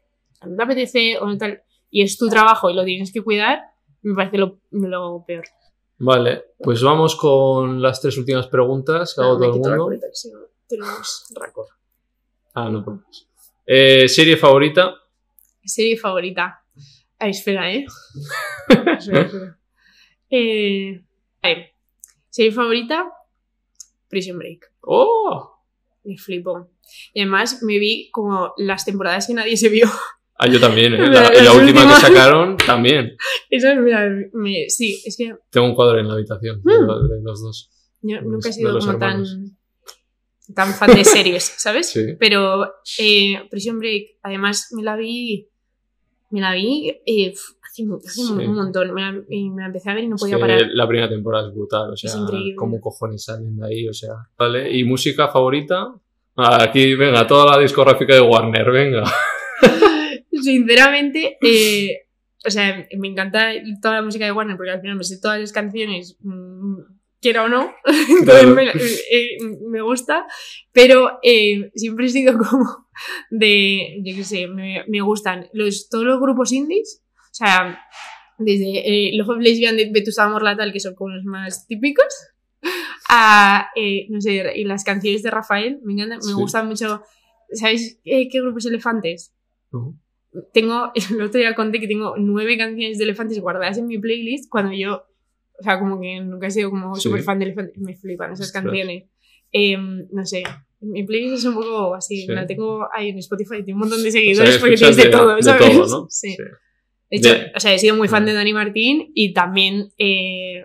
no te apetece o no tal, y es tu trabajo y lo tienes que cuidar, me parece lo, lo peor. Vale, pues vamos con las tres últimas preguntas que hago todo el mundo. tenemos récord. Ah, no podemos. Eh, ¿Serie favorita? Serie favorita. Ay, espera, ¿eh? Espera, espera. eh a ver, serie favorita, Prison Break. ¡Oh! Me flipo. Y además me vi como las temporadas que nadie se vio. Ah, yo también, ¿eh? La, la última que sacaron también. Eso, mira, me, sí, es que Tengo un cuadro en la habitación de, Mm. de los dos. Yo nunca he sido como tan, hermanos. tan fan de series, ¿sabes? Sí. Pero eh, Prison Break, además me la vi, me la vi eh, hace, hace Sí. un montón. Me la, me la empecé a ver y no Es podía que parar. la primera temporada es brutal, o sea, cómo cojones salen de ahí, o sea. Vale, ¿y música favorita? Ah, aquí, venga, toda la discográfica de Warner, venga. Sinceramente, eh, o sea, me encanta toda la música de Warner porque al final me sé todas las canciones, mm, quiera o no, Claro. me, eh, me gusta, pero eh, siempre he sido como de, yo qué sé, me, me gustan los, todos los grupos indies, o sea, desde eh, of Lesbian de Vetusta Morlatal, que son como los más típicos, a, eh, no sé, y las canciones de Rafael, me encantan, me Sí. gustan mucho, ¿sabéis qué, qué grupos elefantes? No. Tengo, el otro día conté que tengo nueve canciones de elefantes guardadas en mi playlist cuando yo, o sea, como que nunca he sido como Sí. súper fan de elefantes, me flipan esas canciones. Em, no sé, mi playlist es un poco así, Sí. la tengo ahí en Spotify, tiene un montón de O sea, seguidores porque escuchas tienes de, todo, de ¿sabes? todo, ¿no? Sí. Sí. De hecho, De- o sea, he sido muy fan de Dani Martín y también, eh,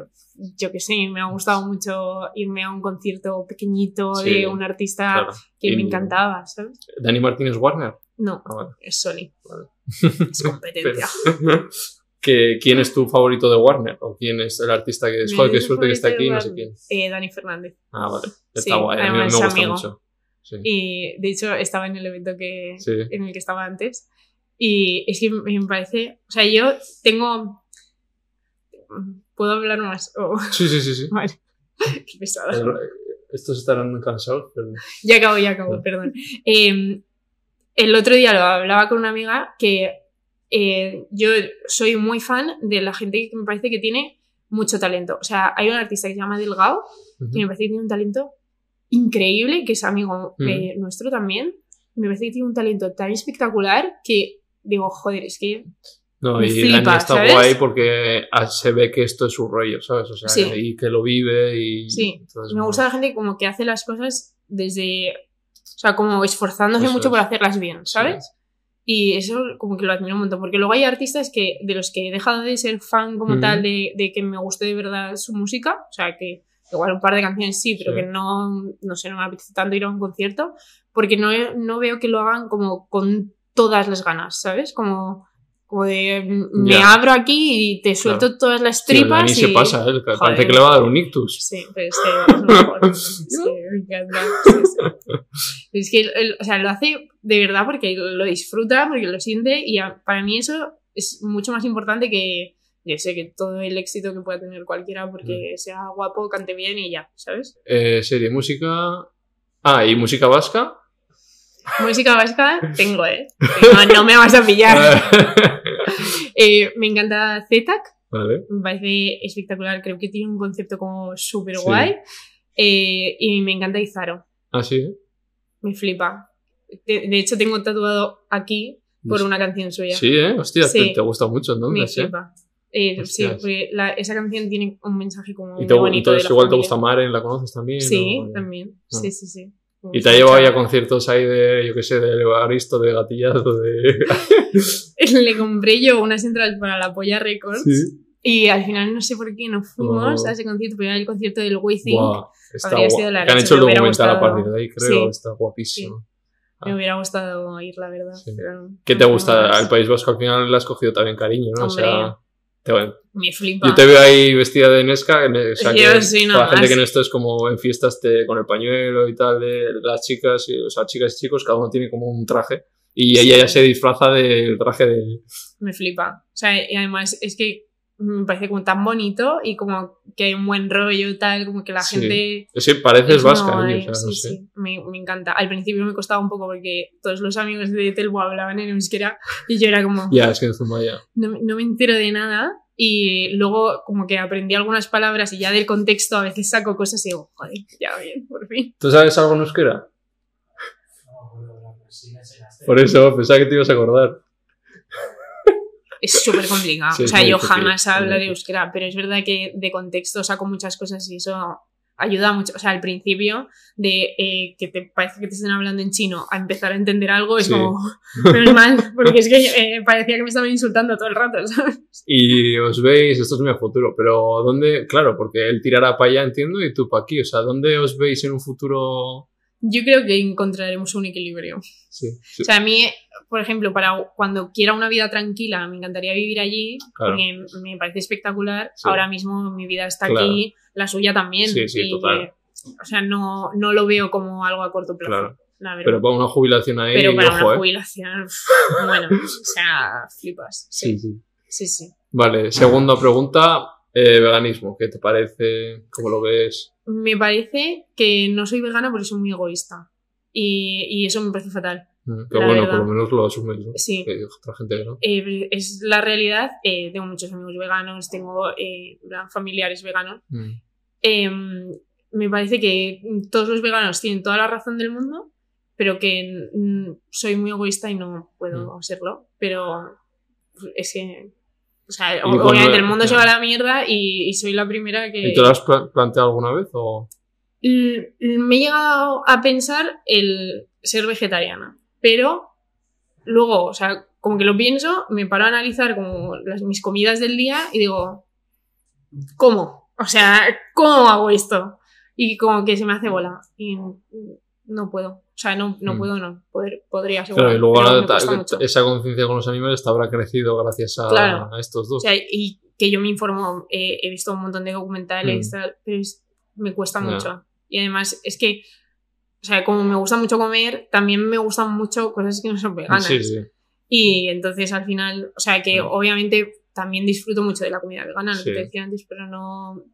yo que sé, me ha gustado mucho irme a un concierto pequeñito Sí, de un artista Claro. que me Y- encantaba, ¿sabes? Dani Martínez Warner. No, Ah, vale. es Sony. Vale. Es competencia. Pero- que, ¿Quién es tu favorito de Warner? ¿O quién es el artista que es? Joder, qué suerte que está aquí, no sé quién. Eh, Dani Fernández. Ah, vale. Está Sí, guay, a mí me gusta amigo. mucho. Sí. Y de hecho estaba en el evento que, Sí. en el que estaba antes. Y es que me parece. O sea, yo tengo. ¿Puedo hablar más? Oh, Sí, sí, sí, sí. vale. Qué pesada. Eh, Estos estarán cansados, pero... Ya acabo, ya acabo, Vale. perdón. Eh, el otro día lo hablaba con una amiga que eh, yo soy muy fan de la gente que me parece que tiene mucho talento. O sea, hay un artista que se llama Delgado, que me parece que tiene un talento increíble, que es amigo eh, nuestro también. Me parece que tiene un talento tan espectacular que digo, joder, es que. No, y Dani está guay porque ah, se ve que esto es su rollo, ¿sabes? O sea, y que lo vive y. Sí, me gusta la gente como que hace las cosas desde. O sea, como esforzándose mucho por hacerlas bien, ¿sabes? Y eso como que lo admiro un montón, porque luego hay artistas que de los que he dejado de ser fan como tal de, de, que me guste de verdad su música, o sea, que igual un par de canciones sí, pero que no, no sé, no me apetece tanto ir a un concierto, porque no, no veo que lo hagan como con todas las ganas, ¿sabes? Como, como de me abro aquí y te suelto todas las tripas. Sí, y se pasa, ¿eh? parece que le va a dar un ictus. Sí, pero es que es mejor. es que me encanta. Es que, o sea, lo hace de verdad porque lo disfruta, porque lo siente y para mí eso es mucho más importante que yo sé que todo el éxito que pueda tener cualquiera porque mm. sea guapo, cante bien y ya, ¿sabes? Eh, serie, música... Ah, ¿y música vasca? Música vasca tengo, ¿eh? No, me vas a pillar. Eh, me encanta Zetac. Vale. Me parece espectacular. Creo que tiene un concepto como súper guay. Eh, y me encanta Izaro. Ah, sí. Me flipa. De, hecho, tengo tatuado aquí por una canción suya. Sí, ¿eh? Hostia, Te, gusta mucho entonces. Me flipa. Eh, sí, porque esa canción tiene un mensaje como y muy bonito. Y igual te gusta Maren, ¿la conoces también? Sí, también. Ah. Sí, sí, sí. Y te ha llevado ya conciertos ahí de, yo qué sé, de Aristo, de Gatillazo, de... Le compré yo unas entradas para la Polla Records. Y al final no sé por qué no fuimos oh. a ese concierto, pero era el concierto del Withing. Wow, Habría sido la que han hecho el documental a partir de ahí, creo. Está guapísimo. Me ah. hubiera gustado ir, la verdad. ¿Qué te gusta? Al País Vasco al final le has cogido también cariño, ¿no? o sea, me flipa. Yo te veo ahí vestida de Nesca, o sea, que la gente que no esto es como en fiestas te, con el pañuelo y tal, de las chicas, o sea, chicas y chicos, cada uno tiene como un traje. Y ella ya se disfraza del traje de... Me flipa. O sea, y además es que me parece como tan bonito y como que hay un buen rollo y tal, como que la gente... Sí, pareces vasca. sí, sí, me, me, encanta. Al principio me costaba un poco porque todos los amigos de Telbo hablaban en euskera y yo era como... Ya, es que en Zumaya. No, no me entero de nada y luego como que aprendí algunas palabras y ya del contexto a veces saco cosas y digo, joder, ya bien, por fin. ¿Tú sabes algo en euskera? Por eso pensaba que te ibas a acordar es súper complicado. o sea, yo jamás hablaré euskera, pero es verdad que de contexto saco muchas cosas y eso ayuda mucho. O sea, al principio de eh, que te parece que te estén hablando en chino a empezar a entender algo es como, pero mal, porque es que eh, parecía que me estaban insultando todo el rato, ¿sabes? Y os veis, esto es mi futuro, pero ¿dónde? Claro, porque él tirará para allá, entiendo, y tú para aquí. O sea, ¿dónde os veis en un futuro? Yo creo que encontraremos un equilibrio. Sí, O sea, a mí, por ejemplo, para cuando quiera una vida tranquila, me encantaría vivir allí, porque me parece espectacular. Ahora mismo mi vida está aquí, la suya también. Sí, sí, total. o sea, no, no lo veo como algo a corto plazo. Claro. Pero para una jubilación ahí. Pero para una ¿eh? jubilación, bueno, o sea, flipas. Sí, sí. Sí, sí. Vale, segunda pregunta. Eh, veganismo, ¿qué te parece? ¿Cómo lo ves? Me parece que no soy vegana porque soy muy egoísta. Y, y eso me parece fatal. Mm, pero bueno, por lo menos lo asumes, ¿no? Sí. otra gente no. Eh, es la realidad. Eh, tengo muchos amigos veganos, tengo familiares veganos. Mm. Em, me parece que todos los veganos tienen toda la razón del mundo, pero que soy muy egoísta y no puedo mm. serlo. Pero es que o sea, obviamente el mundo se va a la mierda y, soy la primera que... ¿Y te lo has planteado alguna vez o...? Me he llegado a pensar el ser vegetariana, pero luego, o sea, como que lo pienso, me paro a analizar como las, mis comidas del día y digo, ¿cómo? O sea, ¿cómo hago esto? Y como que se me hace bola y no puedo. O sea, no, no mm. puedo, no. Poder, podría ser. Claro, y luego esa conciencia con los animales te habrá crecido gracias a, estos dos. O sea, y que yo me informo, he visto un montón de documentales, mm. pero me cuesta mucho. Y además es que, o sea, como me gusta mucho comer, también me gustan mucho cosas que no son veganas. Sí, sí. Y entonces al final, o sea, que obviamente también disfruto mucho de la comida vegana, lo que te decía antes, pero no,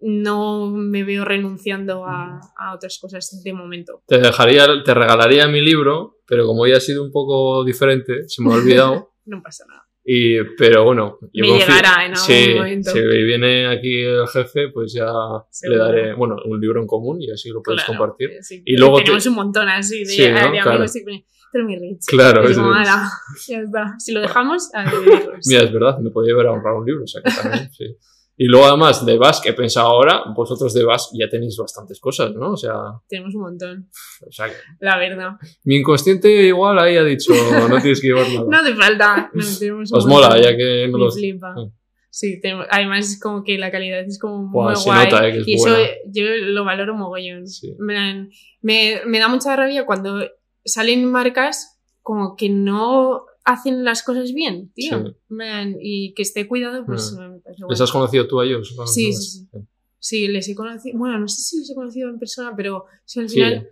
no me veo renunciando a, a, otras cosas de momento. Te dejaría, te regalaría mi libro, pero como ya ha sido un poco diferente, se me ha olvidado. no pasa nada. Y, pero bueno, yo Me confío- llegará en algún sí, momento. Si viene aquí el jefe, pues ya Seguro. le daré, bueno, un libro en común y así lo puedes Claro, compartir. sí. Y luego te- tenemos un montón así de, Sí, de ¿no? amigos Claro. y pone, "Tú eres muy rich. Claro, es como, rich. "Ala, ya está. Si lo dejamos, a. Mira, es verdad, me podría haber ahorrado un libro, o sea que también, sí. Y luego además de Basque, he pensado ahora, vosotros de Basque ya tenéis bastantes cosas, ¿no? O sea, Tenemos un montón, o sea que la verdad. mi inconsciente igual ahí ha dicho, no tienes que llevar nada. No hace falta. No, tenemos Os mola, montón. ya que no Me los... flipa. Ah. Sí, tenemos- además es como que la calidad es como Buah, muy se guay. nota, eh, que es y eso buena. yo lo valoro mogollón. Sí. Me, me, me da mucha rabia cuando salen marcas como que no hacen las cosas bien, tío. Sí. Man, y que esté cuidado, pues Mm. me parece guay. ¿Les has conocido tú a ellos? Bueno, Sí, sí, sí. Sí, les he conocido. Bueno, no sé si les he conocido en persona, pero sí, al final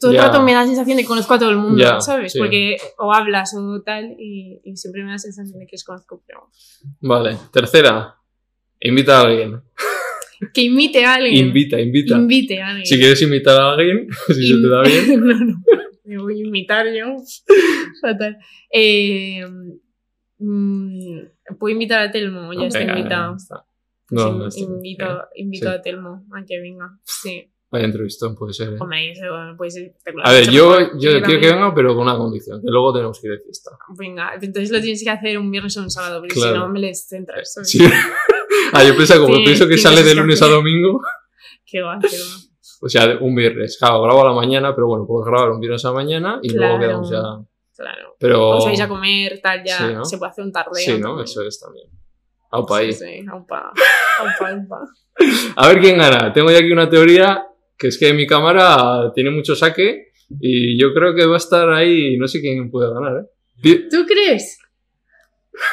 todo el rato me da la sensación de que conozco a todo el mundo, ¿sabes? sí. Porque o hablas o tal y, y siempre me da la sensación de que les conozco, pero. Vale, tercera, invita a alguien. Que imite a alguien. Invita, invita. Invite a alguien. Si quieres invitar a alguien, si se te da bien. no, no. Me voy a imitar yo. Fatal. Eh, mm, Puedo invitar a Telmo, ya está Venga, invitado. está. No, Sí, no está. invito, invito sí. a Telmo a que venga. Sí. Vaya entrevistón puede ser. ¿eh? Hombre, eso puede ser espectacular. A ver, yo, yo quiero que venga, pero con una condición, que luego tenemos que ir de fiesta. Venga, entonces lo tienes que hacer un viernes o un sábado, porque Claro. si no me les centras. Sí. ah, yo pienso, como Sí, pienso que sale de lunes a domingo, Qué va, qué va. O sea, un viernes. Claro, grabo a la mañana, pero bueno, puedo grabar un viernes a la mañana y luego quedamos ya. Claro. Pero. Os vais a comer, tal, ya Sí, ¿no? se puede hacer un tardeo. Sí, ¿no? también. Eso es también. Aupa ahí. Sí, sí, aupa, aupa, aupa. A ver quién gana. Tengo ya aquí una teoría que es que mi cámara tiene mucho saque y yo creo que va a estar ahí. No sé quién puede ganar, ¿eh? ¿Tú crees?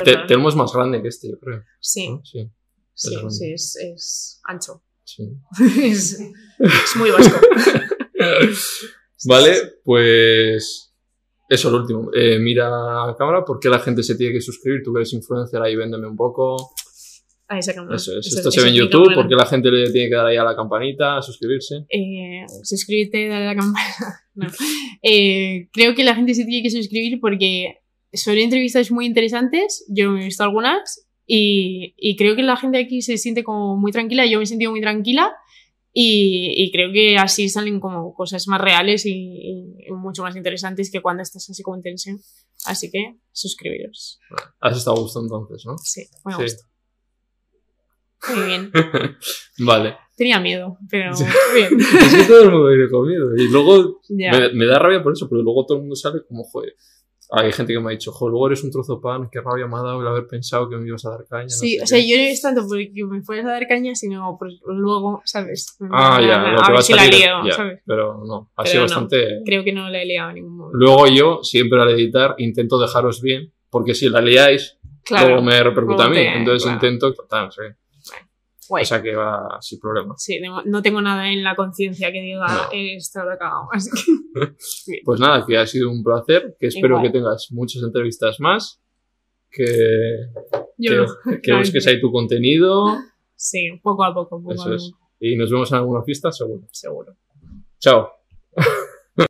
Te- tenemos más grande que este, yo creo. Sí, ¿no? Sí, sí, sí, es, es ancho. Sí. es, es muy vasco. Vale, pues. Eso, lo último. Eh, mira a cámara, ¿por qué la gente se tiene que suscribir? Tú que eres influencer ahí, véndeme un poco. Ahí esa cámara. Eso es. Esto se ve en YouTube, cámara. ¿por qué la gente le tiene que dar ahí a la campanita, a suscribirse? Eh, suscríbete, dale a la campana. No. Eh, creo que la gente se tiene que suscribir porque son entrevistas muy interesantes. Yo me he visto algunas y, y creo que la gente aquí se siente como muy tranquila. Yo me he sentido muy tranquila y, y creo que así salen como cosas más reales y, y mucho más interesantes que cuando estás así como en tensión. Así que suscribiros. Has estado a gusto entonces, ¿no? Sí, me Sí. gusta. Muy bien. vale. Tenía miedo, pero bien. Es que todo el mundo viene conmigo. Y luego me, me da rabia por eso, pero luego todo el mundo sale como, joder. Hay gente que me ha dicho, joder, luego eres un trozo de pan, qué rabia me ha dado el haber pensado que me ibas a dar caña. no Sí, sé o sea, qué". yo no es tanto porque me fueras a dar caña, sino por luego, ¿sabes? Ah, A- ya, a, lo que ver si la lío. ¿sabes? Pero no, ha sido no. bastante. Creo que no la he liado en ningún momento. Luego yo, siempre al editar, intento dejaros bien, porque si la liáis, Claro, luego me repercute a mí. Entonces claro. intento tratar, sí. Guay. O sea que va sin problema. Sí, no- tengo nada en la conciencia que diga No. cagado. Así que, Pues nada, que ha sido un placer, que espero Igual. que tengas muchas entrevistas más, que, yo que, no. que busques ahí tu contenido Sí, poco a poco, poco Eso a es. y nos vemos en alguna fiesta, seguro. seguro. Chao.